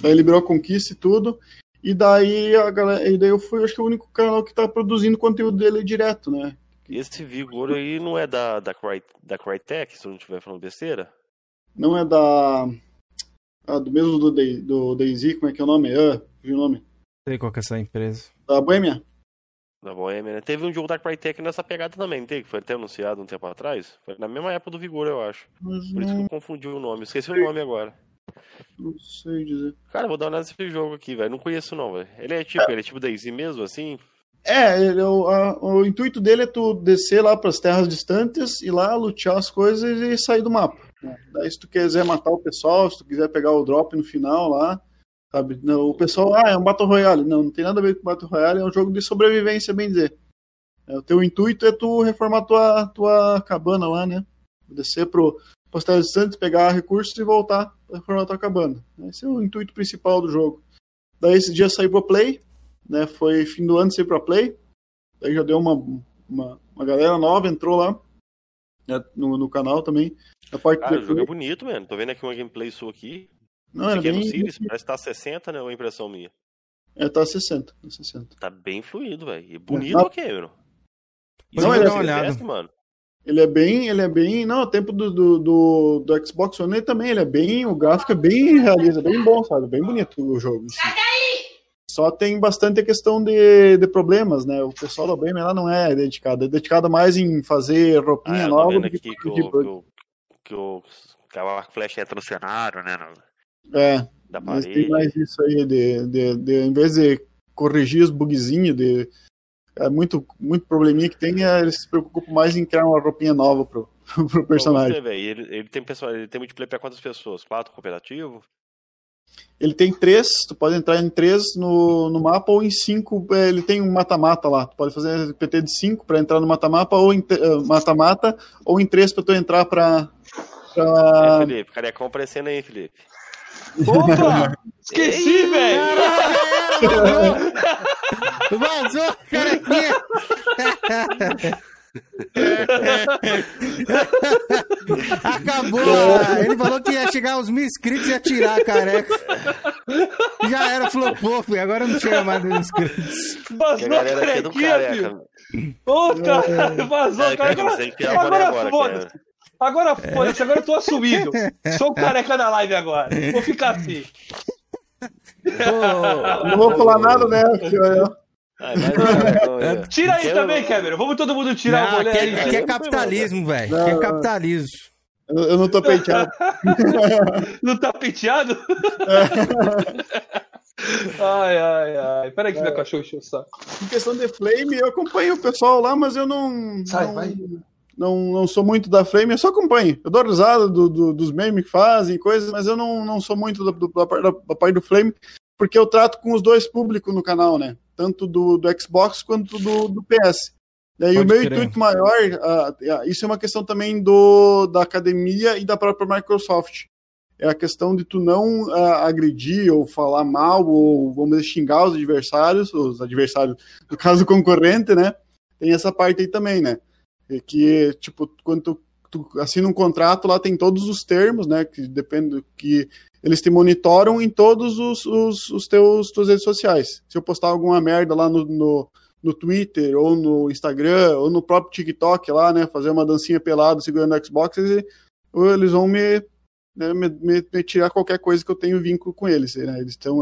Speaker 16: Daí liberou a conquista e tudo. E daí a galera, e daí eu fui, acho que o único canal que tá produzindo conteúdo dele direto, né?
Speaker 17: Esse Vigor aí não é da, da, Cry, da Crytek, se eu não estiver falando besteira?
Speaker 16: Não é da ah, do mesmo do, Day- do Daisy, como é que é o nome? Ah, viu o nome?
Speaker 13: Sei qual que é essa empresa.
Speaker 16: Da Bohemia?
Speaker 17: Da Bohemia, né? Teve um jogo da Crytek nessa pegada também, não teve? Que foi até anunciado um tempo atrás. Foi na mesma época do Vigor, eu acho.
Speaker 16: Mas
Speaker 17: Por isso que eu confundi o nome. Esqueci o nome agora.
Speaker 16: não sei dizer.
Speaker 17: Cara, vou dar uma olhada nesse jogo aqui, velho. Não conheço não, velho. Ele é tipo, ele é tipo Daisy mesmo, assim?
Speaker 16: É, ele, o, a- o intuito dele é tu descer lá para as terras distantes, ir lá, lutear as coisas e sair do mapa. né? Daí se tu quiser matar o pessoal, se tu quiser pegar o drop no final lá, sabe? Não, o pessoal, ah, é um Battle Royale. Não, não tem nada a ver com Battle Royale, é um jogo de sobrevivência, bem dizer. É, o teu intuito é tu reformar tua, tua cabana lá, né? Descer pro, pras terras distantes, pegar recursos e voltar pra reformar tua cabana. Esse é o intuito principal do jogo. Daí esse dia saiu pro Play, né? Foi fim do ano sem Pro Play. Daí já deu uma, uma, uma galera nova, entrou lá né, no, no canal também. A parte
Speaker 17: Cara,
Speaker 16: do
Speaker 17: o jogo é bonito, mano. Tô vendo aqui uma gameplay sua aqui.
Speaker 16: Não,
Speaker 17: Esse
Speaker 16: era
Speaker 17: aqui é no
Speaker 16: bem-
Speaker 17: Sirius, parece que tá 60, né? Ou é impressão minha?
Speaker 16: É, tá 60. Tá 60.
Speaker 17: Tá bem fluido, velho. E bonito
Speaker 16: Não.
Speaker 17: o Cameron.
Speaker 16: Não, ele é,
Speaker 17: FPS, mano.
Speaker 16: ele é bem, ele é bem, não, o tempo do, do, do, do Xbox One também, ele é bem, o gráfico é bem realista, bem bom, sabe, bem bonito o jogo. si. Só tem bastante a questão de, de problemas, né, o pessoal da Bremer lá não é dedicado, é dedicado mais em fazer
Speaker 17: Ah,
Speaker 16: roupinha
Speaker 17: tô
Speaker 16: nova do que
Speaker 17: aqui que o, que o, que o, que o arco flecha entra no cenário, né? no-
Speaker 16: É,
Speaker 17: Da
Speaker 16: mas tem mais isso aí, de, de, de, em vez de corrigir os bugzinhos, de é muito, muito probleminha que tem, é, eles se preocupam mais em criar uma roupinha nova pro, pro personagem.
Speaker 17: Você, ele, ele tem pessoal, ele tem multiplayer pra quantas pessoas? Quatro cooperativo?
Speaker 16: Ele tem três, tu pode entrar em três no, no mapa ou em cinco, é, ele tem um mata-mata lá. Tu pode fazer PT de cinco pra entrar no mata-mapa ou em eh, mata-mata ou em três pra tu entrar pra. pra...
Speaker 17: É, Felipe, carecão aparecendo aí, Felipe.
Speaker 6: Opa! Esqueci, velho!
Speaker 13: Vazou, carequinha! Acabou! Ele falou que ia chegar aos mil inscritos e ia tirar a careca. Já era, flopou, filho. Agora não chega mais dos inscritos.
Speaker 6: Vazou a carequinha, filho. Ô, cara, vazou a
Speaker 17: É,
Speaker 6: careca.
Speaker 17: que tirar a
Speaker 6: Agora
Speaker 17: agora,
Speaker 6: foda-se. Agora foda-se, agora eu tô assumido. Sou o careca da live agora. Vou ficar assim.
Speaker 16: Não vou falar nada, né? ó,
Speaker 6: Tira aí também, Cameron. Vamos todo mundo tirar
Speaker 13: Não,
Speaker 6: o boné
Speaker 13: aqui,
Speaker 6: aí.
Speaker 13: é, aqui é capitalismo, velho. Aqui é capitalismo.
Speaker 16: Eu, eu não tô penteado.
Speaker 6: Não tá penteado? ai, ai, ai. Peraí que meu cachorro encheu o saco.
Speaker 16: Em questão de Flame, eu acompanho o pessoal lá, mas eu não.
Speaker 6: Sai,
Speaker 16: não,
Speaker 6: vai.
Speaker 16: Não, não sou muito da Flame, eu só acompanho. Eu dou risada do, do- dos memes que fazem, coisas, mas eu não, não sou muito da, do- da, da, da parte do Flame, porque eu trato com os dois públicos no canal, né? Tanto do, do Xbox quanto do, do PS. Daí o
Speaker 13: Pode
Speaker 16: meu
Speaker 13: crer.
Speaker 16: intuito maior, ah, isso é uma questão também do, da academia e da própria Microsoft. É a questão de tu não ah, agredir ou falar mal ou, vamos dizer, xingar os adversários, os adversários, no caso, o concorrente, né? Tem essa parte aí também, né? É que, tipo, quando tu, tu assina um contrato, lá tem todos os termos, né? Que depende que eles te monitoram em todos os, os, os teus tuas redes sociais. Se eu postar alguma merda lá no, no, no Twitter, ou no Instagram, ou no próprio TikTok lá, né? Fazer uma dancinha pelada segurando o Xbox, eles, eles vão me, né, me, me- me tirar qualquer coisa que eu tenho vínculo com eles. Né? Eles estão.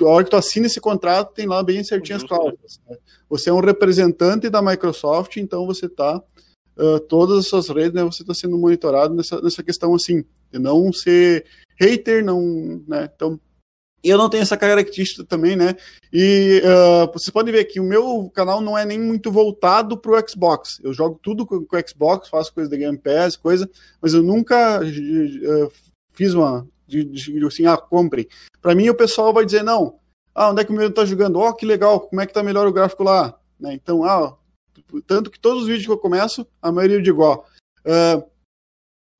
Speaker 16: A hora que tu assina esse contrato, tem lá bem certinho as cláusulas. né? Você é um representante da Microsoft, então você está todas as suas redes, né, você está sendo monitorado nessa, nessa questão assim, de não ser hater, não, né, então eu não tenho essa característica também, né? E ah, vocês podem ver que o meu canal não é nem muito voltado para o Xbox. Eu jogo tudo com com o Xbox, faço coisa da Game Pass, coisa, mas eu nunca eh, fiz uma de, de- assim, ah, comprem. Para mim o pessoal vai dizer não. Ah, onde é que o meu tá jogando? Ó, que legal. Como é que tá melhor o gráfico lá? Né? Então, ah, tanto que todos os vídeos que eu começo, a maioria eu digo, ó, ah,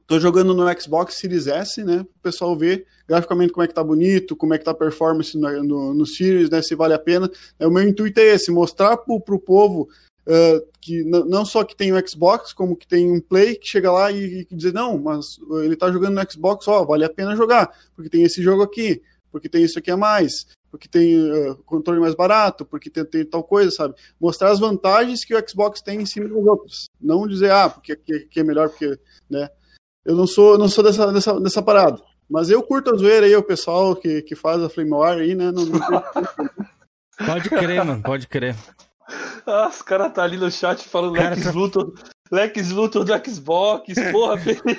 Speaker 16: tô jogando no Xbox Series S, né? O pessoal ver graficamente como é que tá bonito, como é que tá a performance no, no, no Series, né? Se vale a pena. É, o meu intuito é esse, mostrar pro, pro povo ah, que não só que tem o Xbox, como que tem um Play que chega lá e, e dizer, não, mas ele tá jogando no Xbox, ó, vale a pena jogar, porque tem esse jogo aqui, porque tem isso aqui a mais, porque tem ah, controle mais barato, porque tem, tem tal coisa, sabe? Mostrar as vantagens que o Xbox tem em cima dos outros. Não dizer, ah, porque aqui aqui é melhor, porque, né? Eu não sou, eu não sou dessa, dessa, dessa parada. Mas eu curto a zoeira aí, o pessoal que, que faz a Flame War aí, né? Não, não
Speaker 13: Pode crer, mano, pode crer.
Speaker 6: Ah, os caras tá ali no chat falando
Speaker 13: Cara,
Speaker 6: Lex
Speaker 13: tá-
Speaker 6: Luthor, Lex Luthor do Xbox, porra, Felipe.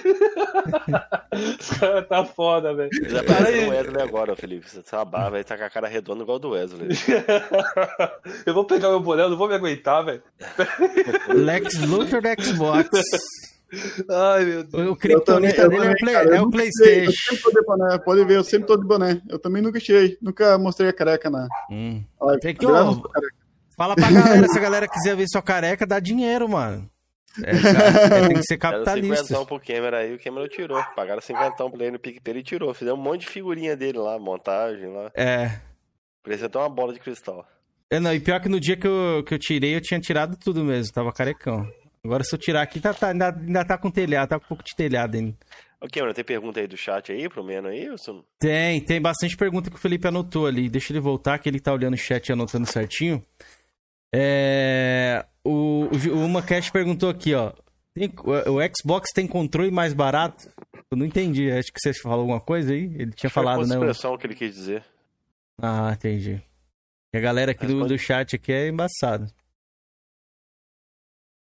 Speaker 6: Os caras tá foda, velho.
Speaker 17: Já apareceu o Wesley agora, Felipe. Você tá barba, vai tá com a cara redonda igual do Wesley.
Speaker 6: Eu vou pegar meu boné, eu não vou me aguentar, velho.
Speaker 13: Lex Luthor do Xbox.
Speaker 6: Ai, meu Deus.
Speaker 13: O Kryptonita dele é play-
Speaker 16: cara,
Speaker 13: é o PlayStation.
Speaker 16: Eu sempre tô de boné, pode ver, eu sempre tô de boné. Eu também nunca tirei, nunca mostrei a careca na
Speaker 13: Hum.
Speaker 16: live.
Speaker 13: Tem que, ó. Fala pra galera, se a galera quiser ver sua careca, dá dinheiro, mano. É, cara, tem que ser
Speaker 17: Deram
Speaker 13: capitalista.
Speaker 17: cinquentão pro Cameron aí, o Cameron tirou. Pagaram cinquentão pra ele no PicPay e tirou. Fizeram um monte de figurinha dele lá, montagem lá.
Speaker 13: É.
Speaker 17: Parecia até uma bola de cristal.
Speaker 13: É, não, e pior que no dia que eu, que eu tirei, eu tinha tirado tudo mesmo, tava carecão. Agora se eu tirar aqui, tá, tá- ainda, ainda tá com telhado, tá com um pouco de telhado ainda.
Speaker 17: Ok, mano, tem pergunta aí do chat aí pro Meno aí, Wilson?
Speaker 13: Tem, tem bastante pergunta que o Felipe anotou ali. Deixa ele voltar, que ele tá olhando o chat e anotando certinho. É, o, o, o Macash perguntou aqui, ó. tem- o, o Xbox tem controle mais barato? Eu não entendi. Acho que você falou alguma coisa aí. Ele tinha falado,
Speaker 17: Foi
Speaker 13: né?
Speaker 17: a
Speaker 13: o-
Speaker 17: expressão que ele quis dizer.
Speaker 13: Ah, entendi. E a galera aqui do, do chat aqui é embaçada.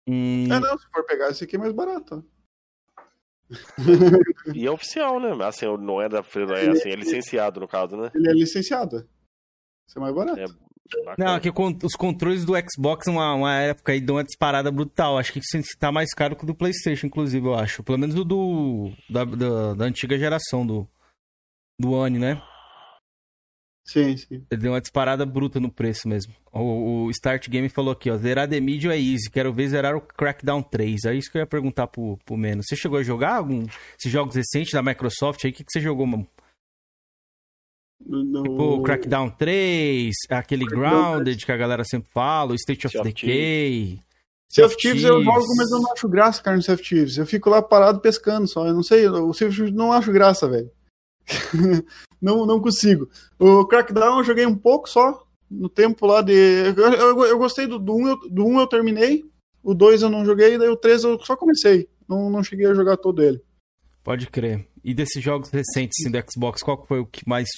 Speaker 13: Hum,
Speaker 16: É, não, se for pegar esse aqui é mais barato.
Speaker 17: E é oficial, né? Assim, não é da não é, assim, é licenciado no caso, né?
Speaker 16: Ele é licenciado. Isso é mais barato.
Speaker 13: Não, aqui con- os controles do Xbox, uma, uma época aí, deu uma disparada brutal. Acho que isso tá mais caro que o do PlayStation, inclusive, eu acho. Pelo menos o do. Da, da, da antiga geração, do. Do One, né?
Speaker 16: Sim, sim.
Speaker 13: Ele deu uma disparada bruta no preço mesmo. O, o Start Game falou aqui, ó. Zerar The Medium é easy. Quero ver zerar o Crackdown 3. É isso que eu ia perguntar pro, pro Menos. Você chegou a jogar algum, esses jogos recentes da Microsoft aí? O que, que você jogou, mano?
Speaker 16: No...
Speaker 13: Tipo, o Crackdown 3, aquele Grounded que a galera sempre fala, o State of Decay.
Speaker 16: Sea of Thieves eu jogo, mas eu não acho graça, cara, no Sea of Thieves. Eu fico lá parado pescando só. Eu não sei, o Sea of Thieves não acho graça, velho. não, não consigo. O Crackdown eu joguei um pouco só, no tempo lá de... Eu, eu, eu gostei do 1, do um, eu, do um eu terminei, o 2 eu não joguei, daí o 3 eu só comecei. Não, não cheguei a jogar todo ele.
Speaker 13: Pode crer. E desses jogos recentes assim, do Xbox, qual foi o que mais,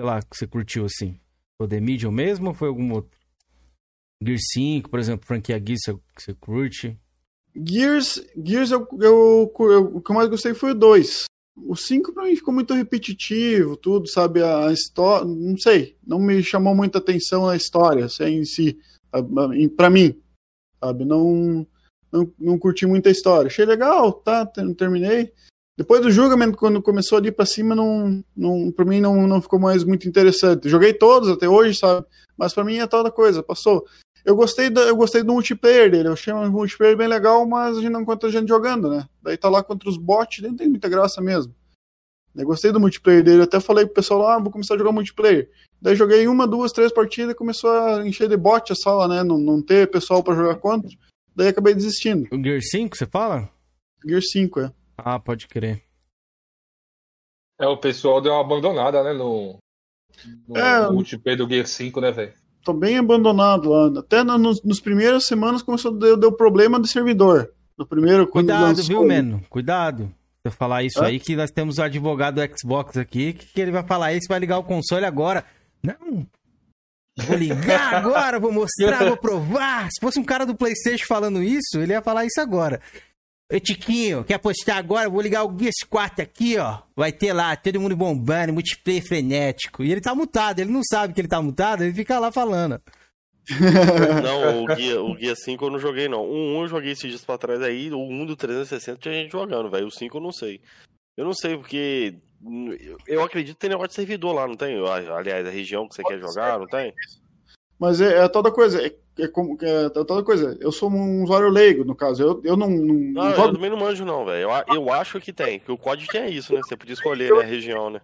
Speaker 13: sei lá, que você curtiu assim? Foi The Medium mesmo ou foi algum outro? Gear 5, por exemplo, franquia Gears que você curte?
Speaker 16: Gears, Gears eu, eu, eu- o que eu mais gostei foi o 2. O 5 pra mim ficou muito repetitivo, tudo, sabe? A história, não sei, não me chamou muita atenção a história assim, em si, pra mim, sabe? Não, não, não curti muita história. Achei legal, tá? ter- Terminei. Depois do julgamento, quando começou ali pra cima, não, não, pra mim não, não ficou mais muito interessante. Joguei todos até hoje, sabe? Mas pra mim é tal da coisa, passou. Eu gostei, da, eu gostei do multiplayer dele, eu achei um multiplayer bem legal, mas a gente não encontra gente jogando, né? Daí tá lá contra os bots, não tem muita graça mesmo. Eu gostei do multiplayer dele, até falei pro pessoal lá, ah, vou começar a jogar multiplayer. Daí joguei uma, duas, três partidas e começou a encher de bot a sala, né? Não, não ter pessoal pra jogar contra. Daí acabei desistindo.
Speaker 13: O Gear 5, você fala?
Speaker 16: Gear 5, é.
Speaker 13: Ah, pode crer.
Speaker 6: É, o pessoal deu uma abandonada, né? No, no,
Speaker 16: É.
Speaker 6: no multiplayer do Gear 5, né, velho?
Speaker 16: Tô bem abandonado lá. Até no, nos, nos primeiras semanas começou a deu, deu problema de servidor. No primeiro, quando
Speaker 13: Cuidado,
Speaker 16: lançou-
Speaker 13: viu, Meno? Cuidado. Se eu falar isso
Speaker 16: Hã?
Speaker 13: aí, que nós temos o advogado do Xbox aqui, que, que ele vai falar isso, vai ligar o console agora. Não! Vou ligar agora, vou mostrar, vou provar. Se fosse um cara do Playstation falando isso, ele ia falar isso agora. Ô, Tiquinho, quer apostar agora? Vou ligar o Gears 4 aqui, ó. Vai ter lá, todo mundo bombando, multiplayer frenético. E ele tá mutado, ele não sabe que ele tá mutado, ele fica lá falando.
Speaker 17: Não, o Guia, o Guia 5 eu não joguei, não. O 1 eu joguei esses dias pra trás aí, o 1 do 360 tinha gente jogando, velho. O 5 eu não sei. Eu não sei, porque eu- eu acredito que tem negócio de servidor lá, não tem? Aliás, a região que você quer jogar, não tem?
Speaker 16: Mas é, é toda coisa. É, é como, é, toda coisa. Eu sou um usuário leigo, no caso. Eu, eu não, não,
Speaker 17: Não,
Speaker 16: não
Speaker 17: eu
Speaker 16: jogo
Speaker 17: também não manjo, não, velho. Eu, eu acho que tem, que o código tinha isso, né? Você podia escolher né, a região, né?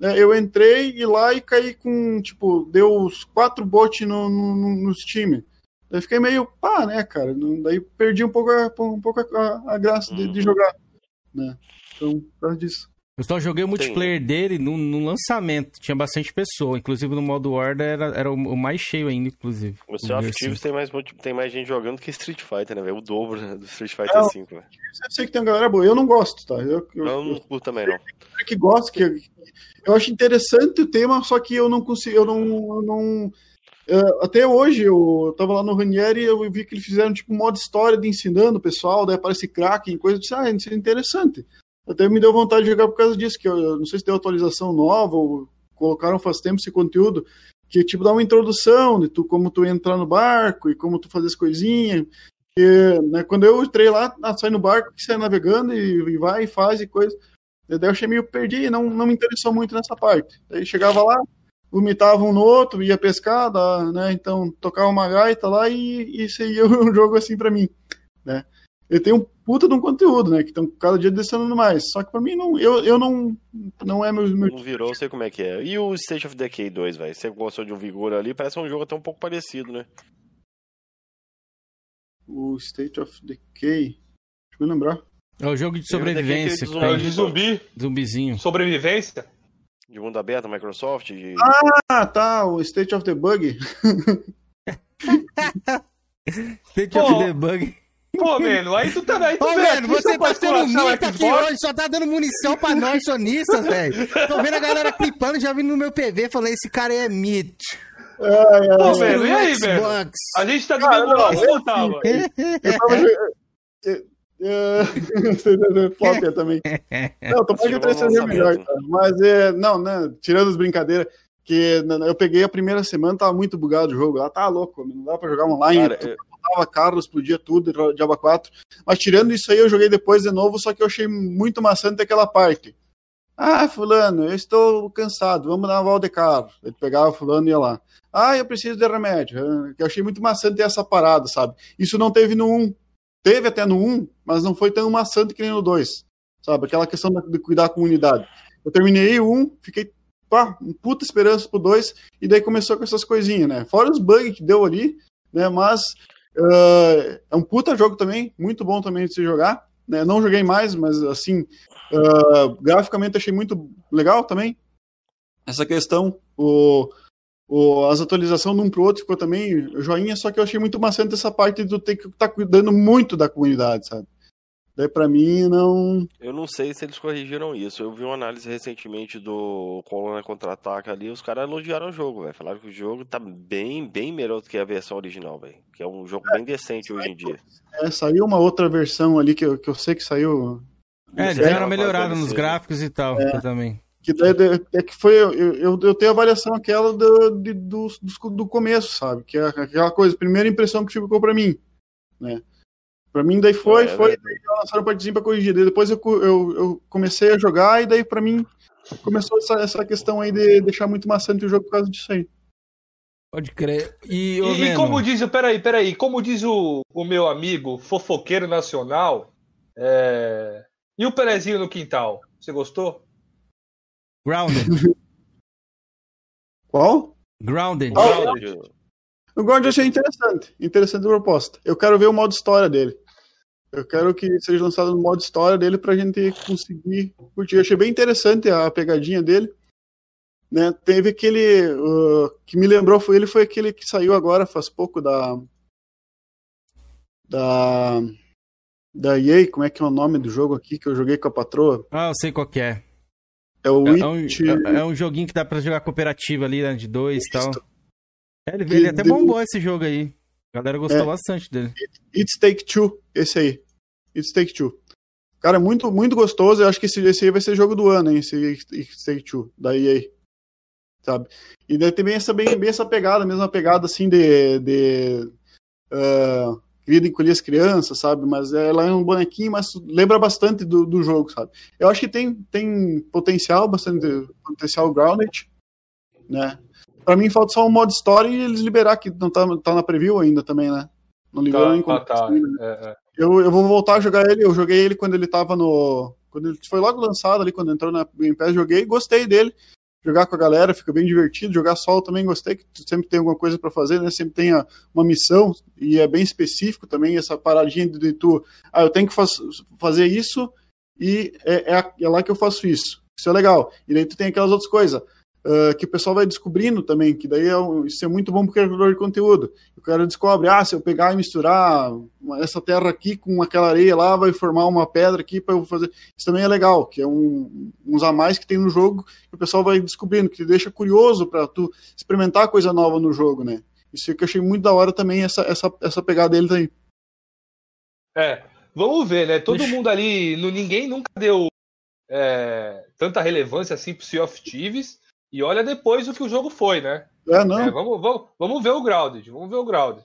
Speaker 16: É, eu entrei e lá e caí com, tipo, deu os quatro bots no, no, no- nos times. Daí fiquei meio pá, né, cara? Daí perdi um pouco a, um pouco a, a graça de, de jogar, né? Então, por causa disso.
Speaker 13: Eu só joguei o multiplayer dele no, no lançamento. Tinha bastante pessoa. Inclusive no modo War era, era o, o mais cheio ainda, inclusive.
Speaker 17: O Sea of
Speaker 13: Gear
Speaker 17: Thieves
Speaker 13: 5.
Speaker 17: tem mais, tem mais gente jogando que Street Fighter, né, velho? O dobro né, do Street Fighter
Speaker 16: Não.
Speaker 17: 5, velho.
Speaker 16: Eu sei que tem uma galera boa. Eu não gosto, tá? Eu, eu,
Speaker 17: Eu não curto também, não.
Speaker 16: eu que gosto, que eu acho interessante o tema, só que eu não consigo, eu não, eu não é, até hoje eu, tava lá no Ranieri e eu vi que eles fizeram tipo um modo história de ensinando o pessoal, daí aparece Kraken, coisa, eu disse, ah, isso é interessante. Até me deu vontade de jogar por causa disso, que eu, eu não sei se tem atualização nova ou colocaram faz tempo esse conteúdo, que tipo dá uma introdução de tu, como tu entrar no barco e como tu fazer as coisinhas. Que, né, quando eu entrei lá, sai no barco, sai navegando e, e vai e faz e coisa. Daí eu achei meio perdi, não, não me interessou muito nessa parte. Daí chegava lá, vomitava um no outro, ia pescar, né? Então tocava uma gaita lá e, e seria um jogo assim pra mim, né? Ele tem um puta de um conteúdo, né? Que estão cada dia adicionando mais. Só que pra mim não, eu, eu não, não é meu, meu
Speaker 17: Não virou, eu sei como é que é. E o State of Decay 2, velho? Você gostou de um vigor ali? Parece um jogo até um pouco parecido, né?
Speaker 16: o State of Decay. Deixa eu lembrar.
Speaker 13: É o jogo de sobrevivência.
Speaker 17: É o de zumbi.
Speaker 13: Zumbizinho.
Speaker 6: Sobrevivência?
Speaker 17: De mundo aberto, Microsoft? De...
Speaker 16: Ah, tá, o State of the Bug.
Speaker 13: State
Speaker 6: Pô.
Speaker 13: of Debug.
Speaker 6: Pô, mano, aí tu também. Tu
Speaker 13: Ô, velho,
Speaker 6: aqui
Speaker 13: você tá sendo mito aqui
Speaker 6: Xbox?
Speaker 13: hoje, só tá dando munição pra nós sonistas, velho. Tô vendo a galera clipando, já vindo no meu PV, falando, esse cara aí é mito.
Speaker 6: Pô, velho, e aí,
Speaker 13: Xbox.
Speaker 6: velho? A gente tá do
Speaker 16: Cara,
Speaker 6: mesmo lado,
Speaker 16: não,
Speaker 6: não tá, mano?
Speaker 16: Eu tava jogando. Você tá flop é também. Não, tô
Speaker 17: Esse
Speaker 16: mais de
Speaker 17: jogo é
Speaker 16: 3 é melhor,
Speaker 17: lançamento.
Speaker 16: cara. Mas é. Não, né? Tirando as brincadeiras, que né, eu peguei a primeira semana, tava muito bugado o jogo. Lá tá louco, não dá pra jogar online.
Speaker 17: Cara, eu-
Speaker 16: botava carro, explodia tudo, Diaba 4. Mas tirando isso aí, eu joguei depois de novo, só que eu achei muito maçante aquela parte. Ah, fulano, eu estou cansado, vamos dar uma volta de carro. Ele pegava fulano e ia lá. Ah, eu preciso de remédio. Ah, Eu achei muito maçante essa parada, sabe? Isso não teve no 1. Teve até no 1, mas não foi tão maçante que nem no 2. Sabe? Aquela questão da- de cuidar com unidade. Eu terminei o 1, fiquei pá, puta esperança pro 2, e daí começou com essas coisinhas, né? Fora os bugs que deu ali, né? Mas ah, é um puta jogo também, muito bom também de se jogar. Né? Não joguei mais, mas assim, ah, graficamente achei muito legal também. Essa questão, o, o, as atualizações de um pro outro ficou também joinha, só que eu achei muito maçante essa parte do ter que estar cuidando muito da comunidade, sabe? Daí pra mim não.
Speaker 17: Eu não sei se eles corrigiram isso. Eu vi uma análise recentemente do Colônia Contra-Ataca ali, os caras elogiaram o jogo, velho. Falaram que o jogo tá bem, bem melhor do que a versão original, velho. Que é um jogo bem decente hoje em dia.
Speaker 16: É, saiu uma outra versão ali que eu, que eu sei que saiu.
Speaker 13: É, eles
Speaker 16: É,
Speaker 13: deram melhorada nos gráficos e tal,
Speaker 16: É.
Speaker 13: também.
Speaker 16: Que daí, é que foi. Eu, eu, eu tenho a avaliação aquela do, de- do, do, do começo, sabe? Que é aquela coisa, primeira impressão que ficou pra mim. Né? Pra mim, daí foi,
Speaker 17: É,
Speaker 16: foi,
Speaker 17: né?
Speaker 16: daí lançaram partezinha pra corrigir. Daí depois eu, eu, eu comecei a jogar e daí pra mim começou essa, essa questão aí de deixar muito maçante o jogo por causa disso aí.
Speaker 13: Pode crer. E,
Speaker 6: E, e como diz, o- peraí, peraí, como diz o, o meu amigo fofoqueiro nacional, é, e o Perezinho no quintal? Você gostou?
Speaker 13: Grounded.
Speaker 16: Qual?
Speaker 13: Grounded.
Speaker 16: O God eu achei interessante. Interessante a proposta. Eu quero ver o modo história dele. Eu quero que seja lançado no modo história dele pra gente conseguir curtir. Eu achei bem interessante a pegadinha dele. Né? Teve aquele uh, que me lembrou, foi ele foi aquele que saiu agora faz pouco da da da EA, como é que é o nome do jogo aqui que eu joguei com a patroa?
Speaker 13: Ah, eu sei qual que é.
Speaker 16: É o
Speaker 13: É, é um,
Speaker 16: It,
Speaker 13: é- é um joguinho que dá pra jogar cooperativo ali, né? De dois e tal. É, ele, ele até
Speaker 16: deu-
Speaker 13: bombou esse jogo aí. A galera gostou
Speaker 16: É.
Speaker 13: bastante dele.
Speaker 16: It's Take Two, esse aí. It's Take Two. Cara, muito, muito gostoso. Eu acho que esse, esse aí vai ser jogo do ano, hein? Esse It's Take Two, da EA. Sabe? E daí tem bem essa, bem, bem essa pegada, mesma pegada assim de. de ah, querida encolher as crianças, sabe? Mas ela é um bonequinho, mas lembra bastante do, do jogo, sabe? Eu acho que tem, tem potencial, bastante potencial grounded, né? Pra mim falta só um modo história e eles liberar, que não tá, tá na preview ainda também, né? Não liberou
Speaker 6: Tá, tá,
Speaker 16: como-
Speaker 6: tá.
Speaker 16: né?
Speaker 6: É, é.
Speaker 16: Eu, eu vou voltar a jogar ele. Eu joguei ele quando ele tava no. Quando ele foi logo lançado ali, quando entrou na Game Pass, joguei, gostei dele. Jogar com a galera fica bem divertido. Jogar solo também gostei, que sempre tem alguma coisa pra fazer, né? Sempre tem a- uma missão e é bem específico também essa paradinha de, de tu. Ah, eu tenho que faz- fazer isso e é, é, é lá que eu faço isso. Isso é legal. E daí tu tem aquelas outras coisas. Ah, que o pessoal vai descobrindo também, que daí é um- isso é muito bom pro criador de conteúdo. O cara descobre, ah, se eu pegar e misturar essa terra aqui com aquela areia lá, vai formar uma pedra aqui para eu fazer. Isso também é legal, que é um, uns a mais que tem no jogo, que o pessoal vai descobrindo, que te deixa curioso para tu experimentar coisa nova no jogo, né? Isso que eu achei muito da hora também, essa, essa, essa pegada deles aí.
Speaker 6: É, vamos ver, né? Todo mundo ali, ninguém nunca deu é, tanta relevância assim pro Sea of Thieves. E olha depois o que o jogo foi, né?
Speaker 16: É, não.
Speaker 6: É, vamos, vamos, vamos ver o Grounded, vamos ver o Grounded.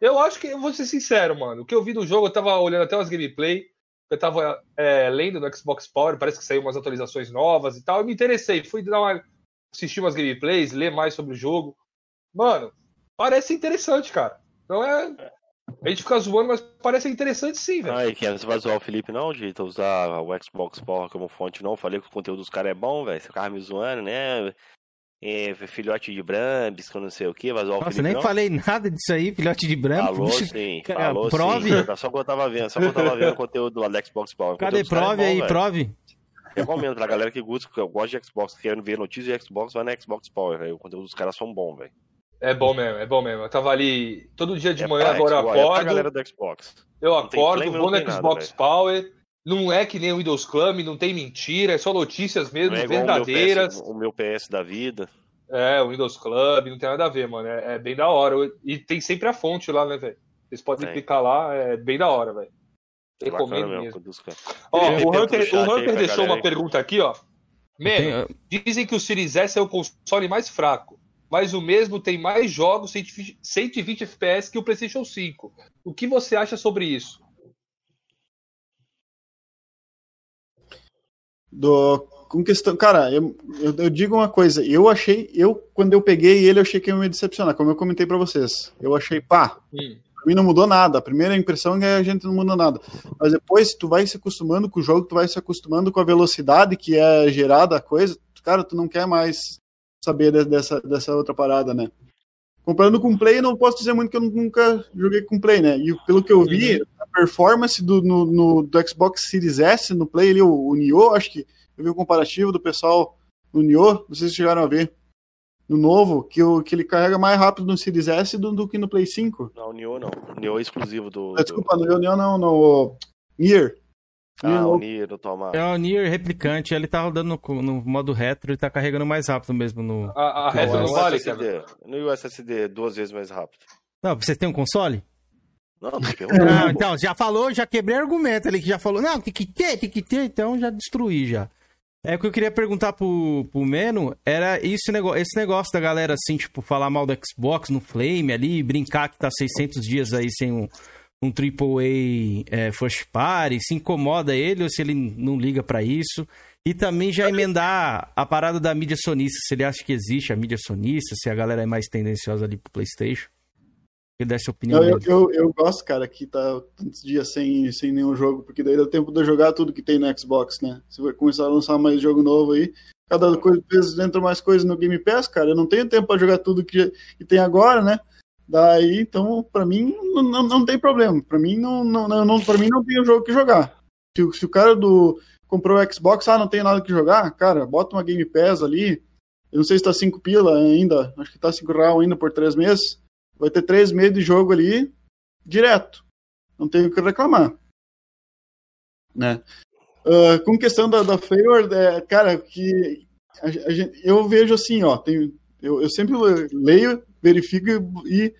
Speaker 6: Eu acho que, eu vou ser sincero, mano, o que eu vi do jogo, eu tava olhando até umas gameplay, eu tava é, lendo no Xbox Power, parece que saiu umas atualizações novas e tal, eu me interessei, fui dar uma, assistir umas gameplays, ler mais sobre o jogo. Mano, parece interessante, cara. Então é. A gente fica zoando, mas parece interessante sim, velho.
Speaker 17: Ai, que você vai zoar o Felipe não, de usar o Xbox Power como fonte, não. Falei que o conteúdo dos caras é bom, velho. Você ficava me zoando, né? É, filhote de Brambis, que eu não sei o que, vai zoar o
Speaker 13: Nossa,
Speaker 17: Felipe
Speaker 13: nem
Speaker 17: não.
Speaker 13: falei nada disso aí, filhote de branco.
Speaker 17: Falou sim,
Speaker 13: cara,
Speaker 17: falou
Speaker 13: prove.
Speaker 17: sim. Só que eu tava vendo, só que eu tava vendo o conteúdo lá do Xbox Power.
Speaker 13: Cadê?
Speaker 17: é
Speaker 13: Prove
Speaker 17: bom,
Speaker 13: aí,
Speaker 17: velho.
Speaker 13: prove.
Speaker 17: Recomendo pra galera que gosta, que eu gosto de Xbox, querendo ver notícias de Xbox, vai na Xbox Power, velho. O conteúdo dos caras são bom, velho.
Speaker 6: É bom mesmo, é bom mesmo. Eu tava ali todo dia de
Speaker 17: É
Speaker 6: manhã, agora eu
Speaker 17: Xbox, é pra
Speaker 6: acordo.
Speaker 17: galera do Xbox.
Speaker 6: Eu acordo,
Speaker 17: flame,
Speaker 6: vou no
Speaker 17: nada,
Speaker 6: Xbox
Speaker 17: velho.
Speaker 6: Power. Não é que nem o Windows Club, não tem mentira, é só notícias mesmo,
Speaker 17: é
Speaker 6: verdadeiras.
Speaker 17: O meu, PS, o meu PS da vida.
Speaker 6: É, o Windows Club, não tem nada a ver, mano. É, é bem da hora. E tem sempre a fonte lá, né, velho? Vocês podem
Speaker 17: Tem.
Speaker 6: clicar lá, é bem da hora, velho.
Speaker 17: É
Speaker 6: Recomendo
Speaker 17: mesmo.
Speaker 6: Ó, o Hunter, o Hunter deixou uma
Speaker 17: aí.
Speaker 6: pergunta aqui, ó. Mano, dizem que o Series S é o console mais fraco, mas o mesmo tem mais jogos 120 120 FPS que o PlayStation 5. O que você acha sobre isso?
Speaker 16: Do, com questão. Cara, eu, eu, eu digo uma coisa. Eu achei. Eu, quando eu peguei ele, eu achei que ia me decepcionar, como eu comentei pra vocês. Eu achei, pá,
Speaker 6: Hum.
Speaker 16: pra mim não mudou nada. A primeira impressão é que a gente não muda nada. Mas depois, tu vai se acostumando com o jogo, tu vai se acostumando com a velocidade que é gerada a coisa. Cara, tu não quer mais saber de- dessa, dessa outra parada, né? Comparando com o Play, não posso dizer muito que eu nunca joguei com Play, né? E pelo que eu vi, a performance do, no, no- do Xbox Series S no Play, ali, o, o Nioh, acho que eu vi o comparativo do pessoal no Nioh, não sei se chegaram a ver, no novo, que, o, que ele carrega mais rápido no Series S do, do que no Play 5.
Speaker 17: Não, o Nioh não. O Nioh é exclusivo do.
Speaker 16: Ah, Desculpa, no Nioh não, no Nier.
Speaker 17: Ah, o. Nier Tomar.
Speaker 13: É o Nier replicante, ele tá rodando no, no modo retro, ele tá carregando mais rápido mesmo no.
Speaker 6: A, a
Speaker 13: no
Speaker 6: retro não vale,
Speaker 17: SSD. No SSD, duas vezes mais rápido.
Speaker 13: Não, vocês têm um console?
Speaker 17: Não,
Speaker 13: Não,
Speaker 17: perguntando.
Speaker 13: então, já falou, já quebrei argumento ali, que já falou, não, tem que ter, tem que ter, então já destruí já. É o que eu queria perguntar pro, pro Meno, era esse negócio, esse negócio da galera, assim, tipo, falar mal do Xbox no Flame ali, brincar que tá 600 dias aí sem um, um AAA é, first party, se incomoda ele ou se ele não liga pra isso. E também já emendar a parada da mídia sonista, se ele acha que existe a mídia sonista, se a galera é mais tendenciosa ali pro Playstation. Ele desse a opinião
Speaker 16: Não, eu, eu, eu gosto, cara, que tá tantos dias sem, sem nenhum jogo, porque daí dá tempo de eu jogar tudo que tem no Xbox, né? Se vai começar a lançar mais jogo novo aí, cada coisa, vezes entra mais coisa no Game Pass, cara, eu não tenho tempo pra jogar tudo que, que tem agora, né? Daí, então, pra mim, não, não, não tem problema. Pra mim, não, não, não, pra mim, não tem um jogo que jogar. Se, se o cara do comprou o Xbox, ah, não tem nada que jogar, cara, bota uma Game Pass ali. Eu não sei se tá 5 pila ainda, acho que tá 5 real ainda por 3 meses. Vai ter 3 meses de jogo ali direto. Não tenho o que reclamar. Né? Ah, com questão da, da Failward, é, cara, que a, a gente- eu vejo assim, ó, tem, eu, eu sempre leio, verifico e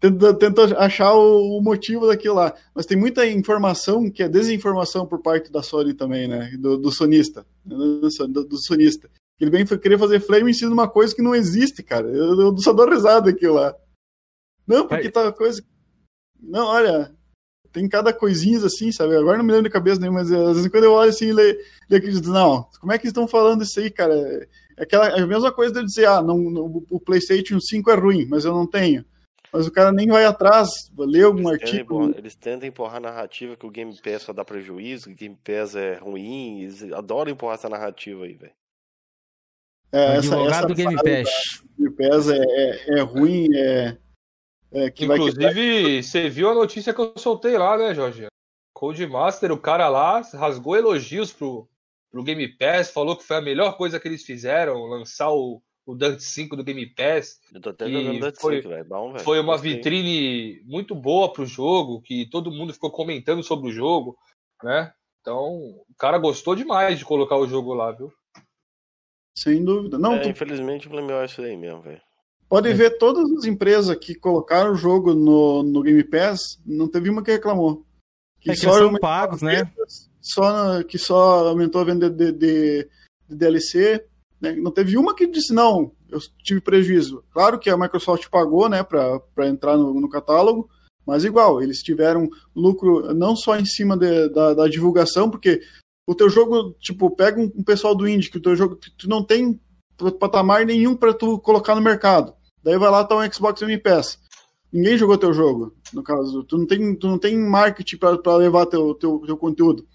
Speaker 16: tento, tento achar o, o motivo daquilo lá. Mas tem muita informação que é desinformação por parte da Sony também, né? Do, do sonista. Do, do, sonista. Ele vem querer fazer flame em cima de uma coisa que não existe, cara. Eu, eu só dou risada aquilo lá. Não, porque tá coisa. Não, olha, tem cada coisinhas assim, sabe? Agora não me lembro de cabeça nem, mas às vezes quando eu olho assim, aqui, eu digo, não, como é que eles estão falando isso aí, cara? É, aquela, é a mesma coisa de eu dizer, ah, não, não, o PlayStation 5 é ruim, mas eu não tenho. Mas o cara nem vai atrás, lê algum
Speaker 17: Eles tentam,
Speaker 16: artigo.
Speaker 17: empurrar, eles tentam empurrar a narrativa que o Game Pass só dá prejuízo, que o Game Pass é ruim. Eles adoram empurrar essa narrativa aí, velho.
Speaker 16: É,
Speaker 13: Advogado do Game Pass.
Speaker 16: Game Pass é, é, é ruim, é, é que vai
Speaker 6: Inclusive, você viu a notícia que eu soltei lá, né, Jorge? Codemaster, o cara lá rasgou elogios pro, pro Game Pass, falou que foi a melhor coisa que eles fizeram, lançar o, o Dante 5 do Game Pass.
Speaker 17: Eu tô até jogando Dante
Speaker 6: foi,
Speaker 17: 5, velho. Bom, velho.
Speaker 6: foi uma
Speaker 17: Gostei.
Speaker 6: vitrine muito boa pro jogo, que todo mundo ficou comentando sobre o jogo, né? Então, o cara gostou demais de colocar o jogo lá, viu?
Speaker 16: Sem dúvida. Não,
Speaker 17: É,
Speaker 16: tu
Speaker 17: infelizmente o Flame é isso aí mesmo, velho.
Speaker 16: pode ver todas as empresas que colocaram o jogo no, no Game Pass, não teve uma que reclamou.
Speaker 13: É que eles são pagos, né?
Speaker 16: Só que só aumentou a venda de, de- de DLC. né? Não teve uma que disse, não, eu tive prejuízo. Claro que a Microsoft pagou né, para entrar no, no catálogo, mas igual, eles tiveram lucro não só em cima de- da, da divulgação, porque o teu jogo, tipo, pega um, um pessoal do indie, que o teu jogo, tu, não tem patamar nenhum para tu colocar no mercado. Daí vai lá, tá um Xbox Game Pass. Ninguém jogou teu jogo, no caso. Tu não tem, tu não tem marketing pra levar teu, teu, teu conteúdo.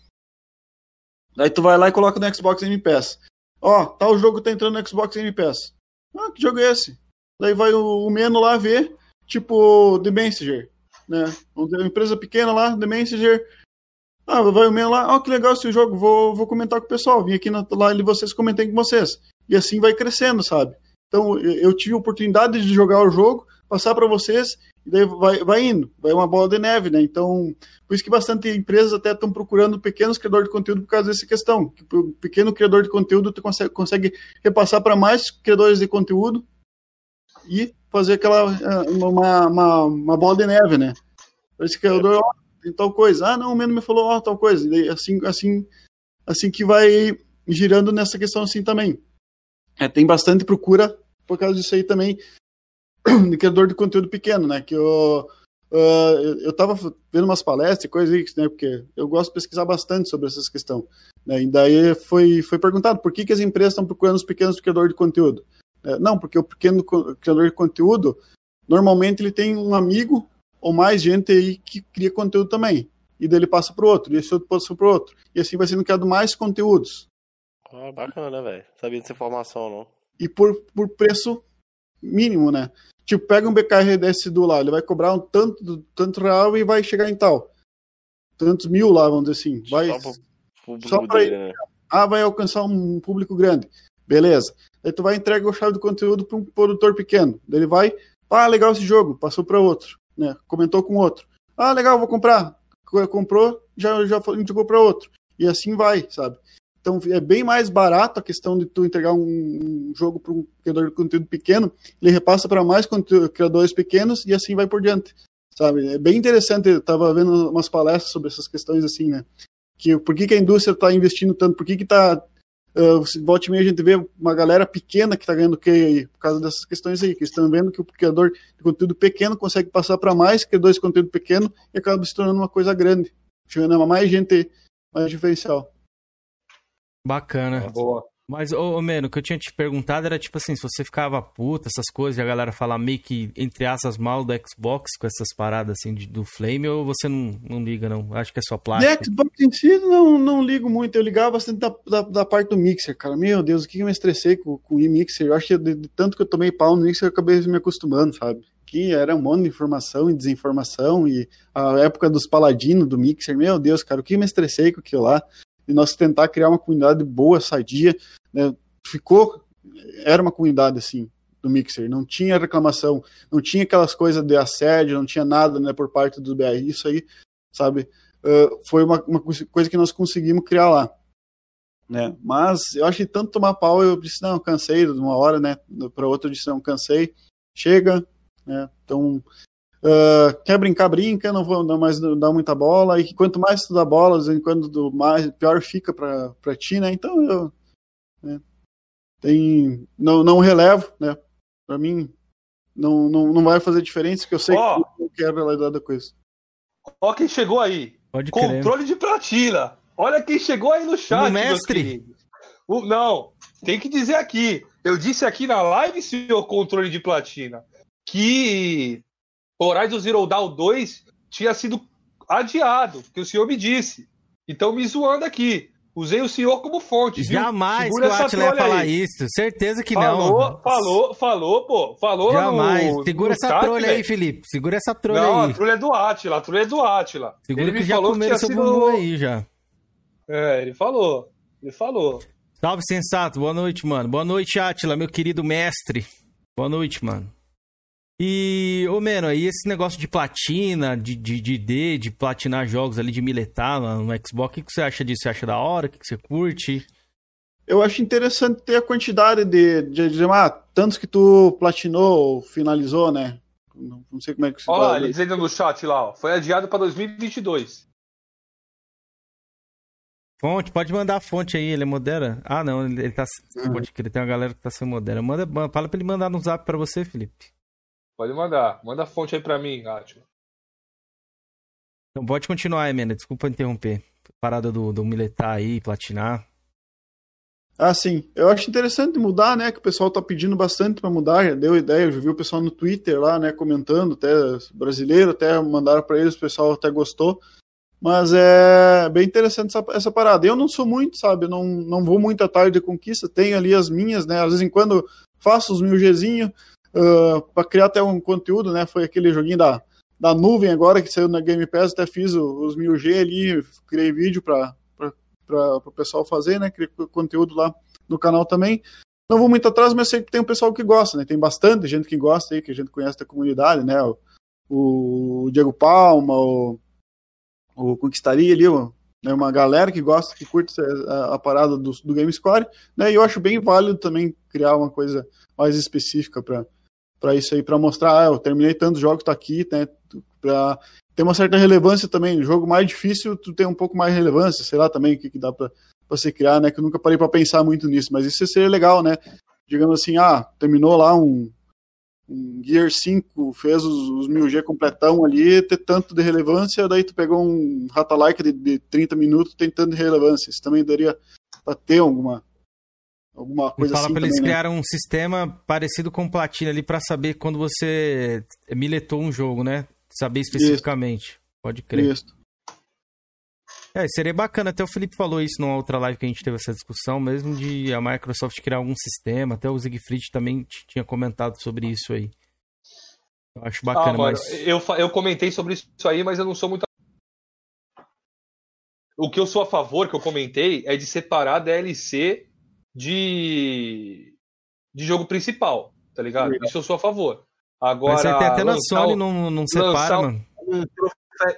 Speaker 16: Daí tu vai lá e coloca no Xbox Game Pass. Ó, tal jogo tá entrando no Xbox Game Pass. Ah, que jogo é esse? Daí vai o, o Meno lá ver, tipo, The Messenger, né? Uma empresa pequena lá, The Messenger. Ah, vai o Meno lá, ó, que legal esse jogo, vou, vou comentar com o pessoal. Vim aqui na de vocês, comentei com vocês. E assim vai crescendo, sabe? Então, eu tive a oportunidade de jogar o jogo, passar para vocês, e daí vai, vai indo, vai uma bola de neve, né? Então, por isso que bastante empresas até estão procurando pequenos criadores de conteúdo por causa dessa questão. Que o pequeno criador de conteúdo tu consegue, consegue repassar para mais criadores de conteúdo e fazer aquela eh, uma, uma, uma bola de neve, né? Esse criador, ó, tem tal coisa. Ah, não, o Meno me falou, ó, tal coisa. Daí, assim, assim, assim que vai girando nessa questão assim também. É, tem bastante procura por causa disso aí também de criador de conteúdo pequeno, né? Que eu, uh, eu tava vendo umas palestras e coisas aí, né? Porque eu gosto de pesquisar bastante sobre essas questões. Né? E daí foi, foi perguntado por que, que as empresas estão procurando os pequenos criadores de conteúdo. É, não, porque o pequeno criador de conteúdo, normalmente ele tem um amigo ou mais gente aí que cria conteúdo também. E daí ele passa para o outro, e esse outro passa para o outro. E assim vai sendo criado mais conteúdos.
Speaker 17: Ah, bacana, velho. Sabia dessa informação, não.
Speaker 16: e por, por preço mínimo, né? Tipo, pega um BKR desse do lá, ele vai cobrar um tanto, tanto real e vai chegar em tal. Tantos mil lá, vamos dizer assim. Vai,
Speaker 17: Só
Speaker 16: ele.
Speaker 17: né?
Speaker 16: Ah, vai alcançar um público grande. Beleza. Aí tu vai entregar o chave do conteúdo para um produtor pequeno. Ele vai, ah, legal esse jogo, passou para outro, né? Comentou com outro. Ah, legal, vou comprar. Co- Comprou, já já entregou para outro. E assim vai, sabe? Então é bem mais barato a questão de tu entregar um, jogo para um criador de conteúdo pequeno, ele repassa para mais criadores pequenos e assim vai por diante, sabe? É bem interessante, eu tava vendo umas palestras sobre essas questões assim, né? Que por que, que a indústria está investindo tanto, por que que tá Uh, volta e a gente vê uma galera pequena que está ganhando QI aí, por causa dessas questões aí, que estão vendo que o criador de conteúdo pequeno consegue passar para mais criadores de conteúdo pequeno e acaba se tornando uma coisa grande, a mais gente, mais diferencial.
Speaker 13: Bacana.
Speaker 6: Boa.
Speaker 13: Mas, ô, ô Meno, o que eu tinha te perguntado era tipo assim, se você ficava puta, essas coisas, e a galera falar meio que, entre aspas, mal do Xbox com essas paradas assim de- do Flame, ou você não, não liga, não? Acho que é só
Speaker 16: De
Speaker 13: plástico.
Speaker 16: Xbox em si, não, não ligo muito. Eu ligava bastante da, da, da parte do Mixer, cara. Meu Deus, o que eu me estressei com, com o Mixer. Eu acho que de, de tanto que eu tomei pau no Mixer, eu acabei me acostumando, sabe? Que era um monte de informação e desinformação. E a época dos paladinos do Mixer, meu Deus, cara, o que eu me estressei com aquilo lá. E nós tentar criar uma comunidade boa, sadia, né? Ficou. Era uma comunidade assim. Do Mixer, não tinha reclamação, não tinha aquelas coisas de assédio, não tinha nada né, por parte do BR. Isso aí, sabe, Uh, foi uma, uma coisa que nós conseguimos criar lá. Né? Mas eu acho que tanto tomar pau, eu disse, não, cansei de uma hora, né? Para outra eu disse, não, cansei, chega, né? Então, uh, quer brincar, brinca, não vou dar mais dar muita bola, e quanto mais tu dá bola, quando mais pior fica para ti, né? Então eu né? tem não, não relevo, né? Para mim não, não, não vai fazer diferença, porque eu sei
Speaker 6: Ó.
Speaker 16: que eu quero a realidade da coisa.
Speaker 6: Ó quem chegou aí.
Speaker 13: Pode.
Speaker 6: Controle de platina. Olha quem chegou aí no chat.
Speaker 13: O mestre?
Speaker 6: O- não, tem que dizer aqui. Eu disse aqui na live, senhor controle de platina, que Horizon Zero Dawn 2 tinha sido adiado, que o senhor me disse. Então me zoando aqui. Usei o senhor como fonte. viu?
Speaker 13: Jamais
Speaker 6: Segura
Speaker 13: que o Atila ia falar
Speaker 6: aí.
Speaker 13: isso. Certeza que
Speaker 6: falou,
Speaker 13: não.
Speaker 6: Falou, falou, pô. Falou
Speaker 13: Jamais.
Speaker 6: no-
Speaker 13: Segura
Speaker 6: no
Speaker 13: essa
Speaker 6: chat,
Speaker 13: trolha aí. Felipe. Segura essa trolha
Speaker 6: Não,
Speaker 13: aí.
Speaker 6: a trolha é do Atila, a trolha é do Atila.
Speaker 13: Segura
Speaker 6: ele
Speaker 13: que já
Speaker 6: falou
Speaker 13: comeram
Speaker 6: que tinha sido...
Speaker 13: aí já.
Speaker 6: É, ele falou. Ele falou.
Speaker 13: Salve, sensato. Boa noite, mano. Boa noite, Atila, meu querido mestre. Boa noite, mano. E, ô, Meno, aí esse negócio de platina, de, de, de D, de platinar jogos ali, de miletar no, no Xbox, o que, que você acha disso? Você acha da hora? O que, que você curte?
Speaker 16: eu acho interessante ter a quantidade de, de dizer, ah, tantos que tu platinou ou finalizou, né? Não, não sei como é que se
Speaker 6: Olha lá, ele dizendo no chat lá, ó. Foi adiado pra 2022.
Speaker 13: Fonte, pode mandar a fonte aí, ele modera. Ah, não, ele ele tá. Pode crer, tem uma galera que tá sem modera. Manda, fala pra ele mandar no zap pra você, Felipe.
Speaker 6: Pode mandar. Manda a fonte aí pra mim, Atila.
Speaker 13: Então pode continuar aí, Mena. Desculpa interromper. Parada do, do miletar aí, platinar.
Speaker 16: Ah, sim. Eu acho interessante mudar, né? Que o pessoal tá pedindo bastante para mudar. Já deu ideia. Eu já vi o pessoal no Twitter lá, né? Comentando, até brasileiro, até mandaram para eles, o pessoal até gostou. Mas é bem interessante essa, essa parada. Eu não sou muito, sabe? Não, não vou muito atrás de conquista. Tenho ali as minhas, né? Às vezes em quando faço os mil Gzinho uh, para criar até um conteúdo, né? Foi aquele joguinho da, da nuvem agora que saiu na Game Pass. Até fiz os mil G ali, criei vídeo para o pessoal fazer, né? Criei conteúdo lá no canal também. Não vou muito atrás, mas sei que tem um pessoal que gosta, né? Tem bastante gente que gosta aí, que a gente conhece da comunidade, né? O, o Diego Palma, o, o Conquistaria ali, o- né? uma galera que gosta, que curte a, a parada do, do Game Score, né? E eu acho bem válido também criar uma coisa mais específica para para isso aí, para mostrar, ah, eu terminei tantos jogos, tá aqui, né? Para ter uma certa relevância também. O jogo mais difícil, tu tem um pouco mais de relevância, sei lá também o que, que dá para você criar, né? Que eu nunca parei para pensar muito nisso, mas isso seria legal, né? Digamos assim, ah, terminou lá um, um Gear 5, fez os, os 1000G completão ali, ter tanto de relevância, daí tu pegou um Rata-like de, de 30 minutos, tem tanto de relevância. Isso também daria para ter alguma, alguma
Speaker 13: E
Speaker 16: coisa
Speaker 13: fala
Speaker 16: assim
Speaker 13: pra eles
Speaker 16: também, né?
Speaker 13: criaram um sistema parecido com platina ali pra saber quando você miletou um jogo, né? Saber especificamente. Pode crer.
Speaker 16: Isso.
Speaker 13: É, seria bacana, até o Felipe falou isso numa outra live que a gente teve essa discussão, mesmo de a Microsoft criar algum sistema, até o Siegfried também tinha comentado sobre isso aí. Eu acho bacana,
Speaker 6: ah, mano,
Speaker 13: mas...
Speaker 6: eu, eu comentei sobre isso aí, mas eu não sou muito. O que eu sou a favor, que eu comentei, é de separar DLC de, de jogo principal, tá ligado? Isso eu sou a favor. Agora.
Speaker 13: Mas você tem até na Sony, não, não separa, mano.
Speaker 6: um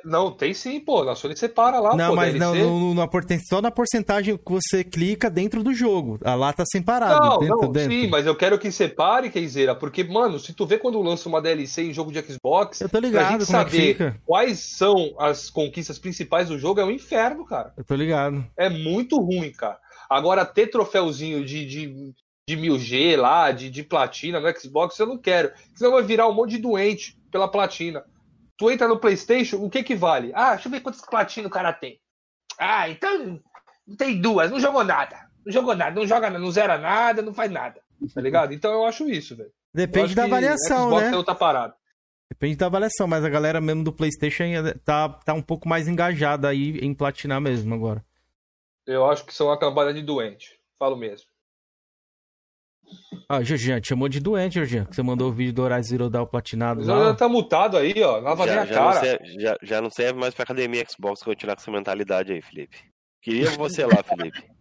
Speaker 6: Não, tem sim, pô. Na Sony separa lá,
Speaker 13: Não,
Speaker 6: pô.
Speaker 13: mas não, no, só na porcentagem que você clica dentro do jogo. A lá tá separado.
Speaker 6: Não,
Speaker 13: dentro,
Speaker 6: não,
Speaker 13: dentro.
Speaker 6: sim, mas eu quero que separe, Keizeira, porque, mano, se tu vê quando lança uma DLC em jogo de Xbox,
Speaker 13: Eu tô ligado
Speaker 6: pra gente
Speaker 13: é
Speaker 6: saber
Speaker 13: fica.
Speaker 6: quais são as conquistas principais do jogo é um inferno, cara.
Speaker 13: Eu tô ligado.
Speaker 6: É muito ruim, cara. Agora, ter troféuzinho de, de, de 1000G lá, de, de platina no Xbox, eu não quero. Senão vai virar um monte de doente pela platina. Tu entra no PlayStation, o que que vale? Ah, deixa eu ver quantas platinas o cara tem. Ah, então tem duas, não jogou nada. Não jogou nada, não joga, não zera nada, não faz nada. Tá ligado? Então eu acho isso, velho.
Speaker 13: Depende da avaliação,
Speaker 6: Xbox
Speaker 13: né?
Speaker 6: é outra parada.
Speaker 13: Depende da avaliação, mas a galera mesmo do PlayStation tá, tá um pouco mais engajada aí em platinar mesmo agora.
Speaker 6: Eu acho que são uma cambada de doente. Falo mesmo.
Speaker 13: Ah, Jorginho, te chamou de doente, Jorginho, que você mandou o vídeo do Horizon Zero Dawn platinado lá.
Speaker 6: já tá mutado aí, ó. Lava
Speaker 17: Já,
Speaker 6: a
Speaker 17: já, não
Speaker 6: cara.
Speaker 17: serve, já, já não serve mais pra academia Xbox continuar com essa mentalidade aí, Felipe. Queria você lá, Felipe.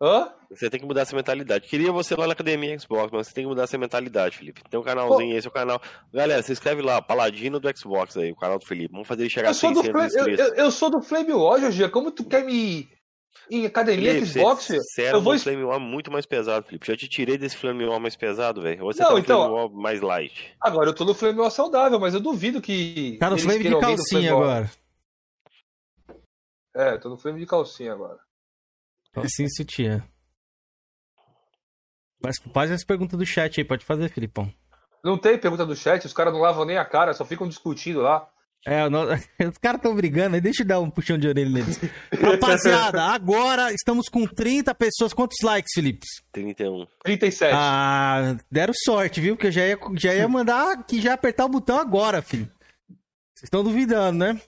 Speaker 6: Hã?
Speaker 17: Você tem que mudar essa mentalidade. Queria você lá na academia Xbox, mas você tem que mudar essa mentalidade, Felipe. Tem um canalzinho aí, esse é o canal. Galera, se inscreve lá, Paladino do Xbox aí, o canal do Felipe. Vamos fazer ele chegar a
Speaker 6: Eu sou, do
Speaker 17: 600
Speaker 6: Flame, eu,
Speaker 17: inscritos.
Speaker 6: eu- eu sou do Flame War, Jorginho. Como tu quer me. Em academia
Speaker 17: Felipe,
Speaker 6: Xbox,
Speaker 17: você,
Speaker 6: filho?
Speaker 17: você era
Speaker 6: eu vou.
Speaker 17: um Flame War muito mais pesado, Felipe. Já te tirei desse Flame War mais pesado, velho. Ou você
Speaker 6: Não,
Speaker 17: tá no
Speaker 6: então-
Speaker 17: Flame War mais light.
Speaker 6: Agora eu tô no Flame War saudável, mas eu duvido que.
Speaker 13: Tá no flame de calcinha agora.
Speaker 6: É, tô no Flame de calcinha agora.
Speaker 13: Calcinha e sutiã. Mas faz as perguntas do chat aí, pode fazer, Filipão.
Speaker 6: Não tem pergunta do chat, os caras não lavam nem a cara, só ficam discutindo lá.
Speaker 13: É, no- os caras estão brigando aí, deixa eu dar um puxão de orelha neles. Rapaziada, agora estamos com 30 pessoas. Quantos likes, Felipe?
Speaker 17: 31.
Speaker 6: 37.
Speaker 13: Ah, deram sorte, viu? Que eu já ia, já ia mandar aqui, já apertar o botão agora, filho. Vocês estão duvidando, né?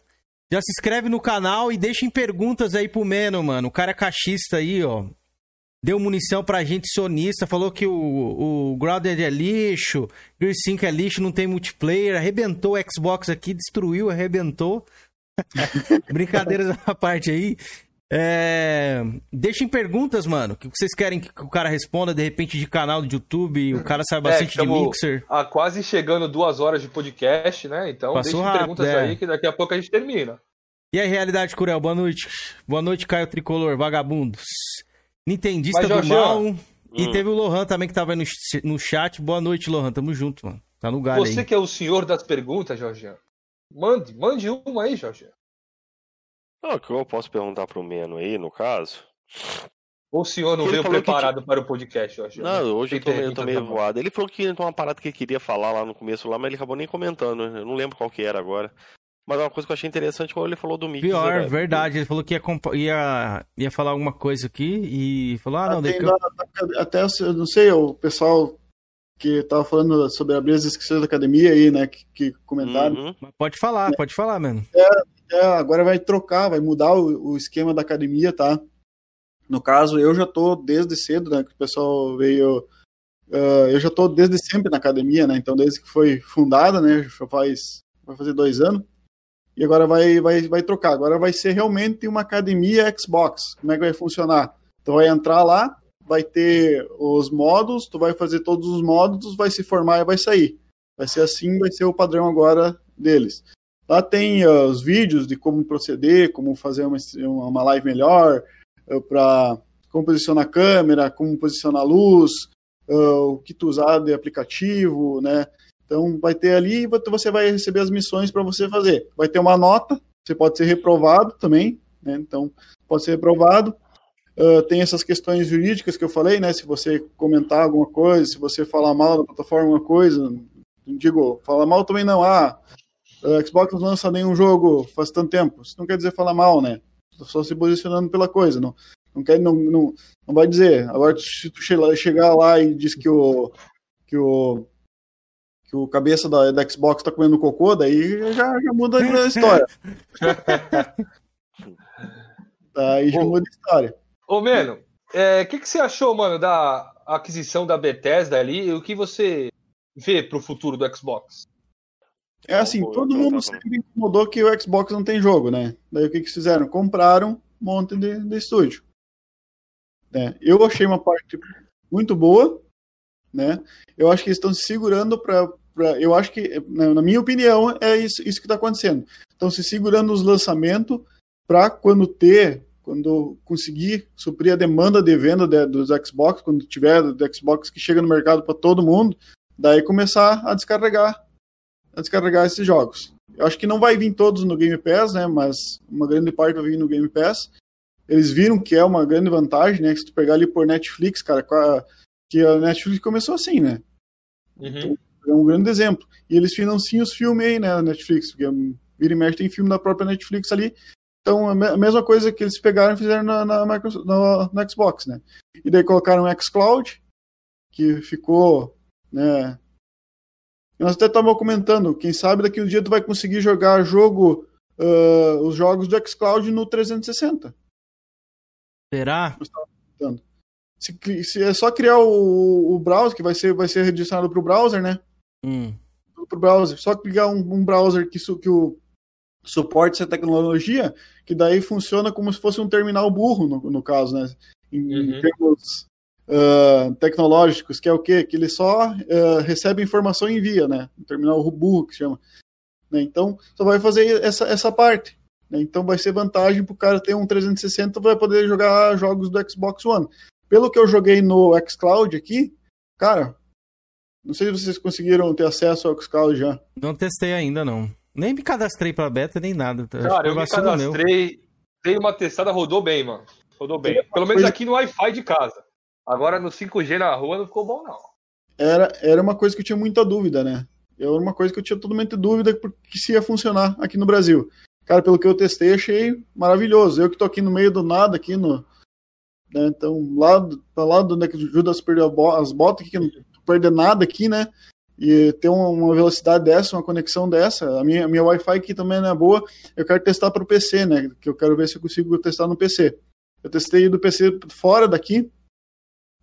Speaker 13: Já se inscreve no canal e deixem perguntas aí pro Meno, mano. O cara é cachista aí, ó. Deu munição pra gente sonista, falou que o, o Grounded é lixo, Gear 5 é lixo, não tem multiplayer, arrebentou o Xbox aqui, destruiu, arrebentou. Brincadeiras à parte aí. É... Deixem perguntas, mano. O que vocês querem que o cara responda, de repente, de canal do YouTube? O cara sabe bastante
Speaker 6: É,
Speaker 13: de Mixer.
Speaker 6: a quase chegando duas horas de podcast, né? Então
Speaker 13: Passou
Speaker 6: deixem
Speaker 13: rápido,
Speaker 6: perguntas
Speaker 13: é.
Speaker 6: aí que daqui a pouco a gente termina.
Speaker 13: E aí, Realidade Curel, boa noite. Boa noite, Caio Tricolor, vagabundos. Nintendista
Speaker 6: Mas,
Speaker 13: do
Speaker 6: Jorginho,
Speaker 13: mal. E
Speaker 6: hum.
Speaker 13: teve o Lohan também que tava aí no, no chat. Boa noite, Lohan. Tamo junto, mano. Tá no galho
Speaker 6: Você
Speaker 13: aí.
Speaker 6: que é o senhor das perguntas, Jorginho. Mande, mande uma aí.
Speaker 17: Não, o que eu posso perguntar pro Meno aí, no caso?
Speaker 6: Ou o senhor não
Speaker 17: Ele
Speaker 6: veio
Speaker 17: falou que
Speaker 6: preparado para o podcast, Jorginho?
Speaker 17: Não, hoje eu tô meio, eu tô meio
Speaker 6: também.
Speaker 17: voado. Ele falou que tinha uma parada que ele queria falar lá no começo lá, mas ele acabou nem comentando. Eu não lembro qual que era agora. Mas uma coisa que eu achei interessante quando ele falou do Mickey.
Speaker 13: Pior,
Speaker 17: né?
Speaker 13: verdade. Ele falou que ia, ia, ia falar alguma coisa aqui e falou: ah, não, daí
Speaker 16: da-
Speaker 13: eu-
Speaker 16: até, eu não sei, o pessoal que tava falando sobre abrir as inscrições da academia aí, né, que, que comentaram.
Speaker 17: Uhum.
Speaker 13: Pode falar, pode falar, mano.
Speaker 16: É, agora vai trocar, vai mudar o, o esquema da academia, tá? No caso, eu já tô desde cedo, né? Que o pessoal veio. ah, eu já tô desde sempre na academia, né? Então, desde que foi fundada, né? Já faz. Vai fazer dois anos. E agora vai, vai, vai trocar. Agora vai ser realmente uma academia Xbox. Como é que vai funcionar? Tu vai entrar lá, vai ter os modos, tu vai fazer todos os modos, vai se formar e vai sair. Vai ser assim, vai ser o padrão agora deles. Lá tem ah, os vídeos de como proceder, como fazer uma, uma live melhor, para como posicionar a câmera, como posicionar a luz, ah, o que tu usar de aplicativo, né? Então vai ter ali você vai receber as missões para você fazer. Vai ter uma nota, você pode ser reprovado também, né? Então pode ser reprovado. Ah, tem essas questões jurídicas que eu falei, né? Se você comentar alguma coisa, se você falar mal da plataforma, alguma coisa, digo, falar mal também não. Ah, a Xbox não lança nenhum jogo faz tanto tempo. Isso não quer dizer falar mal, né? Tô só se posicionando pela coisa. Não, não, quer, não, não, não vai dizer. Agora, se tu che- chegar lá e diz que o, que o, que o cabeça da, da Xbox tá comendo cocô, daí já, já muda a história. Daí já muda a história.
Speaker 6: Ô, Meno, o que, que você achou, mano, da aquisição da Bethesda ali e o que você vê pro futuro do Xbox?
Speaker 16: É assim, todo mundo sempre incomodou que o Xbox não tem jogo, né? Daí o que, que eles fizeram? Compraram um monte de, de estúdio. né? Eu achei uma parte muito boa, né? Eu acho que eles estão se segurando para. Eu acho que, na minha opinião, é isso, isso que está acontecendo. Estão se segurando os lançamentos para quando ter, quando conseguir suprir a demanda de venda de- dos Xbox, quando tiver do Xbox que chega no mercado para todo mundo, daí começar a descarregar a descarregar esses jogos. Eu acho que não vai vir todos no Game Pass, né? Mas uma grande parte vai vir no Game Pass. Eles viram que é uma grande vantagem, né? que Se tu pegar ali por Netflix, cara, a- que a Netflix começou assim, né?
Speaker 6: Uhum.
Speaker 16: É um grande exemplo. E eles financiam os filmes aí, né, na Netflix, porque vira e mexe tem filme da própria Netflix ali. Então, a me- a mesma coisa que eles pegaram e fizeram na, na, Microsoft- no, no Xbox, né? E daí colocaram o xCloud, que ficou, né... Nós até estávamos comentando, quem sabe daqui um dia tu vai conseguir jogar jogo, ah, os jogos do xCloud no 360.
Speaker 13: Será?
Speaker 16: Se, se é só criar o, o browser, que vai ser, vai ser redirecionado para o browser, né?
Speaker 13: Hum.
Speaker 16: Pro browser. Só criar um, um browser que, su- que o, suporte essa tecnologia, que daí funciona como se fosse um terminal burro, no, no caso, né? Em, em termos ah, tecnológicos, que é o quê? Que ele só ah, recebe informação e envia, né? Um terminal burro, que chama. Né? Então, só vai fazer essa, essa parte. né? Então, vai ser vantagem para o cara ter um 360 vai poder jogar jogos do Xbox One. Pelo que eu joguei no xCloud aqui, cara, não sei se vocês conseguiram ter acesso ao xCloud já.
Speaker 13: Não testei ainda, não. Nem me cadastrei pra beta, nem nada.
Speaker 6: Cara, eu me
Speaker 13: vacilo meu.
Speaker 6: cadastrei, dei uma testada, rodou bem, mano. Rodou bem. Pelo menos aqui no Wi-Fi de casa. Agora no 5G na rua não ficou bom, não.
Speaker 16: Era, era uma coisa que eu tinha muita dúvida, né? Era uma coisa que eu tinha totalmente dúvida porque se ia funcionar aqui no Brasil. Cara, pelo que eu testei, achei maravilhoso. Eu que tô aqui no meio do nada, aqui no. né, Então, lá, pra lá do né, que o Judas perdeu as botas, aqui, que não perder nada aqui, né? E ter uma, velocidade dessa, uma conexão dessa. A minha, a minha Wi-Fi aqui também não é boa. Eu quero testar para o PC, né? Que eu quero ver se eu consigo testar no PC. Eu testei do PC fora daqui.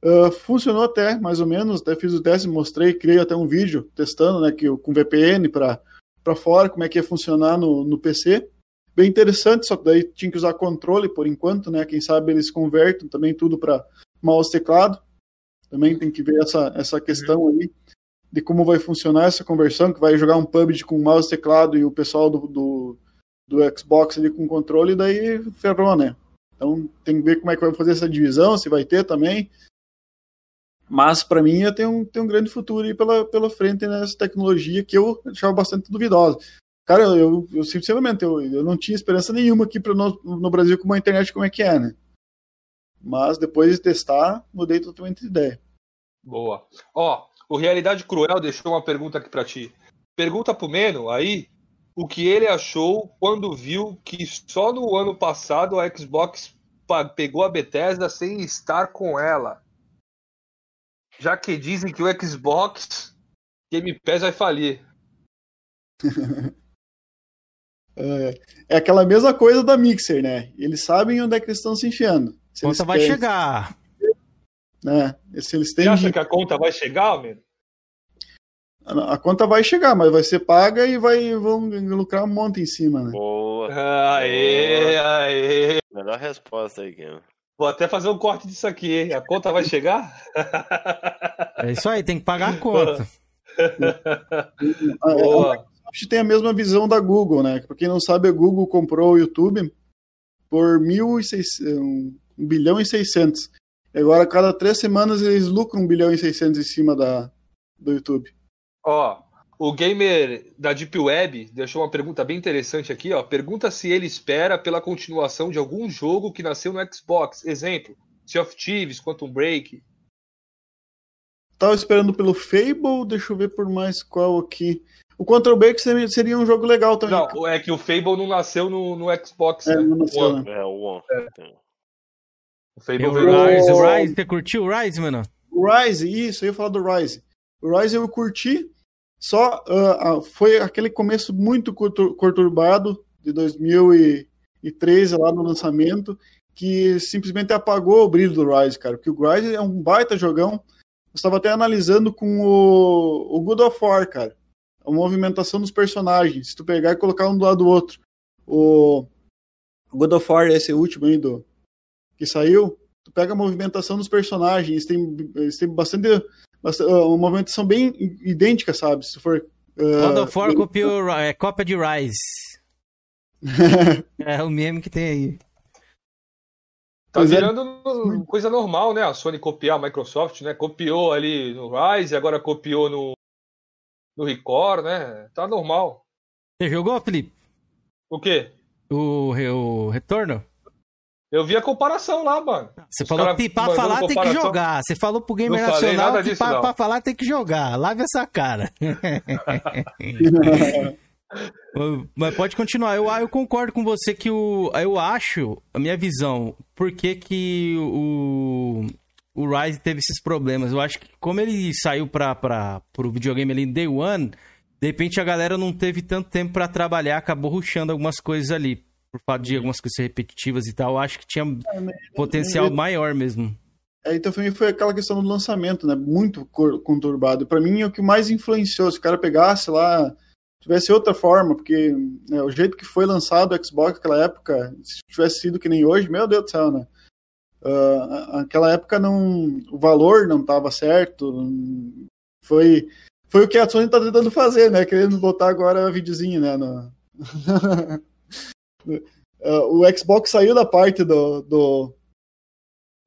Speaker 16: Uh, funcionou até, mais ou menos. Até fiz o teste, mostrei, criei até um vídeo testando, né? Que, com VPN para fora, como é que ia funcionar no, no PC. Bem interessante, só que daí tinha que usar controle por enquanto, né? Quem sabe eles convertem também tudo para mouse teclado. Também tem que ver essa, essa questão aí de como vai funcionar essa conversão, que vai jogar um PUBG com mouse teclado e o pessoal do, do, do Xbox ali com controle, daí ferrou, né? Então tem que ver como é que vai fazer essa divisão, se vai ter também. Mas para mim tem um, tem um grande futuro aí pela, pela frente nessa tecnologia que eu achava bastante duvidosa. Cara, eu, eu sinceramente, eu, eu não tinha esperança nenhuma aqui pra nós, no Brasil com uma internet como é que é, né? Mas depois de testar, mudei totalmente de ideia.
Speaker 6: Boa. Ó, o Realidade Cruel deixou uma pergunta aqui pra ti. Pergunta pro Meno aí o que ele achou quando viu que só no ano passado a Xbox pegou a Bethesda sem estar com ela. Já que dizem que o Xbox Game Pass vai falir.
Speaker 16: É, é aquela mesma coisa da Mixer, né? Eles sabem onde é que eles estão se enfiando. Se
Speaker 13: Conta vai
Speaker 16: querem-
Speaker 13: chegar.
Speaker 16: Né? Se eles têm
Speaker 6: Você acha que a conta vai chegar, meu?
Speaker 16: A conta vai chegar, mas vai ser paga e vai, vão lucrar um monte em cima, né?
Speaker 17: Boa.
Speaker 6: Aê, aê.
Speaker 17: Melhor resposta aí, Game.
Speaker 6: Vou até fazer um corte disso aqui, hein? A conta vai chegar?
Speaker 13: É isso aí, tem que pagar a conta.
Speaker 16: A, a Microsoft tem a mesma visão da Google, né? Pra quem não sabe, a Google comprou o YouTube por 1.600, um bilhão e 600. E agora, a cada três semanas, eles lucram um bilhão e 600 em cima da, do YouTube.
Speaker 6: Ó, o gamer da Deep Web deixou uma pergunta bem interessante aqui, ó. Pergunta se ele espera pela continuação de algum jogo que nasceu no Xbox. Exemplo, Sea of Thieves, Quantum Break.
Speaker 16: Tava esperando pelo Fable, deixa eu ver por mais qual aqui. O Control Break seria, um jogo legal também.
Speaker 6: Não, é que o Fable não nasceu no, no Xbox.
Speaker 16: É,
Speaker 6: né?
Speaker 16: não nasceu,
Speaker 6: One.
Speaker 16: né?
Speaker 17: É, o One.
Speaker 6: O Fable
Speaker 13: E o
Speaker 6: veio-
Speaker 13: Rise, o Rise, você curtiu o Rise, mano?
Speaker 16: O Rise, isso, eu ia falar do Rise. O Rise eu curti, só ah, foi aquele começo muito contur- conturbado de 2013 lá no lançamento, que simplesmente apagou o brilho do Rise, cara, porque o Rise é um baita jogão. Eu estava até analisando com o, o God of War, cara, a movimentação dos personagens, se tu pegar e colocar um do lado do outro. O God of War, esse último aí do, que saiu, tu pega a movimentação dos personagens, tem, eles têm bastante, bastante uma movimentação bem idêntica, sabe? Se for. ah,
Speaker 13: God of War copiou, é, cópia de Rise. é o meme que tem aí.
Speaker 6: Tá
Speaker 16: Pois é.
Speaker 6: virando no- coisa normal, né? A Sony copiar a Microsoft, né? Copiou ali no Rise, agora copiou no, no Record, né? Tá normal.
Speaker 13: Você jogou, Felipe?
Speaker 6: O quê?
Speaker 13: O, o Retorno?
Speaker 6: Eu vi a comparação lá, mano.
Speaker 13: Você
Speaker 6: Os
Speaker 13: falou que pra falar tem que jogar. Você falou pro Gamer Nacional que pra, pra falar tem que jogar. Lave essa cara. Mas pode continuar. Eu, eu concordo com você que o. Eu acho, a minha visão, por que, que o. O Rise teve esses problemas. Eu acho que como ele saiu pra, pra, pro videogame ali em Day One, de repente a galera não teve tanto tempo pra trabalhar, acabou ruxando algumas coisas ali. Por fato de algumas coisas repetitivas e tal. Acho que tinha potencial
Speaker 16: mas-
Speaker 13: maior mesmo.
Speaker 16: É, então foi, foi aquela questão do lançamento, né? Muito conturbado. Pra mim, é o que mais influenciou. Se o cara pegasse lá, tivesse outra forma, porque né, o jeito que foi lançado o Xbox naquela época, se tivesse sido que nem hoje, meu Deus do céu, né? Ah, aquela época não, o valor não estava certo. Foi, foi o que a Sony tá tentando fazer, né? Querendo botar agora videozinho, né? no- o Xbox saiu da parte do, do-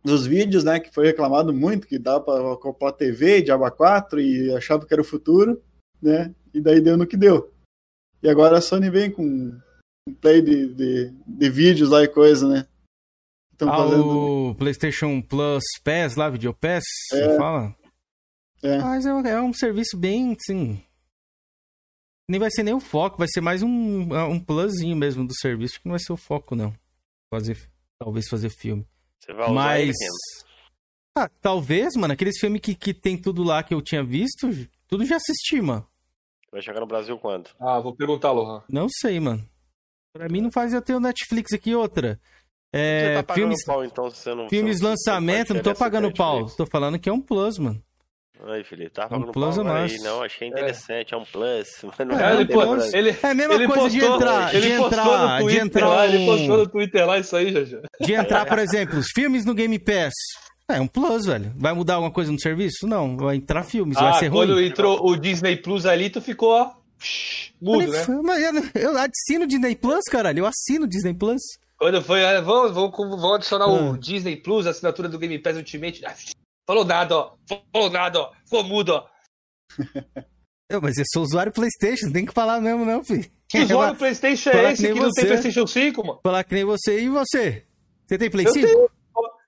Speaker 16: dos vídeos, né? Que foi reclamado muito, que dá para acoplar TV de aba 4 e achava que era o futuro, né? E daí deu no que deu. E agora a Sony vem com um play de, de, de vídeos lá e coisa, né? Estão
Speaker 13: Ah,
Speaker 16: fazendo.
Speaker 13: o PlayStation Plus Pass lá, Video Pass, você
Speaker 16: É.
Speaker 13: fala?
Speaker 16: É.
Speaker 13: Mas é, um- é um serviço bem, assim... Nem vai ser nem o foco, vai ser mais um, um plusinho mesmo do serviço, que não vai ser o foco, não. Fazer, talvez fazer filme.
Speaker 17: Você vai usar
Speaker 13: Mas...
Speaker 17: ele, Game?
Speaker 13: Ah, talvez, mano, aqueles filmes que, que tem tudo lá que eu tinha visto, tudo já assisti, mano.
Speaker 17: Vai chegar no Brasil quando?
Speaker 6: Ah, vou perguntar, Lohan.
Speaker 13: Não sei, mano. Pra mim não faz eu ter o Netflix aqui outra.
Speaker 17: Você
Speaker 13: É,
Speaker 17: tá pagando
Speaker 13: filmes,
Speaker 17: pau, então, se você não...
Speaker 13: filmes lançamento,
Speaker 17: não
Speaker 13: tô pagando pau.
Speaker 17: Netflix.
Speaker 13: Tô falando que é um plus, mano.
Speaker 17: Aí, Felipe, tá
Speaker 13: Um
Speaker 17: pagando
Speaker 13: plus mais.
Speaker 17: aí. Não, achei interessante, é um plus. Mas não
Speaker 13: É,
Speaker 17: é,
Speaker 13: ele
Speaker 17: um
Speaker 13: pô-
Speaker 17: plus.
Speaker 6: Ele,
Speaker 13: É a mesma
Speaker 6: ele
Speaker 13: coisa de
Speaker 6: postou-
Speaker 13: entrar,
Speaker 6: ele
Speaker 13: de
Speaker 6: postou
Speaker 13: entrar,
Speaker 6: no
Speaker 13: de
Speaker 6: Twitter
Speaker 13: entrar
Speaker 6: lá,
Speaker 13: um-
Speaker 6: Ele postou no Twitter lá isso aí, já já.
Speaker 13: De entrar, por exemplo, os filmes no Game Pass. É um plus, velho. Vai mudar alguma coisa no serviço? Não, vai entrar filmes, vai
Speaker 6: Ah,
Speaker 13: ser ruim.
Speaker 6: quando entrou o Disney Plus ali, tu ficou, ó, mudo, né?
Speaker 13: Mas eu, eu assino o Disney Plus, caralho. Eu assino o Disney Plus.
Speaker 6: Quando foi, ah, vamos, adicionar
Speaker 13: Ah.
Speaker 6: o Disney Plus, a assinatura do Game Pass Ultimate. Ah, falou nada, ó. Falou nada, ó. Ficou mudo, ó.
Speaker 13: Eu, mas eu sou usuário PlayStation, tem que falar mesmo, não, filho.
Speaker 6: Que usuário PlayStation é
Speaker 13: que
Speaker 6: esse
Speaker 13: nem
Speaker 6: que não tem. PlayStation 5, mano?
Speaker 13: Falar que nem você. E você? Você tem Play
Speaker 6: Eu
Speaker 13: 5?
Speaker 6: tenho.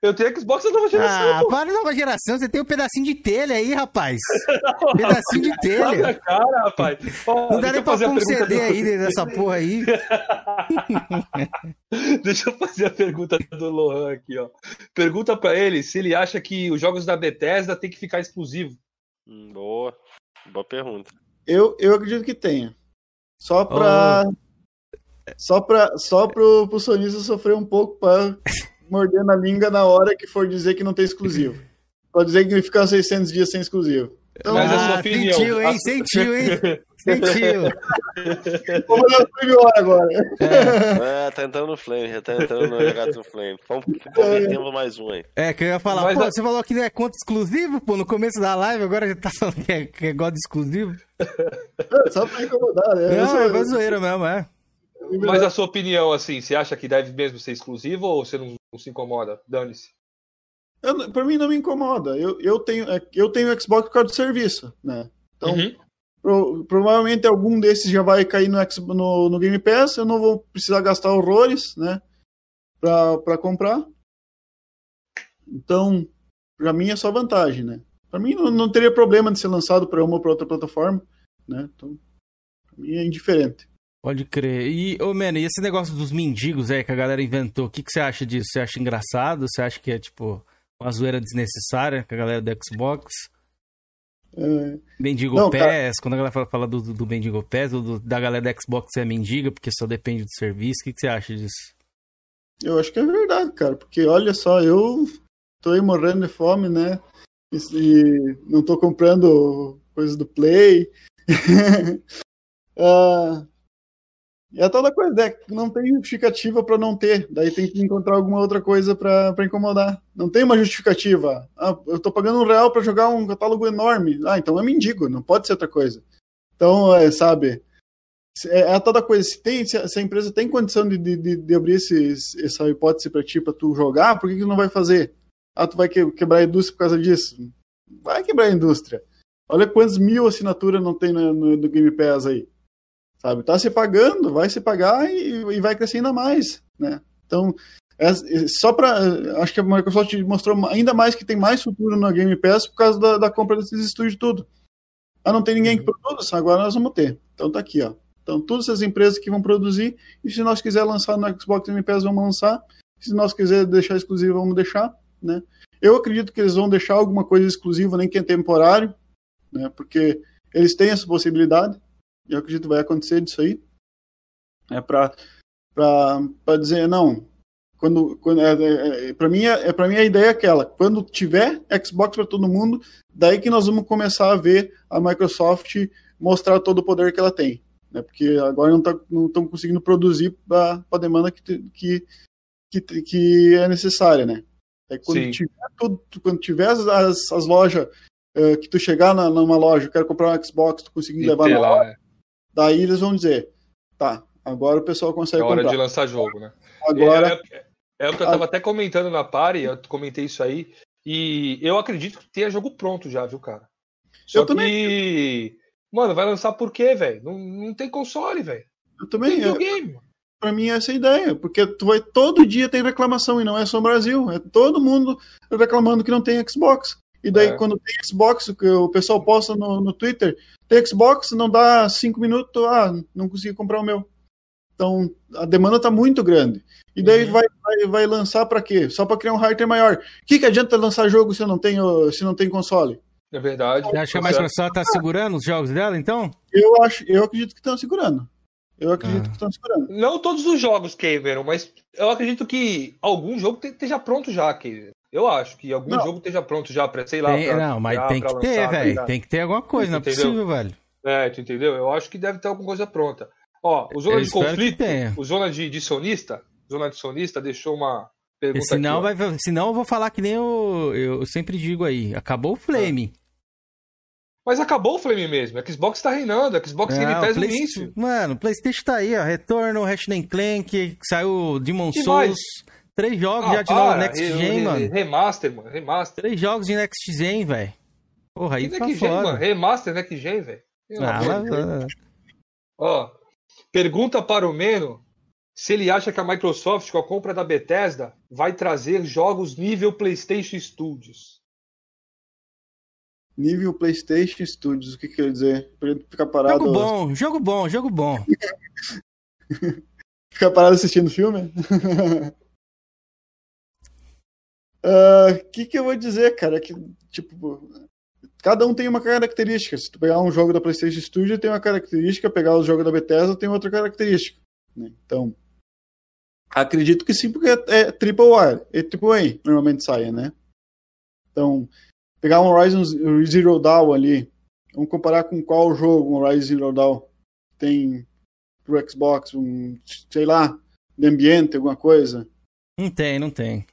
Speaker 6: Eu tenho Xbox da nova geração.
Speaker 13: Ah,
Speaker 6: pô.
Speaker 13: para nova geração, você tem um pedacinho de telha aí, rapaz. pedacinho de
Speaker 6: Olha
Speaker 13: telha.
Speaker 6: cara, rapaz. Ó,
Speaker 13: Não dá nem pra
Speaker 6: fazer
Speaker 13: pôr
Speaker 6: a
Speaker 13: um
Speaker 6: pergunta
Speaker 13: CD aí dessa porra aí.
Speaker 6: Deixa eu fazer a pergunta do Lohan aqui, ó. Pergunta pra ele se ele acha que os jogos da Bethesda tem que ficar exclusivo.
Speaker 17: Hum, Boa. Boa pergunta.
Speaker 16: Eu, eu acredito que tenha. Só pra. Só, pra, só pro, pro sonista sofrer um pouco pra morder na língua na hora que for dizer que não tem exclusivo. Pra dizer que ficar 600 dias sem exclusivo. Então,
Speaker 6: Mas a
Speaker 13: Ah,
Speaker 6: sua opinião.
Speaker 13: sentiu, hein?
Speaker 6: a-
Speaker 13: Sentiu, hein? Sentiu.
Speaker 16: Vou mandar o Flame agora.
Speaker 17: É, tá entrando no Flame, já tá entrando no Regato Flame. Vamos convertemos mais um aí.
Speaker 13: É, que eu ia falar,
Speaker 6: Mas
Speaker 13: pô,
Speaker 6: a-
Speaker 13: você falou que não é conta exclusivo, pô, no começo da live, agora já tá falando que é, que é God exclusivo.
Speaker 16: Só pra incomodar, né?
Speaker 13: Não, é pra zoeira mesmo, é.
Speaker 6: Mas a sua opinião, assim, você acha que deve mesmo ser exclusivo ou você não, não se incomoda? Dane-se.
Speaker 16: Pra mim não me incomoda. Eu, eu, tenho, é, eu tenho Xbox por causa do serviço, né? Então,
Speaker 6: Uhum.
Speaker 16: pro- provavelmente algum desses já vai cair no, no, no Game Pass. Eu não vou precisar gastar horrores, né? Pra, pra comprar. Então, pra mim é só vantagem, né? Pra mim não, não teria problema de ser lançado pra uma ou pra outra plataforma, né? Então, pra mim é indiferente.
Speaker 13: Pode crer. E, ô, mano, e esse negócio dos mendigos aí que a galera inventou, o que, que você acha disso? Você acha engraçado? Você acha que é, tipo, uma zoeira desnecessária com a galera do Xbox?
Speaker 16: É,
Speaker 13: Mendigo
Speaker 16: Não,
Speaker 13: Pass,
Speaker 16: cara-
Speaker 13: quando a galera fala, fala do, do Mendigo Pass, ou do- da galera do Xbox é mendiga porque só depende do serviço, o que, que você acha disso?
Speaker 16: Eu acho que é verdade, cara, porque olha só, eu tô aí morrendo de fome, né? E, e não tô comprando coisas do Play. Ah, e é toda coisa, né? Não tem justificativa pra não ter. Daí tem que encontrar alguma outra coisa pra incomodar. Não tem uma justificativa. Ah, eu tô pagando um real pra jogar um catálogo enorme. Ah, então é mendigo, não pode ser outra coisa. Então, é, sabe, é, é a toda coisa. Se, tem, se, a, se a empresa tem condição de, de, de abrir esses, essa hipótese pra ti, pra tu jogar, por que, que não vai fazer? Ah, tu vai que- quebrar a indústria por causa disso? Vai quebrar a indústria. Olha quantas mil assinaturas não tem no, no, no Game Pass aí. Sabe? Tá se pagando, vai se pagar e, e vai crescer ainda mais, né? Então, é, é só para Acho que a Microsoft mostrou ainda mais que tem mais futuro no Game Pass por causa da, da compra desses estúdios tudo. Ah, não tem ninguém que produz? Agora nós vamos ter. Então tá aqui, ó. Então, todas essas empresas que vão produzir, e se nós quiser lançar no Xbox Game Pass, vamos lançar. Se nós quiser deixar exclusivo, vamos deixar, né? Eu acredito que eles vão deixar alguma coisa exclusiva, nem que é temporário, né? Porque eles têm essa possibilidade. Eu acredito que vai acontecer disso aí. É para para dizer não. Quando, quando é, é, é, para mim é, é para mim a ideia é aquela. Quando tiver Xbox para todo mundo, daí que nós vamos começar a ver a Microsoft mostrar todo o poder que ela tem, né? Porque agora não tá, não estão conseguindo produzir para a demanda que, que, que que é necessária, né? Aí quando
Speaker 6: Sim.
Speaker 16: tiver tudo, quando tiver as, as, as lojas eh, que tu chegar na, numa loja, eu quero comprar um Xbox, tu conseguir levar na
Speaker 6: lá,
Speaker 16: hora,
Speaker 6: é.
Speaker 16: Daí eles vão dizer, tá, agora o pessoal
Speaker 6: É
Speaker 16: consegue
Speaker 6: hora
Speaker 16: comprar.
Speaker 6: de lançar jogo, né?
Speaker 16: Agora,
Speaker 6: É, é- é o que eu tava até comentando na party, eu comentei isso aí. E eu acredito que tenha jogo pronto já, viu, cara? Só
Speaker 16: Eu também.
Speaker 6: que. Mano, vai lançar por quê, velho? Não, não tem console, velho.
Speaker 16: eu também,
Speaker 6: Tem
Speaker 16: eu, pra mim essa é a ideia, porque tu vai todo dia tem reclamação e não é só o Brasil, é todo mundo reclamando que não tem Xbox. E daí
Speaker 6: É.
Speaker 16: quando tem Xbox, o pessoal posta no, no Twitter, tem Xbox, não dá cinco minutos, ah, não consegui comprar o meu. Então a demanda tá muito grande. E daí
Speaker 6: Uhum.
Speaker 16: vai, vai, vai lançar pra quê? Só pra criar um hardware maior. O que, que adianta lançar jogo se eu não tenho, se não tem console?
Speaker 6: É verdade.
Speaker 13: Você acha que a. Microsoft tá segurando os jogos dela, então?
Speaker 16: Eu acho, eu acredito que estão segurando. Eu acredito
Speaker 13: Ah.
Speaker 16: que estão segurando.
Speaker 6: Não todos os jogos, Cameron, mas eu acredito que algum jogo te- esteja pronto já, Cameron. Eu acho que algum
Speaker 16: Não.
Speaker 6: jogo esteja pronto já pra, sei lá.
Speaker 13: Tem-
Speaker 6: pra-
Speaker 13: não, mas
Speaker 6: pra-
Speaker 13: tem
Speaker 6: pra
Speaker 13: que ter,
Speaker 6: lançar, tá
Speaker 13: velho. Tem que ter alguma coisa, não é
Speaker 6: Entendeu?
Speaker 13: possível, velho.
Speaker 6: É, tu entendeu? Eu acho que deve ter alguma coisa pronta. Ó, o Zona
Speaker 13: Eu
Speaker 6: de Conflito, o Zona de, de Sonista, Zona de Sonista deixou uma pergunta
Speaker 13: senão,
Speaker 6: aqui,
Speaker 13: vai, senão eu vou falar que nem eu, eu sempre digo aí. Acabou o Flame.
Speaker 6: Mas acabou o Flame mesmo. A Xbox tá reinando, a Xbox Game
Speaker 13: Ah,
Speaker 6: Pass
Speaker 13: o
Speaker 6: no
Speaker 13: Play-
Speaker 6: início.
Speaker 13: Mano, o Playstation tá aí, ó. Retorno, Ratchet Clank, saiu Demon
Speaker 6: E
Speaker 13: Souls.
Speaker 6: mais?
Speaker 13: Três jogos
Speaker 6: Ah,
Speaker 13: já de novo,
Speaker 6: para,
Speaker 13: Next
Speaker 6: re-
Speaker 13: Gen,
Speaker 6: re-
Speaker 13: mano.
Speaker 6: Remaster, mano, remaster.
Speaker 13: Três jogos de Next Gen, velho. Porra, aí
Speaker 6: Que
Speaker 13: tá
Speaker 6: Next Gen, mano? Remaster Next Gen, velho.
Speaker 13: Ah, mas-.
Speaker 6: Ó, pergunta para o Meno se ele acha que a Microsoft, com a compra da Bethesda, vai trazer jogos nível PlayStation Studios.
Speaker 16: Nível PlayStation Studios, o que quer dizer? Pra ele ficar parado.
Speaker 13: Jogo bom, jogo bom, jogo bom.
Speaker 16: Ficar parado assistindo filme? O que, que eu vou dizer, cara? Que, tipo, cada um tem uma característica. Se tu pegar um jogo da PlayStation Studio, tem uma característica, pegar os jogos da Bethesda, tem outra característica. né? Então, acredito que sim, porque é, é triple A, é triple A, normalmente sai, né? Então, pegar um Horizon Zero Dawn ali, vamos comparar com qual jogo um Horizon Zero Dawn tem pro Xbox, um, sei lá, de ambiente, alguma coisa.
Speaker 13: Não tem, não tem.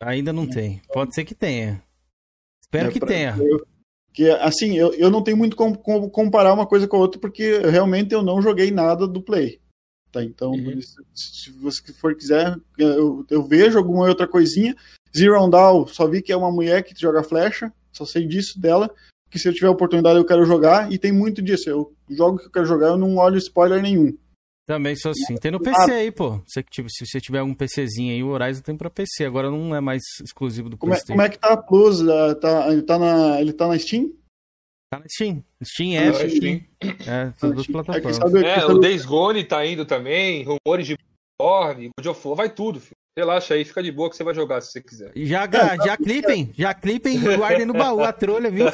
Speaker 13: Ainda não tem. Pode ser que tenha. Espero
Speaker 16: É,
Speaker 13: que
Speaker 16: pra-
Speaker 13: tenha.
Speaker 16: eu- que, assim, eu, eu não tenho muito como, como comparar uma coisa com a outra, porque realmente eu não joguei nada do Play. Tá? Então, por isso, se você for quiser, eu, eu vejo alguma outra coisinha. Zero Dawn, só vi que é uma mulher que joga flecha, só sei disso dela. Que se eu tiver oportunidade eu quero jogar, e tem muito disso. Eu jogo que eu quero jogar, eu não olho spoiler nenhum.
Speaker 13: Também sou assim. Tem no
Speaker 16: Ah.
Speaker 13: PC aí, pô. Se, se você tiver algum PCzinho aí, o Horizon tem pra PC. Agora não é mais exclusivo do
Speaker 16: Como é,
Speaker 13: PlayStation.
Speaker 16: como é que tá a Plus? Ah, Tá, ele, tá na, ele tá na Steam?
Speaker 13: Tá na Steam. Steam, Epic.
Speaker 6: Steam.
Speaker 13: É, todas as plataformas.
Speaker 6: É, o Days Gone tá indo também, rumores de Born, God of War, vai tudo, filho. Relaxa aí, fica de boa que você vai jogar se você quiser.
Speaker 13: Já, já clipem, já clipem e guardem no baú a trolha, viu?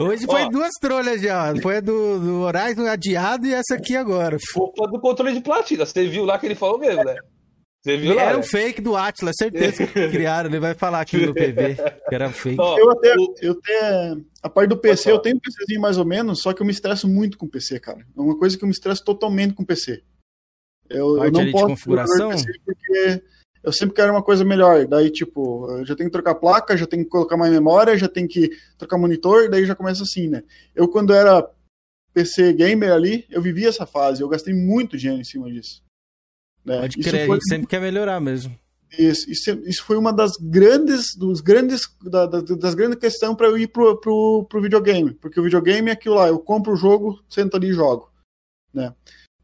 Speaker 13: Hoje foi
Speaker 6: Ó.
Speaker 13: duas trolhas já. Foi a do, do Horizon adiado e essa aqui agora.
Speaker 6: Culpa do controle de platina, você viu lá que ele falou mesmo, né? Você viu lá?
Speaker 13: Era
Speaker 6: né?
Speaker 13: um fake do Atlas, certeza que criaram. Ele vai falar aqui no PV que era fake.
Speaker 16: Eu até, eu até, a parte do PC, eu tenho um PCzinho mais ou menos, só que eu me estresso muito com o PC, cara. É uma coisa que eu me estresso totalmente com o PC. Eu, eu
Speaker 13: Parte
Speaker 16: não
Speaker 13: ali de
Speaker 16: posso
Speaker 13: configuração?
Speaker 16: porque eu sempre quero uma coisa melhor. Daí, tipo, eu já tenho que trocar placa, já tenho que colocar mais memória, já tenho que trocar monitor, daí já começa assim, né? Eu, quando era PC gamer ali, eu vivia essa fase, eu gastei muito dinheiro em cima disso. Né?
Speaker 13: Pode
Speaker 16: Isso
Speaker 13: crer,
Speaker 16: foi-
Speaker 13: sempre quer melhorar mesmo.
Speaker 16: isso, isso, isso foi uma das grandes, dos grandes, da- da- das grandes questões para eu ir pro, pro, pro videogame, porque o videogame é aquilo lá, eu compro o jogo, sento ali e jogo, né?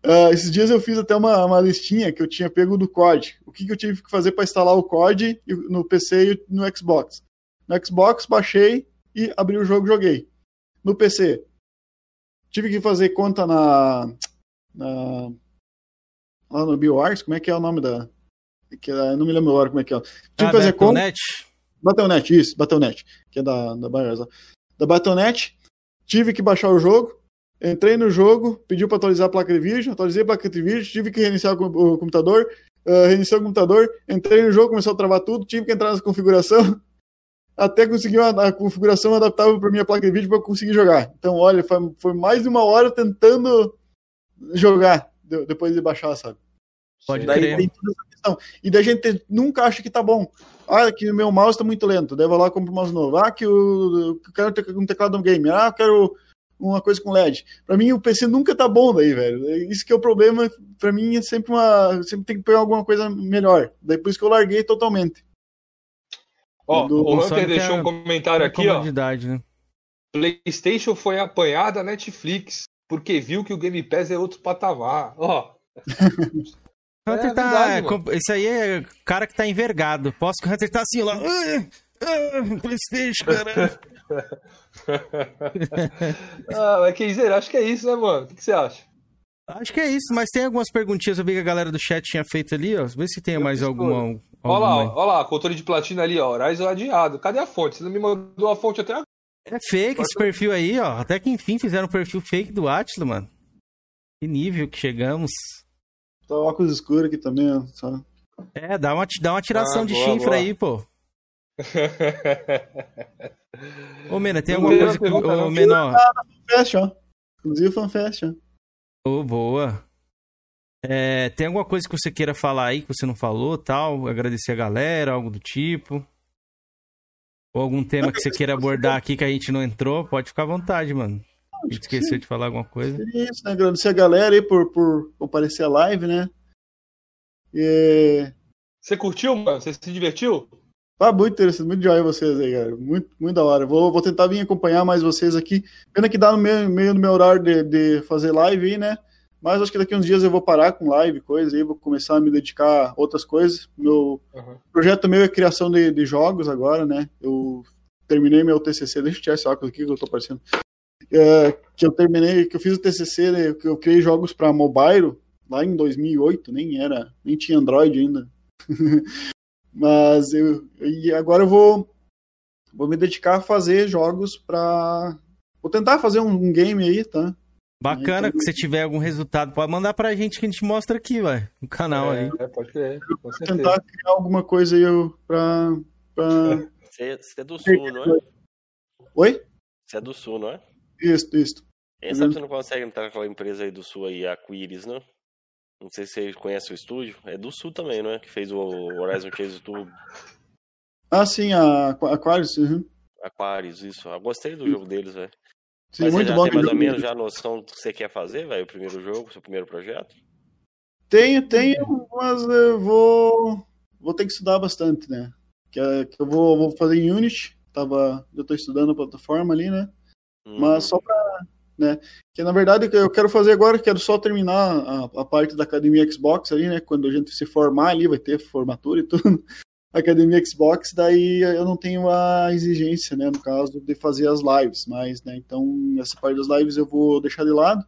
Speaker 16: Ah, esses dias eu fiz até uma, uma listinha que eu tinha pego do COD. O que, que eu tive que fazer para instalar o COD no PC e no Xbox? No Xbox baixei e abri o jogo e joguei. No PC tive que fazer conta na, na lá no BioArts, como é que é o nome da que é, não me lembro agora como é que é. Tive
Speaker 13: Ah,
Speaker 16: que fazer conta
Speaker 13: Battle.net?
Speaker 16: Isso, Battle.net, que é da, da. Da Battle.net, tive que baixar o jogo, entrei no jogo, pediu para atualizar a placa de vídeo, atualizei a placa de vídeo, tive que reiniciar o com- o computador, uh, reiniciei o computador, entrei no jogo, começou a travar tudo, tive que entrar na configuração, até conseguir uma, a configuração adaptável para minha placa de vídeo para eu conseguir jogar. Então, olha, foi, foi mais de uma hora tentando jogar de- depois de baixar, sabe?
Speaker 13: Pode
Speaker 16: Daí
Speaker 13: crer.
Speaker 16: tem toda essa questão. E daí a gente nunca acha que tá bom. Ah, que o meu mouse tá muito lento. Daí eu vou lá e compro um mouse novo. Ah, que eu, eu quero ter um teclado no game. Ah, eu quero uma coisa com LED. Pra mim, o PC nunca tá bom daí, velho. Isso que é o problema. Pra mim, é sempre uma. Sempre tem que pegar alguma coisa melhor. Daí por isso que eu larguei totalmente.
Speaker 6: Ó,
Speaker 16: Do-
Speaker 6: o Hunter
Speaker 13: que
Speaker 6: deixou um comentário aqui, ó.
Speaker 13: né?
Speaker 6: PlayStation foi apanhar da Netflix porque viu que o Game Pass é outro patamar. Ó.
Speaker 13: Hunter
Speaker 6: É
Speaker 13: tá.
Speaker 6: verdade,
Speaker 13: esse aí é cara que tá envergado. Posso que o Hunter tá assim lá. "Ah, Playstation, caralho.
Speaker 6: ah, mas quer dizer, acho que é isso, né, mano? O que que você acha?
Speaker 13: Acho que é isso, mas tem algumas perguntinhas eu vi que a galera do chat tinha feito ali, ó. Vê se tem mais alguma.
Speaker 6: Olha lá, olha lá, controle de platina ali, ó. Horizon adiado. Cadê a fonte? Você não me mandou a fonte até agora.
Speaker 13: É fake esse perfil aí, ó. Até que enfim fizeram um perfil fake do Atlas, mano. Que nível que chegamos.
Speaker 16: Tá óculos escuros aqui também, ó. Só.
Speaker 13: É, dá uma, dá uma tiração
Speaker 6: Ah,
Speaker 13: de
Speaker 6: boa,
Speaker 13: chifre
Speaker 6: boa.
Speaker 13: aí, pô. Ô, Mena, tem alguma coisa que. Ô. Menor.
Speaker 16: Ah, na FanFest, ó. Inclusive FanFest, ó.
Speaker 13: Ô, boa. É, tem alguma coisa que você queira falar aí que você não falou, tal? Agradecer a galera, algo do tipo? Ou algum tema que você queira abordar aqui que a gente não entrou? Pode ficar à vontade, mano. A gente esqueceu de falar alguma coisa.
Speaker 16: Seria isso, né? Agradecer a galera aí por, por comparecer à live, né? E...
Speaker 6: Você curtiu, mano? Você se divertiu?
Speaker 16: Ah, muito interessante, muito joia vocês aí, cara. Muito, muito da hora. Vou, vou tentar vir acompanhar mais vocês aqui. Pena que dá no meio, meio do meu horário de, de fazer live aí, né? Mas acho que daqui uns dias eu vou parar com live, coisa, aí vou começar a me dedicar a outras coisas. Meu projeto meu é criação de, de jogos agora, né? Eu terminei meu TCC, deixa eu tirar esse óculos aqui que eu tô parecendo. É, que eu terminei, que eu fiz o TCC, né, que eu criei jogos para mobile lá em 2008, nem era, nem tinha Android ainda. Mas eu e agora eu vou vou me dedicar a fazer jogos para vou tentar fazer um, um game aí, tá?
Speaker 13: Bacana
Speaker 16: Então-
Speaker 13: que você tiver algum resultado, pode mandar pra gente que a gente mostra aqui, vai, no canal aí.
Speaker 6: É, pode crer, com
Speaker 16: Vou
Speaker 6: certeza.
Speaker 16: tentar criar alguma coisa aí eu- pra, pra...
Speaker 17: Você, você é do sul, não é?
Speaker 16: Oi?
Speaker 17: Você é do sul, não é?
Speaker 16: Isso, isso.
Speaker 17: Quem sabe você não consegue entrar com aquela empresa aí do sul aí, a Quiris, não? Não sei se você conhece o estúdio. É do sul também, não é? Que fez o Horizon Chase Turbo.
Speaker 16: Ah, sim, a Aqu- Aquarius, uhum.
Speaker 17: Aquarius, isso. Eu gostei do jogo deles, velho.
Speaker 16: Sim,
Speaker 17: Mas
Speaker 16: muito
Speaker 17: você já
Speaker 16: bom
Speaker 17: tem mais ou menos já a noção do que você quer fazer, velho? O primeiro jogo, seu primeiro projeto?
Speaker 16: Tenho, tenho, mas eu vou, vou ter que estudar bastante, né? Que, é- que eu vou, vou fazer em Unity, tava, eu tô estudando a plataforma ali, né? Mas só pra, né? Que na verdade o que eu quero fazer agora, quero só terminar a, a parte da Academia Xbox ali, né? Quando a gente se formar ali, vai ter formatura e tudo. Academia Xbox, daí eu não tenho a exigência, né, no caso, de fazer as lives, mas, né, então essa parte das lives eu vou deixar de lado,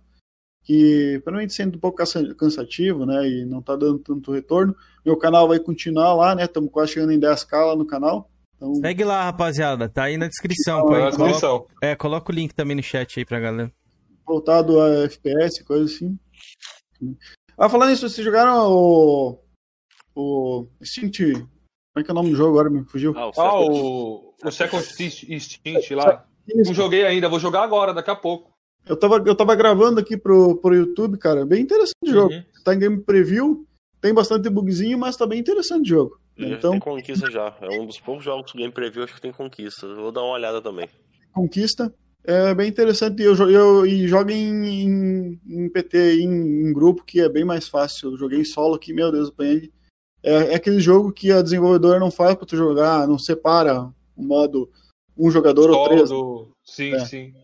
Speaker 16: que mim sendo um pouco cansa- cansativo, né, e não tá dando tanto retorno. Meu canal vai continuar lá, né, estamos quase chegando em 10k lá no canal. Então,
Speaker 13: Segue lá, rapaziada, tá aí na descrição.
Speaker 16: Tá
Speaker 13: pô,
Speaker 16: na descrição.
Speaker 13: Coloca, é, coloca o link também no chat aí pra galera.
Speaker 16: Voltado a FPS, coisa assim. Ah, falando nisso, vocês jogaram o. O. Instinct. Como é que é o nome do jogo agora? Me fugiu.
Speaker 6: Ah, o, o Second Instinct Instinct lá. Não joguei ainda, vou jogar agora, daqui a pouco.
Speaker 16: Eu tava, eu tava gravando aqui pro, pro YouTube, cara. Bem interessante o jogo.
Speaker 6: Uhum.
Speaker 16: Tá em game preview, tem bastante bugzinho, mas tá bem interessante o jogo.
Speaker 17: Já
Speaker 16: Então,
Speaker 17: tem conquista já. É um dos poucos jogos que o Game Preview acho que tem conquista. Vou dar uma olhada também.
Speaker 16: conquista. É bem interessante. Eu, eu, e joga em, em, em PT, em, em grupo, que é bem mais fácil. Eu joguei em solo aqui, meu Deus, apanhei. É, é aquele jogo que a desenvolvedora não faz pra tu jogar, não separa o modo um jogador ou três.
Speaker 6: Solo, Sim,
Speaker 16: É.
Speaker 6: sim.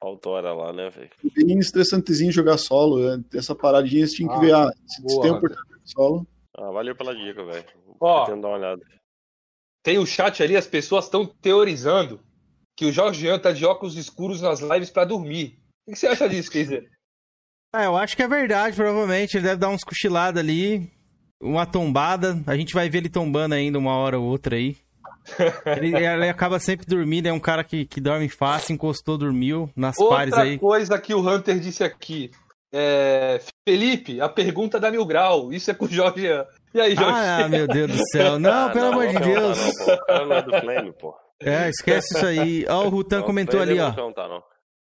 Speaker 17: Autora lá, né, velho?
Speaker 16: Bem estressantezinho jogar solo. né? Essa paradinha você tinha que
Speaker 6: Ah,
Speaker 16: ver. Ah, se
Speaker 6: boa,
Speaker 16: tem oportunidade de solo.
Speaker 17: Ah, valeu pela dica, velho.
Speaker 6: Ó.
Speaker 17: Pretendo dar uma olhada.
Speaker 6: Tem o chat ali, as pessoas estão teorizando que o Jorge tá de óculos escuros nas lives pra dormir. O que você acha disso, Keizer?
Speaker 13: É, eu acho que é verdade, provavelmente. Ele deve dar uns cochilados ali, uma tombada. A gente vai ver ele tombando ainda uma hora ou outra aí. Ele, ele acaba sempre dormindo, é um cara que, que dorme fácil, encostou, dormiu nas pares
Speaker 6: Outra
Speaker 13: aí.
Speaker 6: coisa que o Hunter disse aqui. É... Felipe, a pergunta da Mil Grau. Isso é com o Jorge. E aí, Jorge?
Speaker 13: Ah, meu Deus do céu. Não,
Speaker 17: Ah,
Speaker 13: pelo amor de
Speaker 17: não
Speaker 13: Deus.
Speaker 17: perguntar, não, pô. O cara não é do Flame, pô.
Speaker 13: É, esquece isso aí. Ó, o Rutan comentou ali,
Speaker 17: eu
Speaker 13: ó.
Speaker 17: Não.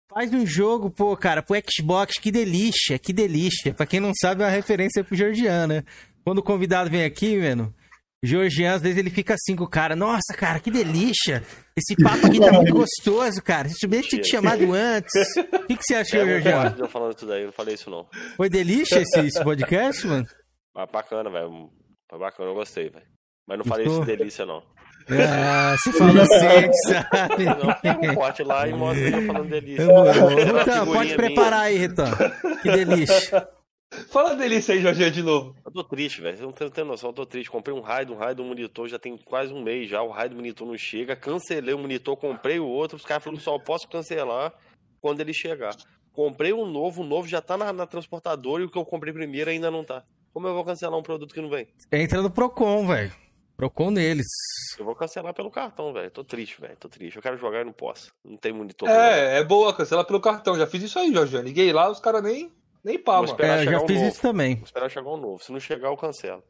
Speaker 13: Faz um jogo, pô, cara, pro Xbox, que delícia, que delícia. Pra quem não sabe, é uma referência pro Georgian, né? Quando o convidado vem aqui, mano, o Georgian, às vezes ele fica assim com o cara, nossa, cara, que delícia. Esse papo aqui tá muito gostoso, cara. Se tivesse tinha te chamado antes. O que, que você achou,
Speaker 17: É
Speaker 13: Georgian?
Speaker 17: eu falando isso daí, eu não falei isso não.
Speaker 13: Foi delícia esse, esse podcast, mano?
Speaker 17: Mas bacana, velho. Foi bacana, eu gostei, velho. Mas não falei
Speaker 13: Gostou?
Speaker 17: isso delícia, não.
Speaker 13: Ah, você falou assim, sabe?
Speaker 17: Não, pega um corte lá e mostra eu falando delícia.
Speaker 13: Então, pode
Speaker 17: minha.
Speaker 13: preparar aí, Retan. Que delícia.
Speaker 6: Fala delícia aí, Jorge, de novo.
Speaker 17: Eu tô triste, velho. Você não tem, tem noção, eu tô triste. Comprei um raio, um raio do monitor, já tem quase um mês já. O raio do monitor não chega. Cancelei o monitor, comprei o outro. Os caras falaram que só posso cancelar quando ele chegar. Comprei um novo, o novo já tá na, na transportadora e o que eu comprei primeiro ainda não tá. Como eu vou cancelar um produto que não vem?
Speaker 13: Entra no Procon, velho. Procon neles.
Speaker 17: Eu vou cancelar pelo cartão, velho. Tô triste, velho. Tô triste. Eu quero jogar e não posso. Não tem monitor.
Speaker 6: É, é boa, cancela pelo cartão. Já fiz isso aí, Jorge. Liguei lá, os caras nem, nem pá, mano.
Speaker 13: É, já
Speaker 17: um
Speaker 13: fiz
Speaker 17: novo.
Speaker 13: isso também.
Speaker 17: Vou esperar chegar um novo. Se não chegar, eu cancelo.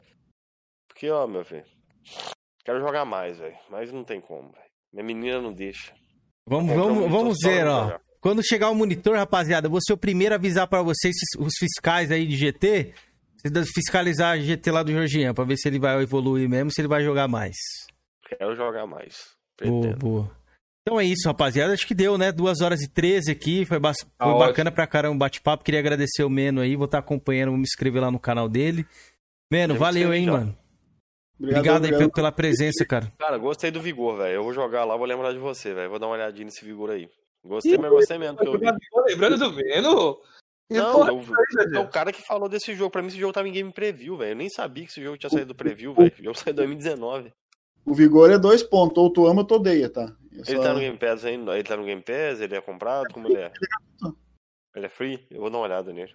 Speaker 17: Porque, ó, meu filho. Quero jogar mais, velho. Mas não tem como, velho. Minha menina não deixa.
Speaker 13: Vamos,
Speaker 17: Comprar um
Speaker 13: vamos, vamos ver, ó. Quando chegar o monitor, rapaziada, eu vou ser o primeiro a avisar pra vocês, os fiscais aí de GT, fiscalizar a GT lá do Georgian, pra ver se ele vai evoluir mesmo, se ele vai jogar mais.
Speaker 17: Quero jogar mais.
Speaker 13: Boa,
Speaker 17: Pretendo.
Speaker 13: boa. Então é isso, rapaziada. Acho que deu, né? 2 horas e 13 aqui. Foi, ba- foi
Speaker 6: Tá ótimo.
Speaker 13: bacana pra caramba o bate-papo. Queria agradecer o Meno aí. Vou estar acompanhando, vou me inscrever lá no canal dele. Meno, valeu, hein,
Speaker 17: já.
Speaker 13: mano. Obrigado, aí pe- pela presença, cara.
Speaker 17: Cara, gostei do Vigor, velho. Eu vou jogar lá, vou lembrar de você, velho. Vou dar uma olhadinha nesse Vigor aí. Gostei, mas gostei mesmo. Que eu vi.
Speaker 6: Lembrando do Meno?
Speaker 17: Não, é o, é o cara que falou desse jogo. Pra mim, esse jogo tava em game preview, velho. Eu nem sabia que esse jogo tinha saído do preview, velho. O jogo saiu em 2019.
Speaker 16: O vigor é dois pontos. Ou tu ama ou tu odeia, tá? Eu
Speaker 17: Ele tá no Game Pass ainda? Ele tá no Game Pass? Ele é comprado? Como ele é? Ele é free? Eu vou dar uma olhada nele.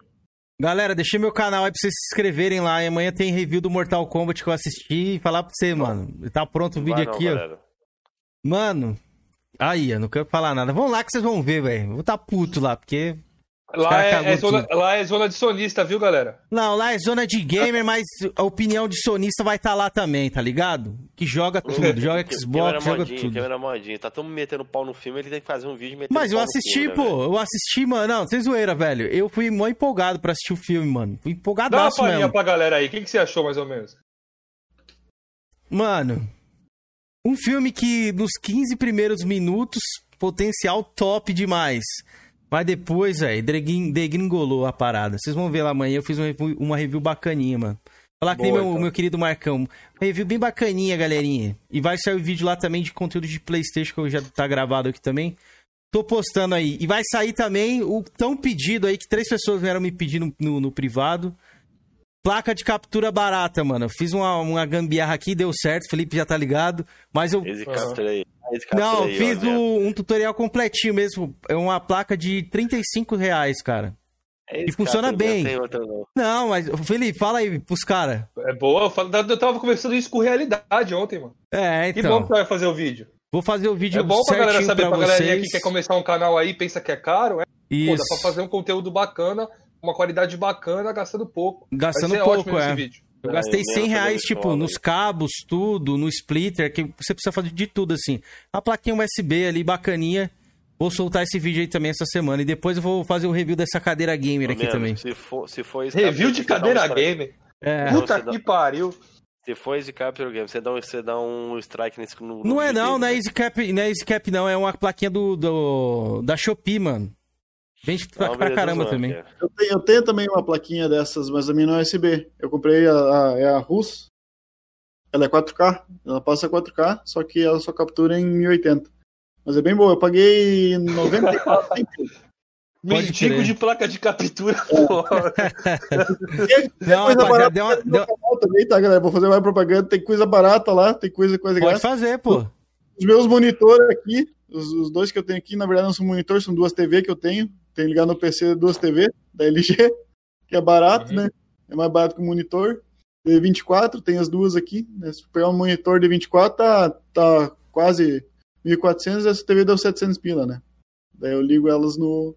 Speaker 13: Galera, deixei meu canal aí pra vocês se inscreverem lá. E amanhã tem review do Mortal Kombat que eu assisti e falar pra você, mano. Tá pronto o vídeo
Speaker 17: não,
Speaker 13: aqui, ó.
Speaker 17: galera.
Speaker 13: Mano. Aí, eu não quero falar nada. Vamos lá que vocês vão ver, velho. Vou tá puto lá, porque.
Speaker 6: Lá é, é zona, lá é zona de sonista, viu, galera?
Speaker 13: Não, lá é zona de gamer, mas a opinião de sonista vai estar lá também, tá ligado? Que joga tudo, joga Xbox, joga
Speaker 17: modinha,
Speaker 13: tudo.
Speaker 17: câmera modinha. Tá todo mundo metendo pau no filme, ele tem que fazer um vídeo metendo
Speaker 13: Mas eu
Speaker 17: pau no
Speaker 13: assisti,
Speaker 17: filme, né,
Speaker 13: pô.
Speaker 17: velho?
Speaker 13: eu assisti, mano. Não, sem zoeira, velho. Eu fui mó empolgado pra assistir o filme, mano. Fui
Speaker 6: Dá uma
Speaker 13: empolgadaço
Speaker 6: palhinha
Speaker 13: mesmo.
Speaker 6: pra galera aí. O que, que você achou, mais ou menos?
Speaker 13: Mano, um filme que nos 15 primeiros minutos, potencial top demais. Mas depois, velho, degrin- degringolou a parada. Vocês vão ver lá amanhã, eu fiz uma review, uma review bacaninha, mano. Falar que nem
Speaker 6: Boa,
Speaker 13: meu,
Speaker 6: então.
Speaker 13: meu querido Marcão. Review bem bacaninha, galerinha. E vai sair o vídeo lá também de conteúdo de Playstation, que já tá gravado aqui também. Tô postando aí. E vai sair também o tão pedido aí, que três pessoas vieram me pedir no, no- no privado. Placa de captura barata, mano. Eu fiz uma, uma gambiarra aqui, deu certo. o Felipe já tá ligado. Mas eu.
Speaker 17: Esse captura aí. Esse captura
Speaker 13: Não,
Speaker 17: aí,
Speaker 13: fiz
Speaker 17: ó, né?
Speaker 13: o- um tutorial completinho mesmo. É uma placa de 35 reais, cara.
Speaker 17: É
Speaker 13: E funciona bem.
Speaker 17: Não
Speaker 13: mas, Felipe, fala aí pros caras.
Speaker 6: É boa, eu, falo- eu tava conversando isso com realidade ontem, mano.
Speaker 13: É,
Speaker 6: Que
Speaker 13: então.
Speaker 6: bom que vai fazer o vídeo.
Speaker 13: Vou fazer o vídeo
Speaker 6: É bom pra galera saber,
Speaker 13: pra
Speaker 6: pra galerinha
Speaker 13: vocês.
Speaker 6: que quer começar um canal aí, pensa que é caro, é. Pô,
Speaker 13: Isso.
Speaker 6: dá pra fazer um conteúdo bacana, uma qualidade bacana, gastando pouco.
Speaker 13: Gastando
Speaker 6: Vai ser
Speaker 13: pouco,
Speaker 6: ótimo
Speaker 13: é. Eu gastei
Speaker 17: É,
Speaker 13: 100
Speaker 17: mesmo,
Speaker 13: reais, tipo, nos cabos, tudo, no splitter, que você precisa fazer de tudo, assim. A plaquinha USB ali, bacaninha. Vou soltar esse vídeo aí também essa semana. E depois eu vou fazer o review dessa cadeira gamer aqui também.
Speaker 17: Se for, se for esse
Speaker 6: Review de
Speaker 17: um
Speaker 6: cadeira
Speaker 17: strike.
Speaker 6: gamer.
Speaker 13: É.
Speaker 6: Puta
Speaker 17: você dá-
Speaker 6: que pariu.
Speaker 17: Se for esse Capture Game, você dá um, você dá um strike nesse no, no
Speaker 13: Não é não,
Speaker 17: dele,
Speaker 13: não é
Speaker 17: velho.
Speaker 13: Easy Cap, não é Easy Cap não, é uma plaquinha do, do da Shopee, mano. Vende pra,
Speaker 17: Não,
Speaker 13: pra
Speaker 17: beleza,
Speaker 13: caramba também.
Speaker 17: cara.
Speaker 16: Eu tenho, eu tenho também uma plaquinha dessas, mas a minha não é USB. Eu comprei a, a, é a RUS. Ela é 4K. Ela passa 4K, só que ela só captura em 1080. Mas é bem boa. Eu paguei 94 centavos.
Speaker 6: Mendigo de placa de captura. porra.
Speaker 13: Não,
Speaker 16: coisa
Speaker 13: rapaziada,
Speaker 16: barata
Speaker 13: deu uma, deu-
Speaker 16: também, tá, galera? Vou fazer mais propaganda. Tem coisa barata lá, tem coisa, coisa
Speaker 13: pode
Speaker 16: grátis.
Speaker 13: fazer, pô.
Speaker 16: Os meus monitores aqui, os, os dois que eu tenho aqui, na verdade não são monitores, são duas TV que eu tenho. Tenho ligado no PC duas TV da LG, que é barato,
Speaker 6: Uhum.
Speaker 16: né? É mais barato que o monitor. De 24, tem as duas aqui. né? Se pegar um monitor de 24, tá, tá quase 1.400, essa TV deu 700 pila, né? Daí eu ligo elas no.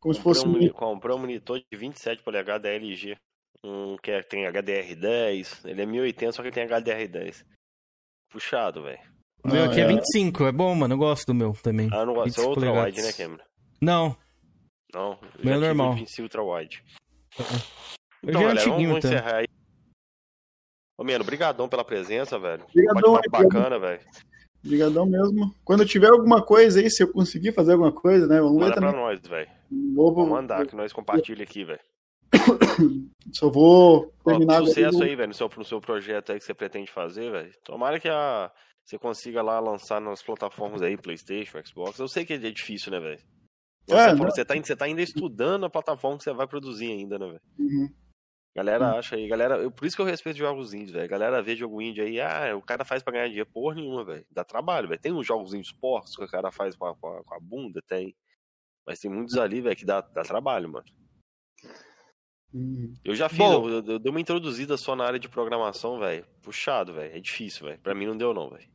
Speaker 16: Como se
Speaker 17: Comprei
Speaker 16: fosse
Speaker 17: um,
Speaker 16: um.
Speaker 17: moni- comprei um monitor de 27 polegadas da LG. Um que é- tem HDR10. Ele é 1080, só que ele tem HDR10. Puxado, velho.
Speaker 13: O meu
Speaker 16: Ah,
Speaker 13: aqui é
Speaker 16: é.
Speaker 13: 25, é bom, mano, eu gosto do meu também.
Speaker 17: Ah, eu não gosto.
Speaker 13: 25
Speaker 17: É ultra wide,
Speaker 13: polegadas.
Speaker 17: né, Cameron?
Speaker 13: Não,
Speaker 17: Não.
Speaker 13: Meu
Speaker 17: tive
Speaker 13: normal.
Speaker 17: 25 ultra wide.
Speaker 13: eu
Speaker 17: Então,
Speaker 13: já é
Speaker 17: galera, vamos,
Speaker 13: tá?
Speaker 17: encerrar aí. Ô, Mano, brigadão pela presença, velho.
Speaker 16: Obrigadão,
Speaker 17: bacana, velho.
Speaker 16: Obrigadão mesmo. Quando tiver alguma coisa aí, se eu conseguir fazer alguma coisa, né? Vamos ver
Speaker 17: Manda pra
Speaker 16: também.
Speaker 17: nós, velho.
Speaker 16: Vou,
Speaker 17: Vou mandar, que nós compartilha aqui, velho.
Speaker 16: Só vou
Speaker 17: Ó,
Speaker 16: terminar agora
Speaker 17: sucesso aí, velho, no seu, no seu projeto aí que você pretende fazer, velho. Tomara que a, você consiga lá lançar nas plataformas aí, Playstation, Xbox. Eu sei que é difícil, né, velho? Você,
Speaker 16: É,
Speaker 17: falou,
Speaker 16: né?
Speaker 17: você, tá, você tá ainda estudando a plataforma que você vai produzir ainda, né, velho?
Speaker 16: Uhum.
Speaker 17: Galera acha aí, galera. Eu, por isso que eu respeito jogos indies, velho. Galera vê jogo indie aí, ah, o cara faz pra ganhar dinheiro. Porra nenhuma, velho. Dá trabalho, velho. Tem uns jogos de esportes que o cara faz com a, com a, com a bunda, tem. Mas tem muitos ali, velho, que dá, dá trabalho, mano.
Speaker 16: Uhum.
Speaker 17: Eu já fiz,
Speaker 6: Bom.
Speaker 17: eu, eu dei uma introduzida só na área de programação, velho. Puxado, velho. É difícil, velho. Pra mim não deu, não, velho.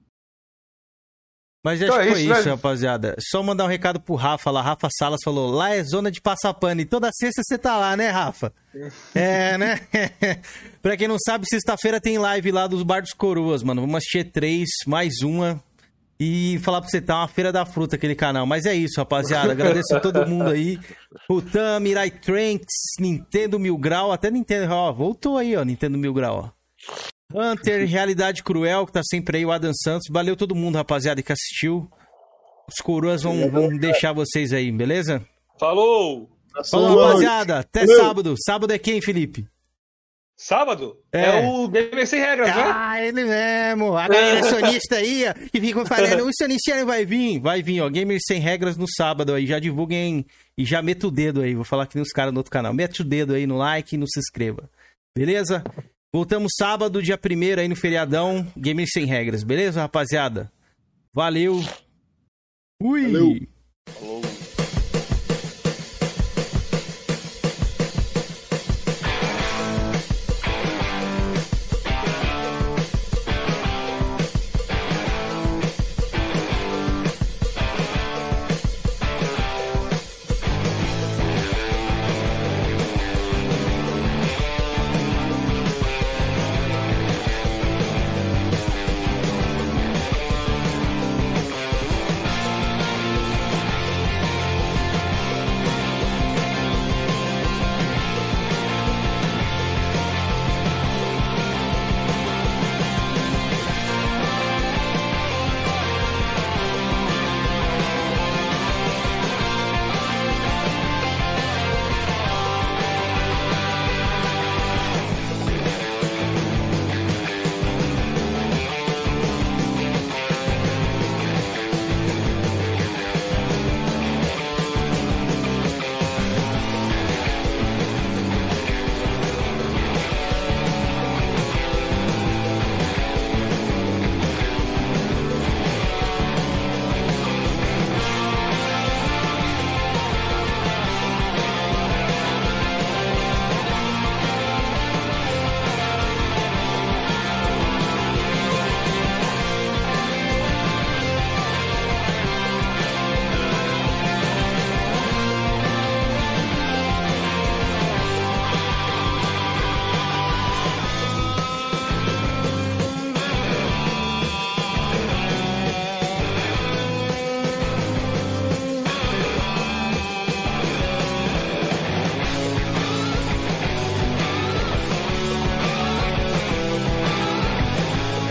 Speaker 13: Mas
Speaker 6: Então
Speaker 13: acho
Speaker 6: é
Speaker 13: que foi
Speaker 6: isso, né?
Speaker 13: rapaziada. Só mandar um recado pro Rafa lá. Rafa Salas falou: lá é zona de passar pano. E toda sexta você tá lá, né, Rafa? É, né? pra quem não sabe, sexta-feira tem live lá dos Bar dos Coroas, mano. Vamos assistir três, mais uma. E falar pra você, tá uma feira da fruta aquele canal. Mas é isso, rapaziada. Agradeço a todo mundo aí. O Tam, Mirai Tranks, Nintendo Mil Grau. Até Nintendo, ó, voltou aí, ó, Nintendo Mil Grau, ó. Hunter, Realidade Cruel, que tá sempre aí, o Adam Santos. Valeu todo mundo, rapaziada, que assistiu. Os coroas vão, vão deixar vocês aí, beleza?
Speaker 6: Falou!
Speaker 13: Falou, rapaziada. Até
Speaker 16: Valeu.
Speaker 13: sábado. Sábado é quem, Felipe?
Speaker 6: Sábado?
Speaker 13: É.
Speaker 6: É, o Gamer Sem Regras, né?
Speaker 13: Ah, ele mesmo. A galera sonista aí, ó, que ficam falando, o sonista vai vir. Vai vir, ó. Gamers Sem Regras no sábado aí. Já divulguem e já meta o dedo aí. Vou falar que nem os caras no outro canal. Mete o dedo aí no like e não se inscreva. Beleza? Voltamos sábado, dia 1 aí no feriadão. Gamers Sem Regras. Beleza, rapaziada? Valeu. Fui.
Speaker 16: Valeu.
Speaker 17: Falou.